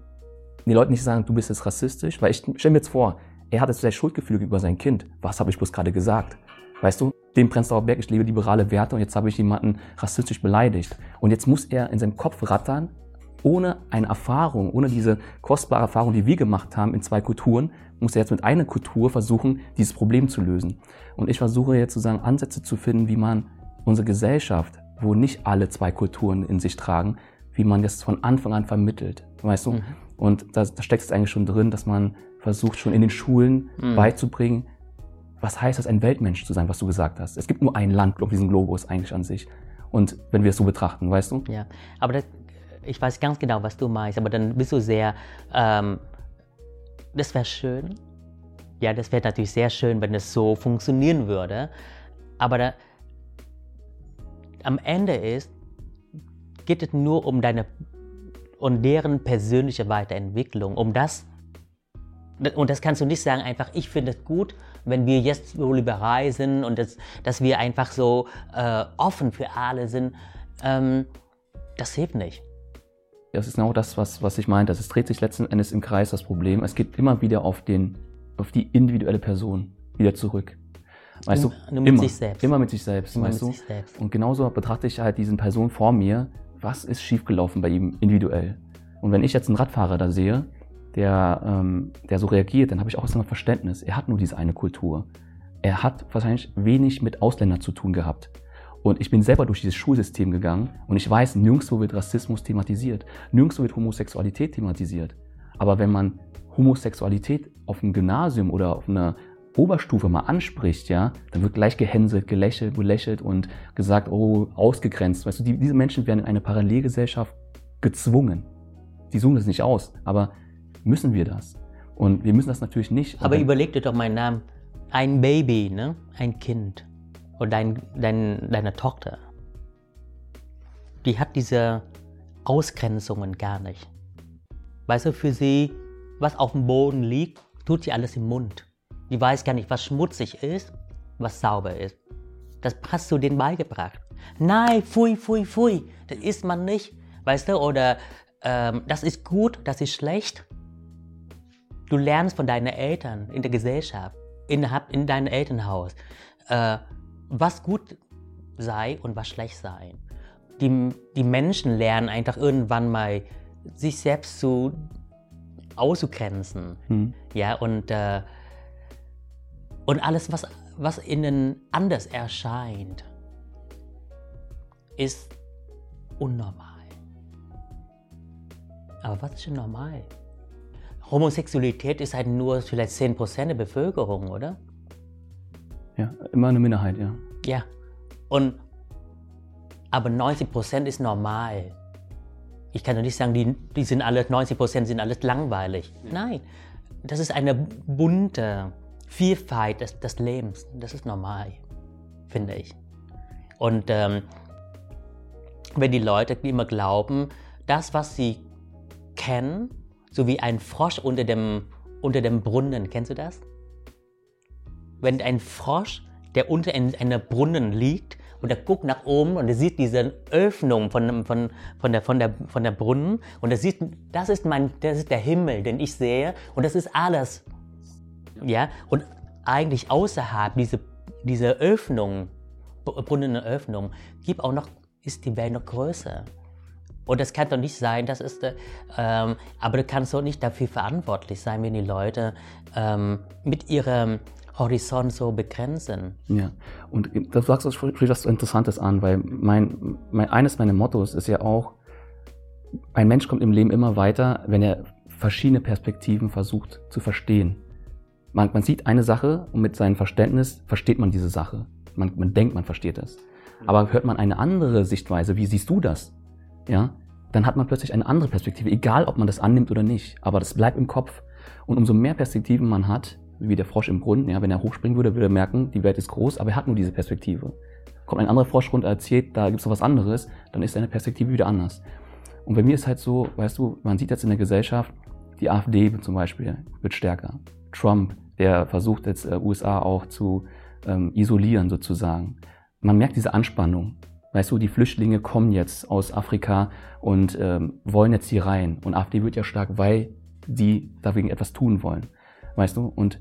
die Leute nicht sagen, du bist jetzt rassistisch, weil ich stell mir jetzt vor, er hat jetzt vielleicht Schuldgefühle über sein Kind. Was habe ich bloß gerade gesagt? Weißt du, dem Prenzlauer Berg, ich lebe liberale Werte und jetzt habe ich jemanden rassistisch beleidigt. Und jetzt muss er in seinem Kopf rattern, ohne eine Erfahrung, ohne diese kostbare Erfahrung, die wir gemacht haben in zwei Kulturen, muss er jetzt mit einer Kultur versuchen, dieses Problem zu lösen. Und ich versuche jetzt sozusagen Ansätze zu finden, wie man unsere Gesellschaft, wo nicht alle zwei Kulturen in sich tragen, wie man das von Anfang an vermittelt. Weißt du? Mhm. Und da, da steckt es eigentlich schon drin, dass man versucht, schon in den Schulen mhm. beizubringen, was heißt es, ein Weltmensch zu sein, was du gesagt hast. Es gibt nur ein Land auf diesem Globus eigentlich an sich. Und wenn wir es so betrachten, weißt du? Ja, aber das, ich weiß ganz genau, was du meinst, aber dann bist du sehr, ähm, das wäre schön. Ja, das wäre natürlich sehr schön, wenn es so funktionieren würde. Aber da, am Ende ist, geht es nur um deine und deren persönliche Weiterentwicklung, um das. Und das kannst du nicht sagen, einfach, ich finde es gut, wenn wir jetzt so liberal sind und das, dass wir einfach so äh, offen für alle sind. Ähm, das hilft nicht. Das ist genau das, was, was ich meinte. Es dreht sich letzten Endes im Kreis, das Problem. Es geht immer wieder auf, den, auf die individuelle Person wieder zurück. Weißt du, Nur mit immer, sich selbst. Immer mit sich selbst, immer weißt mit du? Sich selbst. Und genauso betrachte ich halt diesen Person vor mir, was ist schiefgelaufen bei ihm individuell. Und wenn ich jetzt einen Radfahrer da sehe, der, ähm, der so reagiert, dann habe ich auch erstmal Verständnis. Er hat nur diese eine Kultur. Er hat wahrscheinlich wenig mit Ausländern zu tun gehabt. Und ich bin selber durch dieses Schulsystem gegangen und ich weiß, nirgendwo wird Rassismus thematisiert, nirgendwo wird Homosexualität thematisiert. Aber wenn man Homosexualität auf einem Gymnasium oder auf einer Oberstufe mal anspricht, ja, dann wird gleich gehänselt, gelächelt, belächelt und gesagt, oh, ausgegrenzt. Weißt du, die, diese Menschen werden in eine Parallelgesellschaft gezwungen. Die suchen das nicht aus, aber müssen wir das? Und wir müssen das natürlich nicht. Aber überleg dir doch meinen Namen. Ein Baby, ne? ein Kind oder dein, dein, deine Tochter, die hat diese Ausgrenzungen gar nicht. Weißt du, für sie, was auf dem Boden liegt, tut sie alles im Mund. Die weiß gar nicht, was schmutzig ist, was sauber ist. Das hast du denen beigebracht. Nein, pfui, pfui, pfui, das isst man nicht. Weißt du, oder ähm, das ist gut, das ist schlecht. Du lernst von deinen Eltern in der Gesellschaft, in, in deinem Elternhaus. Äh, was gut sei und was schlecht sei. Die, die Menschen lernen einfach irgendwann mal, sich selbst zu auszugrenzen. Mhm. Ja, und, äh, und alles, was, was ihnen anders erscheint, ist unnormal. Aber was ist denn normal? Homosexualität ist halt nur vielleicht 10% der Bevölkerung, oder? Ja, immer eine Minderheit, ja. Ja. Und, aber 90% ist normal. Ich kann doch nicht sagen, die, die sind alle, 90% sind alles langweilig. Nein, das ist eine bunte Vielfalt des, des Lebens. Das ist normal, finde ich. Und ähm, wenn die Leute immer glauben, das, was sie kennen, so wie ein Frosch unter dem, unter dem Brunnen, kennst du das? wenn ein Frosch, der unter einem Brunnen liegt und er guckt nach oben und er sieht diese Öffnung von, von, von, der, von, der, von der Brunnen und er sieht, das ist, mein, das ist der Himmel, den ich sehe und das ist alles. Ja, und eigentlich außerhalb dieser diese Öffnung, Brunnenöffnung, gibt auch noch, ist die Welt noch größer. Und das kann doch nicht sein, das ist, äh, ähm, aber du kannst doch nicht dafür verantwortlich sein, wenn die Leute ähm, mit ihrem Horizont so begrenzen. Ja, und du sagst auch was Interessantes an, weil mein, mein, eines meiner Mottos ist ja auch, ein Mensch kommt im Leben immer weiter, wenn er verschiedene Perspektiven versucht zu verstehen. Man, man sieht eine Sache und mit seinem Verständnis versteht man diese Sache. Man, man denkt, man versteht es. Aber hört man eine andere Sichtweise, wie siehst du das? Ja, dann hat man plötzlich eine andere Perspektive, egal ob man das annimmt oder nicht. Aber das bleibt im Kopf. Und umso mehr Perspektiven man hat, wie der Frosch im Brunnen, ja, wenn er hochspringen würde, würde er merken, die Welt ist groß, aber er hat nur diese Perspektive. Kommt ein anderer Frosch runter, erzählt, da gibt es noch was anderes, dann ist seine Perspektive wieder anders. Und bei mir ist halt so, weißt du, man sieht jetzt in der Gesellschaft, die AfD zum Beispiel wird stärker. Trump, der versucht jetzt äh, USA auch zu ähm, isolieren sozusagen. Man merkt diese Anspannung. Weißt du, die Flüchtlinge kommen jetzt aus Afrika und ähm, wollen jetzt hier rein. Und AfD wird ja stark, weil die dagegen etwas tun wollen. Weißt du? Und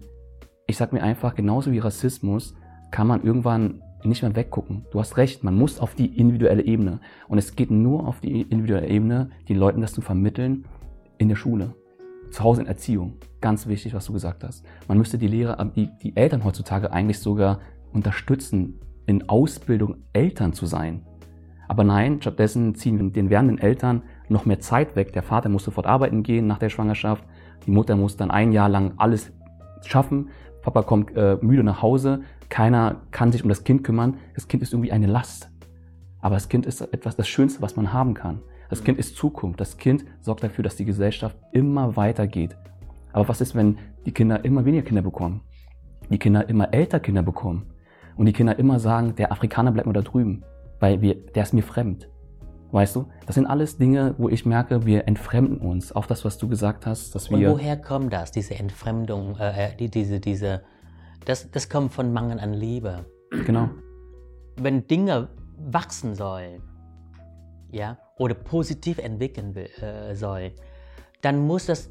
ich sag mir einfach, genauso wie Rassismus kann man irgendwann nicht mehr weggucken. Du hast recht, man muss auf die individuelle Ebene. Und es geht nur auf die individuelle Ebene, den Leuten das zu vermitteln in der Schule. Zu Hause in Erziehung. Ganz wichtig, was du gesagt hast. Man müsste die Lehrer, die, die Eltern heutzutage eigentlich sogar unterstützen, in Ausbildung Eltern zu sein. Aber nein, stattdessen ziehen den werdenden Eltern noch mehr Zeit weg. Der Vater muss sofort arbeiten gehen nach der Schwangerschaft. Die Mutter muss dann ein Jahr lang alles schaffen. Papa kommt äh, müde nach Hause. Keiner kann sich um das Kind kümmern. Das Kind ist irgendwie eine Last. Aber das Kind ist etwas, das Schönste, was man haben kann. Das Kind ist Zukunft. Das Kind sorgt dafür, dass die Gesellschaft immer weitergeht. Aber was ist, wenn die Kinder immer weniger Kinder bekommen? Die Kinder immer älter Kinder bekommen? Und die Kinder immer sagen, der Afrikaner bleibt nur da drüben, weil wir, der ist mir fremd. Weißt du? Das sind alles Dinge, wo ich merke, wir entfremden uns. Auch das, was du gesagt hast, dass wir. Und woher kommt das, diese Entfremdung, äh, die, diese, diese, das, das kommt von Mangel an Liebe. Genau. Wenn Dinge wachsen sollen, ja, oder positiv entwickeln will, äh, sollen, dann muss das,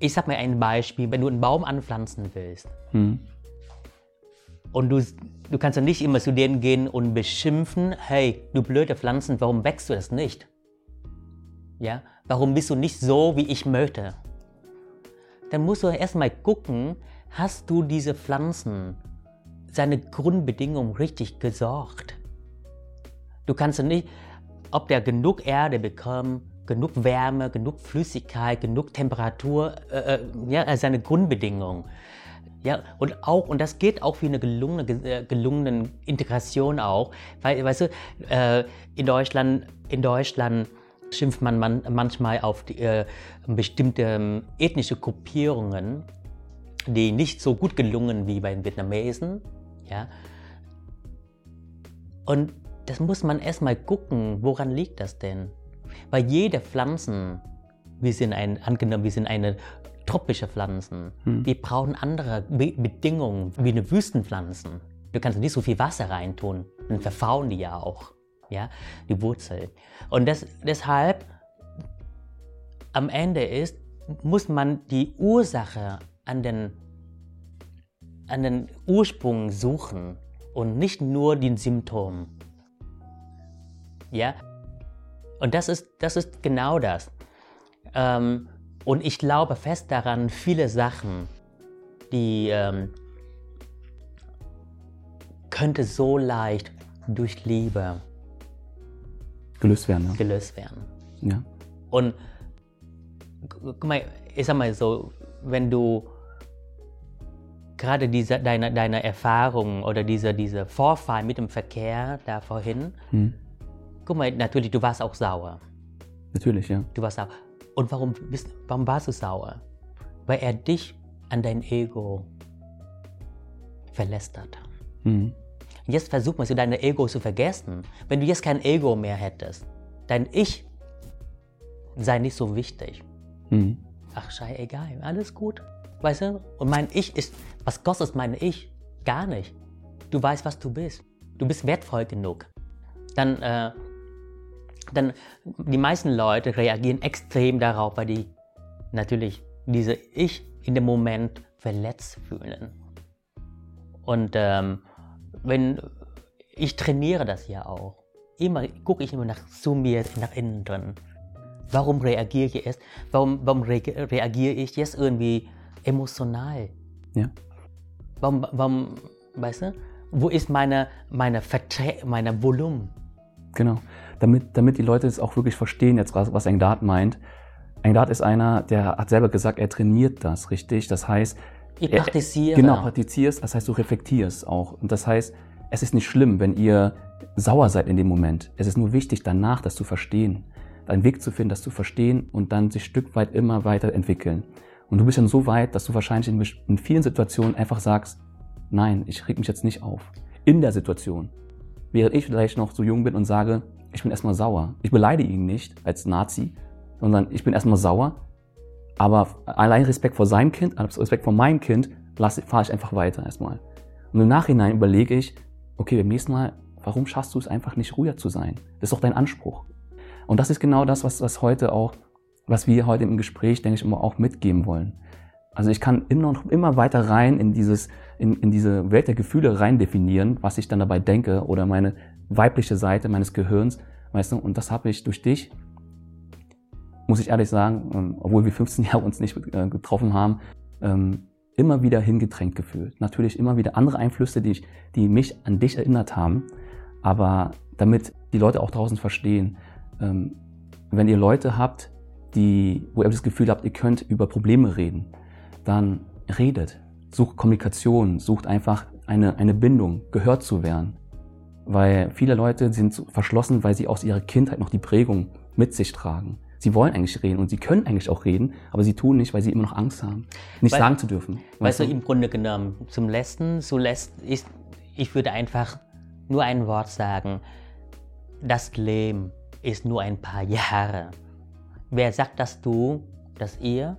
ich sag mal ein Beispiel, wenn du einen Baum anpflanzen willst, hm. Und du, du kannst ja nicht immer zu denen gehen und beschimpfen, hey, du blöde Pflanzen, warum wächst du das nicht? Ja, warum bist du nicht so, wie ich möchte? Dann musst du erstmal gucken, hast du diese Pflanzen, seine Grundbedingungen richtig gesorgt? Du kannst ja nicht, ob der genug Erde bekommt, genug Wärme, genug Flüssigkeit, genug Temperatur, äh, äh ja, seine Grundbedingungen. Ja, und auch, und das geht auch wie eine gelungene, äh, gelungene Integration auch, weil, weißt du, äh, in Deutschland, in Deutschland schimpft man, man manchmal auf die, äh, bestimmte ähm, ethnische Gruppierungen, die nicht so gut gelungen wie bei den Vietnamesen, ja. Und das muss man erstmal gucken, woran liegt das denn? Weil jede Pflanzen, wir sind ein, angenommen, wir sind eine tropische Pflanzen, hm. die brauchen andere Be Bedingungen wie eine Wüstenpflanzen. Du kannst nicht so viel Wasser reintun, dann verfauen die ja auch, ja, die Wurzel. Und das, deshalb, am Ende ist, muss man die Ursache an den, an den Ursprung suchen und nicht nur den Symptom. Ja? Und das ist, das ist genau das. Ähm, und ich glaube fest daran, viele Sachen, die ähm, könnte so leicht durch Liebe gelöst werden. Ja. Gelöst werden. Ja. Und guck mal, ich sag mal so, wenn du gerade diese, deine, deine Erfahrung oder diese, diese Vorfall mit dem Verkehr da vorhin, hm. guck mal, natürlich, du warst auch sauer. Natürlich, ja. Du warst sauer. Und warum, bist, warum warst du sauer? Weil er dich an dein Ego verlästert. Mhm. Jetzt versuch mal, dein Ego zu vergessen. Wenn du jetzt kein Ego mehr hättest, dein Ich sei nicht so wichtig. Mhm. Ach, schei, egal, alles gut. Weißt du? Und mein Ich ist, was kostet mein Ich? Gar nicht. Du weißt, was du bist. Du bist wertvoll genug. Dann äh, dann die meisten Leute reagieren extrem darauf, weil die natürlich diese Ich in dem Moment verletzt fühlen. Und ähm, wenn ich trainiere das ja auch, immer gucke ich immer nach zu mir, nach innen drin. Warum reagiere ich jetzt? Warum, warum reagiere ich jetzt irgendwie emotional? Ja. Warum, warum, weißt du, wo ist meine, meine, meine Volumen? Genau damit, damit die Leute es auch wirklich verstehen, jetzt was, was Engdat meint. Engdat ist einer, der hat selber gesagt, er trainiert das, richtig? Das heißt, ich praktiziere. Genau, praktizierst, das heißt, du reflektierst auch. Und das heißt, es ist nicht schlimm, wenn ihr sauer seid in dem Moment. Es ist nur wichtig, danach das zu verstehen. Einen Weg zu finden, das zu verstehen und dann sich Stück weit immer weiter entwickeln. Und du bist dann so weit, dass du wahrscheinlich in, in vielen Situationen einfach sagst, nein, ich reg mich jetzt nicht auf. In der Situation. Während ich vielleicht noch so jung bin und sage, ich bin erstmal sauer. Ich beleidige ihn nicht als Nazi, sondern ich bin erstmal sauer. Aber allein Respekt vor seinem Kind, Respekt vor meinem Kind, fahre ich einfach weiter erstmal. Und im Nachhinein überlege ich, okay, beim nächsten Mal, warum schaffst du es einfach nicht ruhiger zu sein? Das ist doch dein Anspruch. Und das ist genau das, was, was heute auch, was wir heute im Gespräch, denke ich, immer auch mitgeben wollen. Also ich kann immer noch immer weiter rein in dieses, in, in diese Welt der Gefühle rein definieren, was ich dann dabei denke oder meine weibliche Seite meines Gehirns, weißt du, und das habe ich durch dich, muss ich ehrlich sagen, ähm, obwohl wir 15 Jahre uns nicht äh, getroffen haben, ähm, immer wieder hingedrängt gefühlt. Natürlich immer wieder andere Einflüsse, die, ich, die mich an dich erinnert haben, aber damit die Leute auch draußen verstehen, ähm, wenn ihr Leute habt, die, wo ihr das Gefühl habt, ihr könnt über Probleme reden, dann redet, sucht Kommunikation, sucht einfach eine, eine Bindung, gehört zu werden. Weil viele Leute sind verschlossen, weil sie aus ihrer Kindheit noch die Prägung mit sich tragen. Sie wollen eigentlich reden und sie können eigentlich auch reden, aber sie tun nicht, weil sie immer noch Angst haben, nicht weil, sagen zu dürfen. Weißt, du, im Grunde genommen, zum Letzten, so lässt, ich, ich würde einfach nur ein Wort sagen. Das Leben ist nur ein paar Jahre. Wer sagt, dass du, dass ihr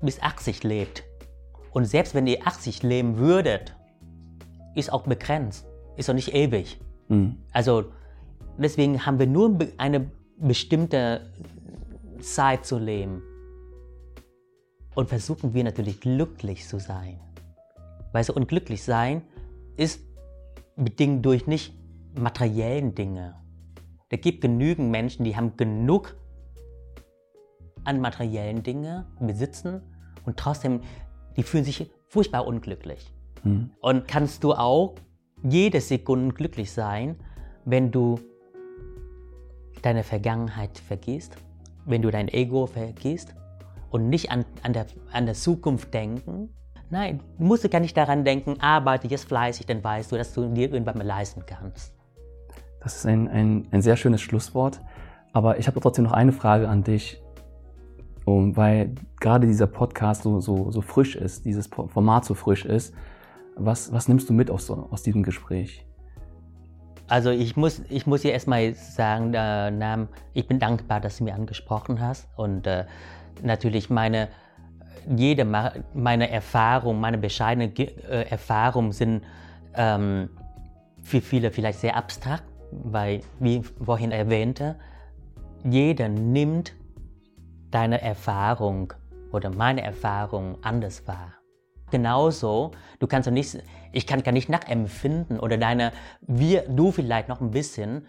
bis 80 lebt? Und selbst wenn ihr 80 leben würdet, ist auch begrenzt, ist auch nicht ewig. Mhm. Also deswegen haben wir nur eine bestimmte Zeit zu leben. Und versuchen wir natürlich glücklich zu sein. Weißt du, und glücklich sein ist bedingt durch nicht materiellen Dinge. Da gibt genügend Menschen, die haben genug an materiellen Dingen besitzen und trotzdem, die fühlen sich furchtbar unglücklich. Mhm. Und kannst du auch jede Sekunde glücklich sein, wenn du deine Vergangenheit vergisst, wenn du dein Ego vergisst und nicht an, an, der, an der Zukunft denken. Nein, du musst gar nicht daran denken, arbeite jetzt fleißig, dann weißt du, dass du dir irgendwann mal leisten kannst. Das ist ein, ein, ein sehr schönes Schlusswort. Aber ich habe trotzdem noch eine Frage an dich. Um, weil gerade dieser Podcast so, so, so frisch ist, dieses Format so frisch ist. Was, was nimmst du mit aus, aus diesem Gespräch? Also ich muss, ich muss dir erstmal sagen, äh, ich bin dankbar, dass du mich angesprochen hast. Und äh, natürlich meine, jede meine Erfahrung, meine bescheidenen äh, Erfahrungen sind ähm, für viele vielleicht sehr abstrakt weil, wie ich vorhin erwähnte, jeder nimmt deine Erfahrung oder meine Erfahrung anders wahr. Genauso, du kannst nicht, ich kann gar nicht nachempfinden oder deine, wir, du vielleicht noch ein bisschen,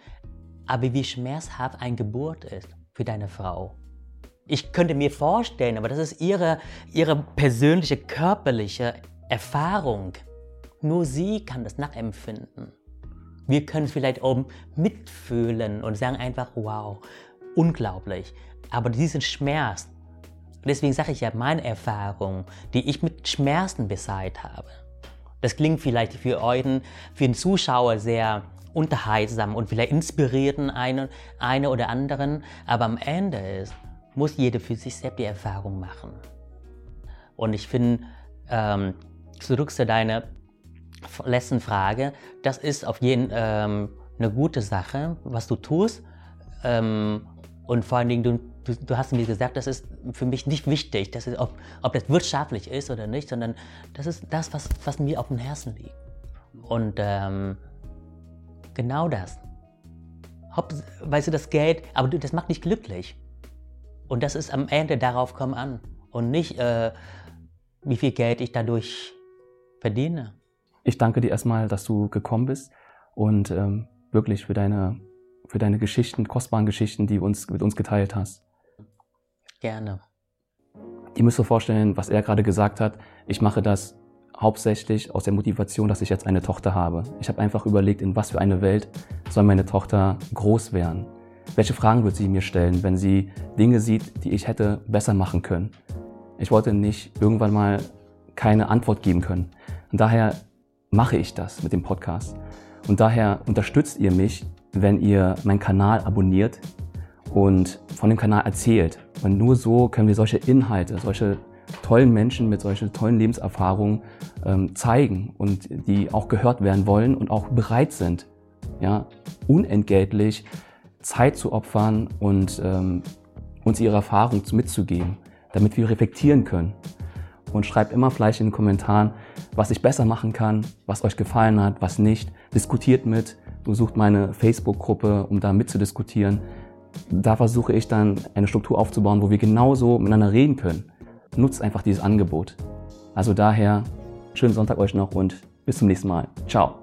aber wie schmerzhaft eine Geburt ist für deine Frau. Ich könnte mir vorstellen, aber das ist ihre, ihre persönliche körperliche Erfahrung. Nur sie kann das nachempfinden. Wir können vielleicht oben mitfühlen und sagen einfach, wow, unglaublich. Aber diesen Schmerz, deswegen sage ich ja meine Erfahrung, die ich mit Schmerzen beseit habe. Das klingt vielleicht für euren, für den Zuschauer sehr unterhaltsam und vielleicht inspirierten einen, eine oder anderen, aber am Ende ist, muss jeder für sich selbst die Erfahrung machen. Und ich finde, ähm, zurück zu deiner letzten Frage, das ist auf jeden ähm, eine gute Sache, was du tust. Ähm, und vor allen Dingen, du, du, du, hast mir gesagt, das ist für mich nicht wichtig, das ist, ob, ob das wirtschaftlich ist oder nicht, sondern das ist das, was, was mir auf dem Herzen liegt. Und ähm, genau das. Haupt, weißt du, das Geld, aber das macht nicht glücklich. Und das ist am Ende darauf kommen an. Und nicht, äh, wie viel Geld ich dadurch verdiene. Ich danke dir erstmal, dass du gekommen bist und ähm, wirklich für deine, für deine Geschichten, kostbaren Geschichten, die du uns, mit uns geteilt hast. Gerne. Ihr müsst euch vorstellen, was er gerade gesagt hat. Ich mache das hauptsächlich aus der Motivation, dass ich jetzt eine Tochter habe. Ich habe einfach überlegt, in was für eine Welt soll meine Tochter groß werden. Welche Fragen wird sie mir stellen, wenn sie Dinge sieht, die ich hätte besser machen können? Ich wollte nicht irgendwann mal keine Antwort geben können. Und daher mache ich das mit dem Podcast. Und daher unterstützt ihr mich, wenn ihr meinen Kanal abonniert und von dem Kanal erzählt. Und nur so können wir solche Inhalte, solche tollen Menschen mit solchen tollen Lebenserfahrungen ähm, zeigen und die auch gehört werden wollen und auch bereit sind, ja, unentgeltlich Zeit zu opfern und ähm, uns ihre Erfahrung mitzugeben, damit wir reflektieren können. Und schreibt immer vielleicht in den Kommentaren, was ich besser machen kann, was euch gefallen hat, was nicht. Diskutiert mit, besucht meine Facebook-Gruppe, um da mitzudiskutieren. Da versuche ich dann eine Struktur aufzubauen, wo wir genauso miteinander reden können. Nutzt einfach dieses Angebot. Also daher, schönen Sonntag euch noch und bis zum nächsten Mal. Ciao.